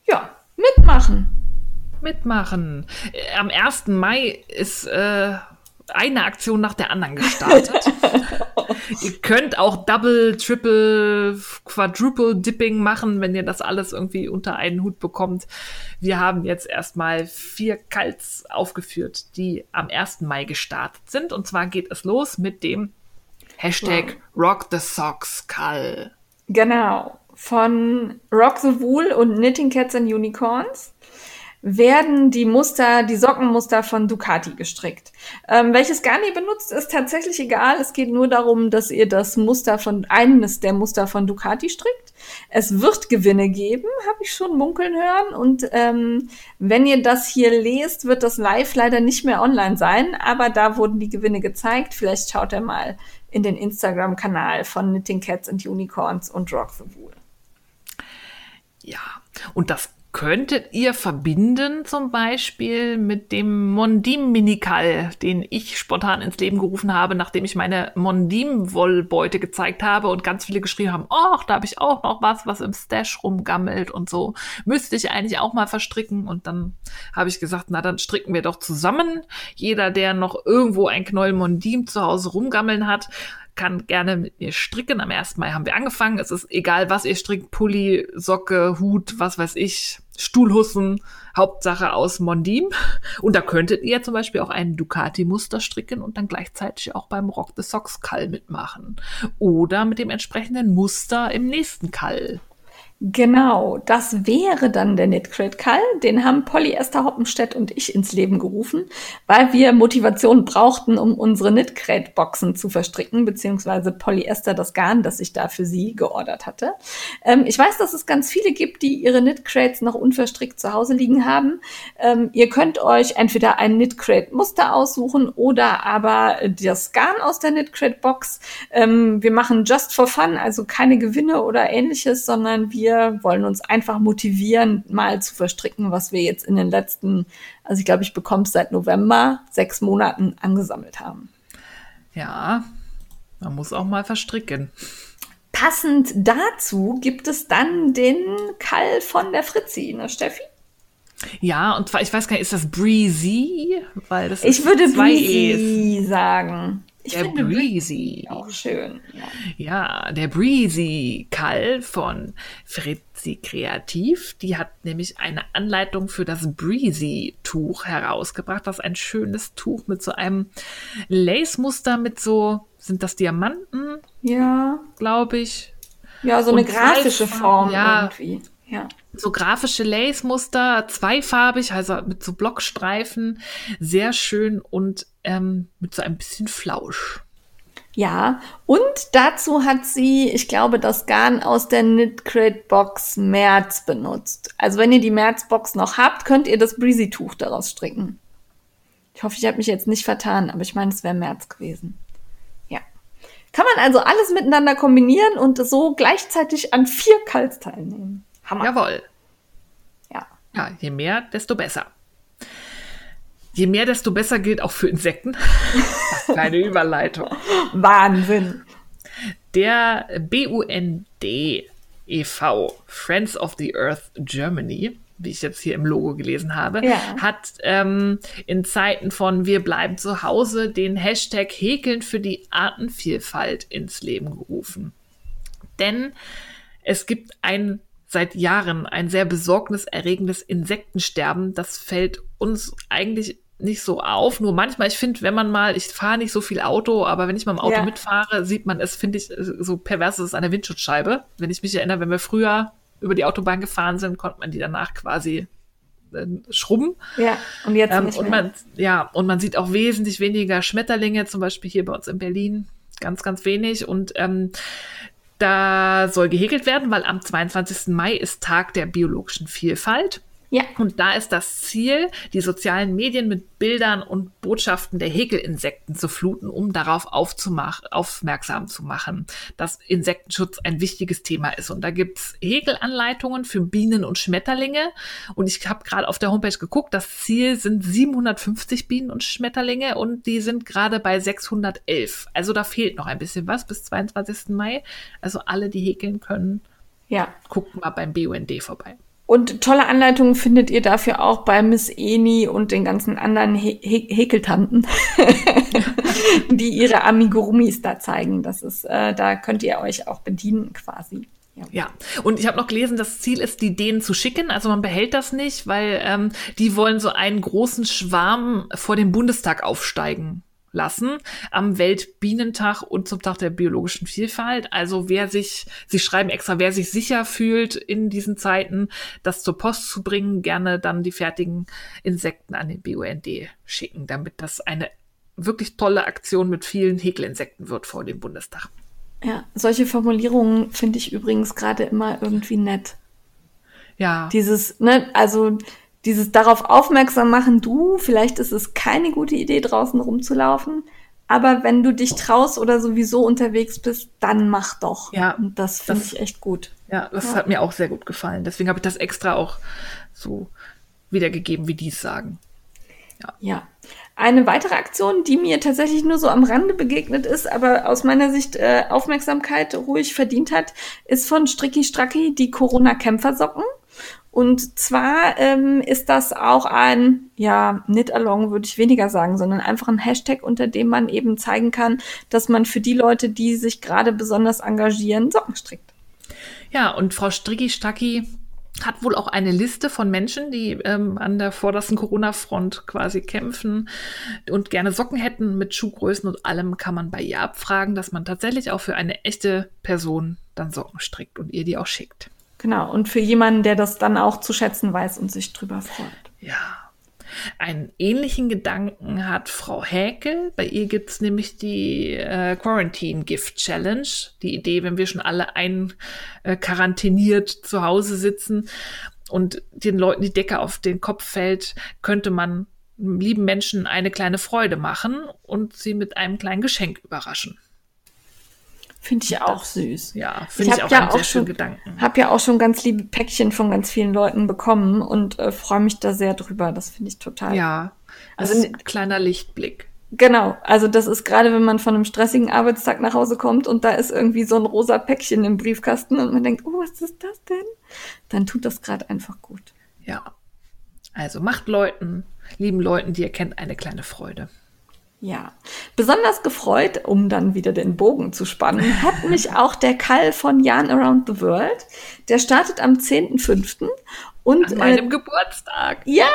Speaker 2: Ja, mitmachen.
Speaker 1: Mitmachen. Äh, Am 1. Mai ist äh, eine Aktion nach der anderen gestartet. [laughs] ihr könnt auch Double, Triple, Quadruple Dipping machen, wenn ihr das alles irgendwie unter einen Hut bekommt. Wir haben jetzt erstmal vier Kalts aufgeführt, die am 1. Mai gestartet sind. Und zwar geht es los mit dem Hashtag Rock the Socks Kall.
Speaker 2: Genau. Von Rock the Wool und Knitting Cats and Unicorns werden die Muster, die Sockenmuster von Ducati gestrickt. Ähm, welches Garni benutzt, ist tatsächlich egal. Es geht nur darum, dass ihr das Muster von eines der Muster von Ducati strickt. Es wird Gewinne geben, habe ich schon munkeln hören. Und ähm, wenn ihr das hier lest, wird das live leider nicht mehr online sein. Aber da wurden die Gewinne gezeigt. Vielleicht schaut ihr mal in den Instagram-Kanal von Knitting Cats and Unicorns und Rock the Wool.
Speaker 1: Ja, und das könntet ihr verbinden zum Beispiel mit dem Mondim Minikal, den ich spontan ins Leben gerufen habe, nachdem ich meine Mondim Wollbeute gezeigt habe und ganz viele geschrieben haben, ach, da habe ich auch noch was, was im Stash rumgammelt und so. Müsste ich eigentlich auch mal verstricken und dann habe ich gesagt, na dann stricken wir doch zusammen. Jeder, der noch irgendwo ein Knäuel Mondim zu Hause rumgammeln hat, kann gerne mit mir stricken. Am 1. Mai haben wir angefangen. Es ist egal, was ihr strickt. Pulli, Socke, Hut, was weiß ich, Stuhlhussen, Hauptsache aus Mondim. Und da könntet ihr zum Beispiel auch einen Ducati-Muster stricken und dann gleichzeitig auch beim Rock the Socks Kall mitmachen. Oder mit dem entsprechenden Muster im nächsten Kall.
Speaker 2: Genau, das wäre dann der Knitcrate Call. Den haben Polly Esther Hoppenstedt und ich ins Leben gerufen, weil wir Motivation brauchten, um unsere Knitcrate Boxen zu verstricken, beziehungsweise Polly Esther das Garn, das ich da für sie geordert hatte. Ähm, ich weiß, dass es ganz viele gibt, die ihre Knitcrates noch unverstrickt zu Hause liegen haben. Ähm, ihr könnt euch entweder ein Knitcrate Muster aussuchen oder aber das Garn aus der Knitcrate Box. Ähm, wir machen just for fun, also keine Gewinne oder ähnliches, sondern wir wir wollen uns einfach motivieren, mal zu verstricken, was wir jetzt in den letzten, also ich glaube, ich bekomme es seit November, sechs Monaten angesammelt haben.
Speaker 1: Ja, man muss auch mal verstricken.
Speaker 2: Passend dazu gibt es dann den Kall von der Fritzi, ne Steffi?
Speaker 1: Ja, und zwar, ich weiß gar nicht, ist das Breezy?
Speaker 2: Weil das ich würde Breezy sagen.
Speaker 1: Ich der Breezy.
Speaker 2: Auch schön.
Speaker 1: Ja. ja, der Breezy Kall von Fritzi Kreativ. Die hat nämlich eine Anleitung für das Breezy Tuch herausgebracht. Das ist ein schönes Tuch mit so einem Lace-Muster mit so, sind das Diamanten?
Speaker 2: Ja.
Speaker 1: Glaube ich.
Speaker 2: Ja, so eine grafische Form
Speaker 1: ja, irgendwie. Ja. So grafische Lace-Muster, zweifarbig, also mit so Blockstreifen, sehr schön und ähm, mit so ein bisschen Flausch.
Speaker 2: Ja, und dazu hat sie, ich glaube, das Garn aus der Knit Box März benutzt. Also wenn ihr die März Box noch habt, könnt ihr das Breezy Tuch daraus stricken. Ich hoffe, ich habe mich jetzt nicht vertan, aber ich meine, es wäre März gewesen. Ja. Kann man also alles miteinander kombinieren und so gleichzeitig an vier Kals teilnehmen.
Speaker 1: Hammer. Jawohl.
Speaker 2: Ja.
Speaker 1: Je mehr, desto besser. Je mehr, desto besser gilt auch für Insekten. Kleine [laughs] Überleitung.
Speaker 2: Wahnsinn.
Speaker 1: Der BUND e.V., Friends of the Earth Germany, wie ich jetzt hier im Logo gelesen habe, ja. hat ähm, in Zeiten von Wir bleiben zu Hause den Hashtag Häkeln für die Artenvielfalt ins Leben gerufen. Denn es gibt ein seit Jahren ein sehr besorgniserregendes Insektensterben. Das fällt uns eigentlich nicht so auf. Nur manchmal, ich finde, wenn man mal, ich fahre nicht so viel Auto, aber wenn ich mal im Auto ja. mitfahre, sieht man es, finde ich, so pervers ist es an der Windschutzscheibe. Wenn ich mich erinnere, wenn wir früher über die Autobahn gefahren sind, konnte man die danach quasi äh, schrubben.
Speaker 2: Ja, und jetzt
Speaker 1: ähm, nicht mehr. Und man, ja, und man sieht auch wesentlich weniger Schmetterlinge, zum Beispiel hier bei uns in Berlin. Ganz, ganz wenig. Und ähm, da soll gehäkelt werden, weil am 22. Mai ist Tag der biologischen Vielfalt.
Speaker 2: Ja.
Speaker 1: Und da ist das Ziel, die sozialen Medien mit Bildern und Botschaften der Häkelinsekten zu fluten, um darauf aufmerksam zu machen, dass Insektenschutz ein wichtiges Thema ist. Und da gibt's Häkelanleitungen für Bienen und Schmetterlinge. Und ich habe gerade auf der Homepage geguckt, das Ziel sind 750 Bienen und Schmetterlinge und die sind gerade bei 611. Also da fehlt noch ein bisschen was bis 22. Mai. Also alle, die häkeln können,
Speaker 2: ja.
Speaker 1: guckt mal beim BUND vorbei.
Speaker 2: Und tolle Anleitungen findet ihr dafür auch bei Miss Eni und den ganzen anderen Hä Häkeltanten, [laughs] die ihre Amigurumis da zeigen. Das ist, äh, da könnt ihr euch auch bedienen quasi.
Speaker 1: Ja. ja, und ich habe noch gelesen, das Ziel ist, die denen zu schicken. Also man behält das nicht, weil ähm, die wollen so einen großen Schwarm vor dem Bundestag aufsteigen. Lassen am Weltbienentag und zum Tag der biologischen Vielfalt. Also wer sich, sie schreiben extra, wer sich sicher fühlt in diesen Zeiten, das zur Post zu bringen, gerne dann die fertigen Insekten an den BUND schicken, damit das eine wirklich tolle Aktion mit vielen Häkelinsekten wird vor dem Bundestag.
Speaker 2: Ja, solche Formulierungen finde ich übrigens gerade immer irgendwie nett.
Speaker 1: Ja.
Speaker 2: Dieses, ne, also dieses darauf aufmerksam machen, du, vielleicht ist es keine gute Idee, draußen rumzulaufen, aber wenn du dich traust oder sowieso unterwegs bist, dann mach doch.
Speaker 1: Ja.
Speaker 2: Und das finde ich echt gut.
Speaker 1: Ja, das
Speaker 2: Ja.
Speaker 1: hat mir auch sehr gut gefallen. Deswegen habe ich das extra auch so wiedergegeben, wie die es sagen.
Speaker 2: Ja. Eine weitere Aktion, die mir tatsächlich nur so am Rande begegnet ist, aber aus meiner Sicht äh, Aufmerksamkeit ruhig verdient hat, ist von Stricky Stracki die Corona-Kämpfersocken. Und zwar ähm, ist das auch ein, ja, Knit-Along würde ich weniger sagen, sondern einfach ein Hashtag, unter dem man eben zeigen kann, dass man für die Leute, die sich gerade besonders engagieren, Socken strickt.
Speaker 1: Ja, und Frau Stricki-Stacki hat wohl auch eine Liste von Menschen, die ähm, an der vordersten Corona-Front quasi kämpfen und gerne Socken hätten mit Schuhgrößen und allem kann man bei ihr abfragen, dass man tatsächlich auch für eine echte Person dann Socken strickt und ihr die auch schickt.
Speaker 2: Genau. Und für jemanden, der das dann auch zu schätzen weiß und sich drüber freut.
Speaker 1: Ja. Einen ähnlichen Gedanken hat Frau Häkel. Bei ihr gibt's nämlich die äh, Quarantine Gift Challenge. Die Idee, wenn wir schon alle einkarantiniert zu Hause sitzen und den Leuten die Decke auf den Kopf fällt, könnte man lieben Menschen eine kleine Freude machen und sie mit einem kleinen Geschenk überraschen.
Speaker 2: Finde ich auch süß.
Speaker 1: Ja, finde ich,
Speaker 2: hab
Speaker 1: auch
Speaker 2: ja
Speaker 1: einen sehr
Speaker 2: auch
Speaker 1: schönen
Speaker 2: schon-
Speaker 1: Gedanken.
Speaker 2: Hab ja auch schon ganz liebe Päckchen von ganz vielen Leuten bekommen und äh, freue mich da sehr drüber. Das finde ich total.
Speaker 1: Ja,
Speaker 2: Also
Speaker 1: ein kleiner Lichtblick.
Speaker 2: Genau. Also das ist gerade, wenn man von einem stressigen Arbeitstag nach Hause kommt und da ist irgendwie so ein rosa Päckchen im Briefkasten und man denkt, oh, was ist das denn? Dann tut das gerade einfach gut.
Speaker 1: Ja. Also macht Leuten, lieben Leuten, die ihr kennt, eine kleine Freude.
Speaker 2: Ja. Besonders gefreut, um dann wieder den Bogen zu spannen, hat [laughs] mich auch der Kall von Jan Around the World. Der startet am 10.05. Und
Speaker 1: An
Speaker 2: äh,
Speaker 1: meinem Geburtstag.
Speaker 2: Ja,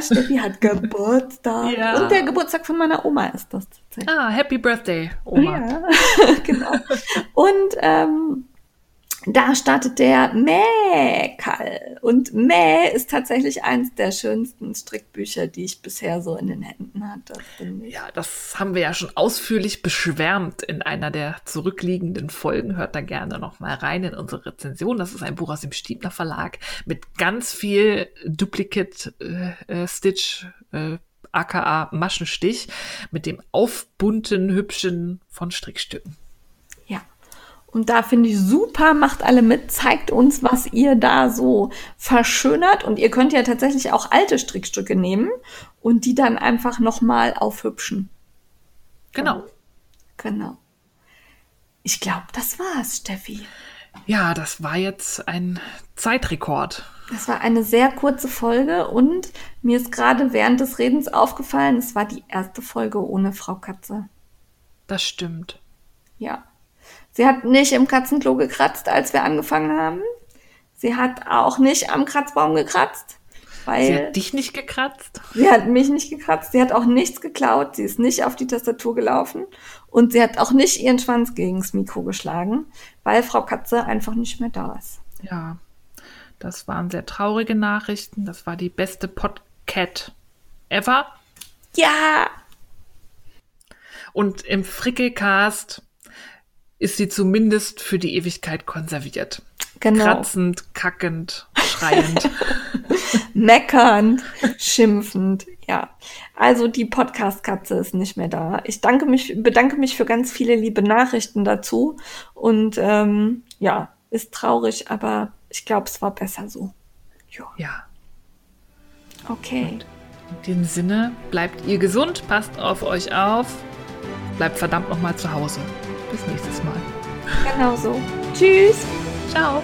Speaker 2: Steffi hat Geburtstag.
Speaker 1: Ja.
Speaker 2: Und der Geburtstag von meiner Oma ist das.
Speaker 1: Ah, Happy Birthday, Oma.
Speaker 2: Ja, [laughs] genau. Und ähm, da startet der Mähkall. Und Mäh ist tatsächlich eins der schönsten Strickbücher, die ich bisher so in den Händen hatte.
Speaker 1: Ja, das haben wir ja schon ausführlich beschwärmt in einer der zurückliegenden Folgen. Hört da gerne noch mal rein in unsere Rezension. Das ist ein Buch aus dem Stiebner Verlag mit ganz viel Duplicate äh, äh, Stitch, äh, aka Maschenstich, mit dem aufbunten, hübschen von Strickstücken.
Speaker 2: Und da finde ich super, macht alle mit, zeigt uns, was ihr da so verschönert. Und ihr könnt ja tatsächlich auch alte Strickstücke nehmen und die dann einfach nochmal aufhübschen.
Speaker 1: Genau.
Speaker 2: Genau. Ich glaube, das war's, Steffi.
Speaker 1: Ja, das war jetzt ein Zeitrekord.
Speaker 2: Das war eine sehr kurze Folge und mir ist gerade während des Redens aufgefallen, es war die erste Folge ohne Frau Katze.
Speaker 1: Das stimmt.
Speaker 2: Ja. Sie hat nicht im Katzenklo gekratzt, als wir angefangen haben. Sie hat auch nicht am Kratzbaum gekratzt, weil
Speaker 1: Sie hat dich nicht gekratzt?
Speaker 2: sie hat mich nicht gekratzt. Sie hat auch nichts geklaut. Sie ist nicht auf die Tastatur gelaufen und sie hat auch nicht ihren Schwanz gegens Mikro geschlagen, weil Frau Katze einfach nicht mehr da ist.
Speaker 1: Ja, das waren sehr traurige Nachrichten. Das war die beste Podcat ever.
Speaker 2: Ja,
Speaker 1: Und im Frickelcast ist sie zumindest für die Ewigkeit konserviert.
Speaker 2: genau.
Speaker 1: Kratzend, kackend, schreiend. [laughs]
Speaker 2: meckernd, schimpfend, ja. Also die Podcast-Katze ist nicht mehr da. Ich danke mich, bedanke mich für ganz viele liebe Nachrichten dazu und ähm, ja, ist traurig, aber ich glaube, es war besser so. Ja,
Speaker 1: ja,
Speaker 2: okay.
Speaker 1: in dem Sinne, bleibt ihr gesund, passt auf euch auf, bleibt verdammt nochmal zu Hause. Bis nächstes Mal.
Speaker 2: Genau so. Tschüss.
Speaker 1: Ciao.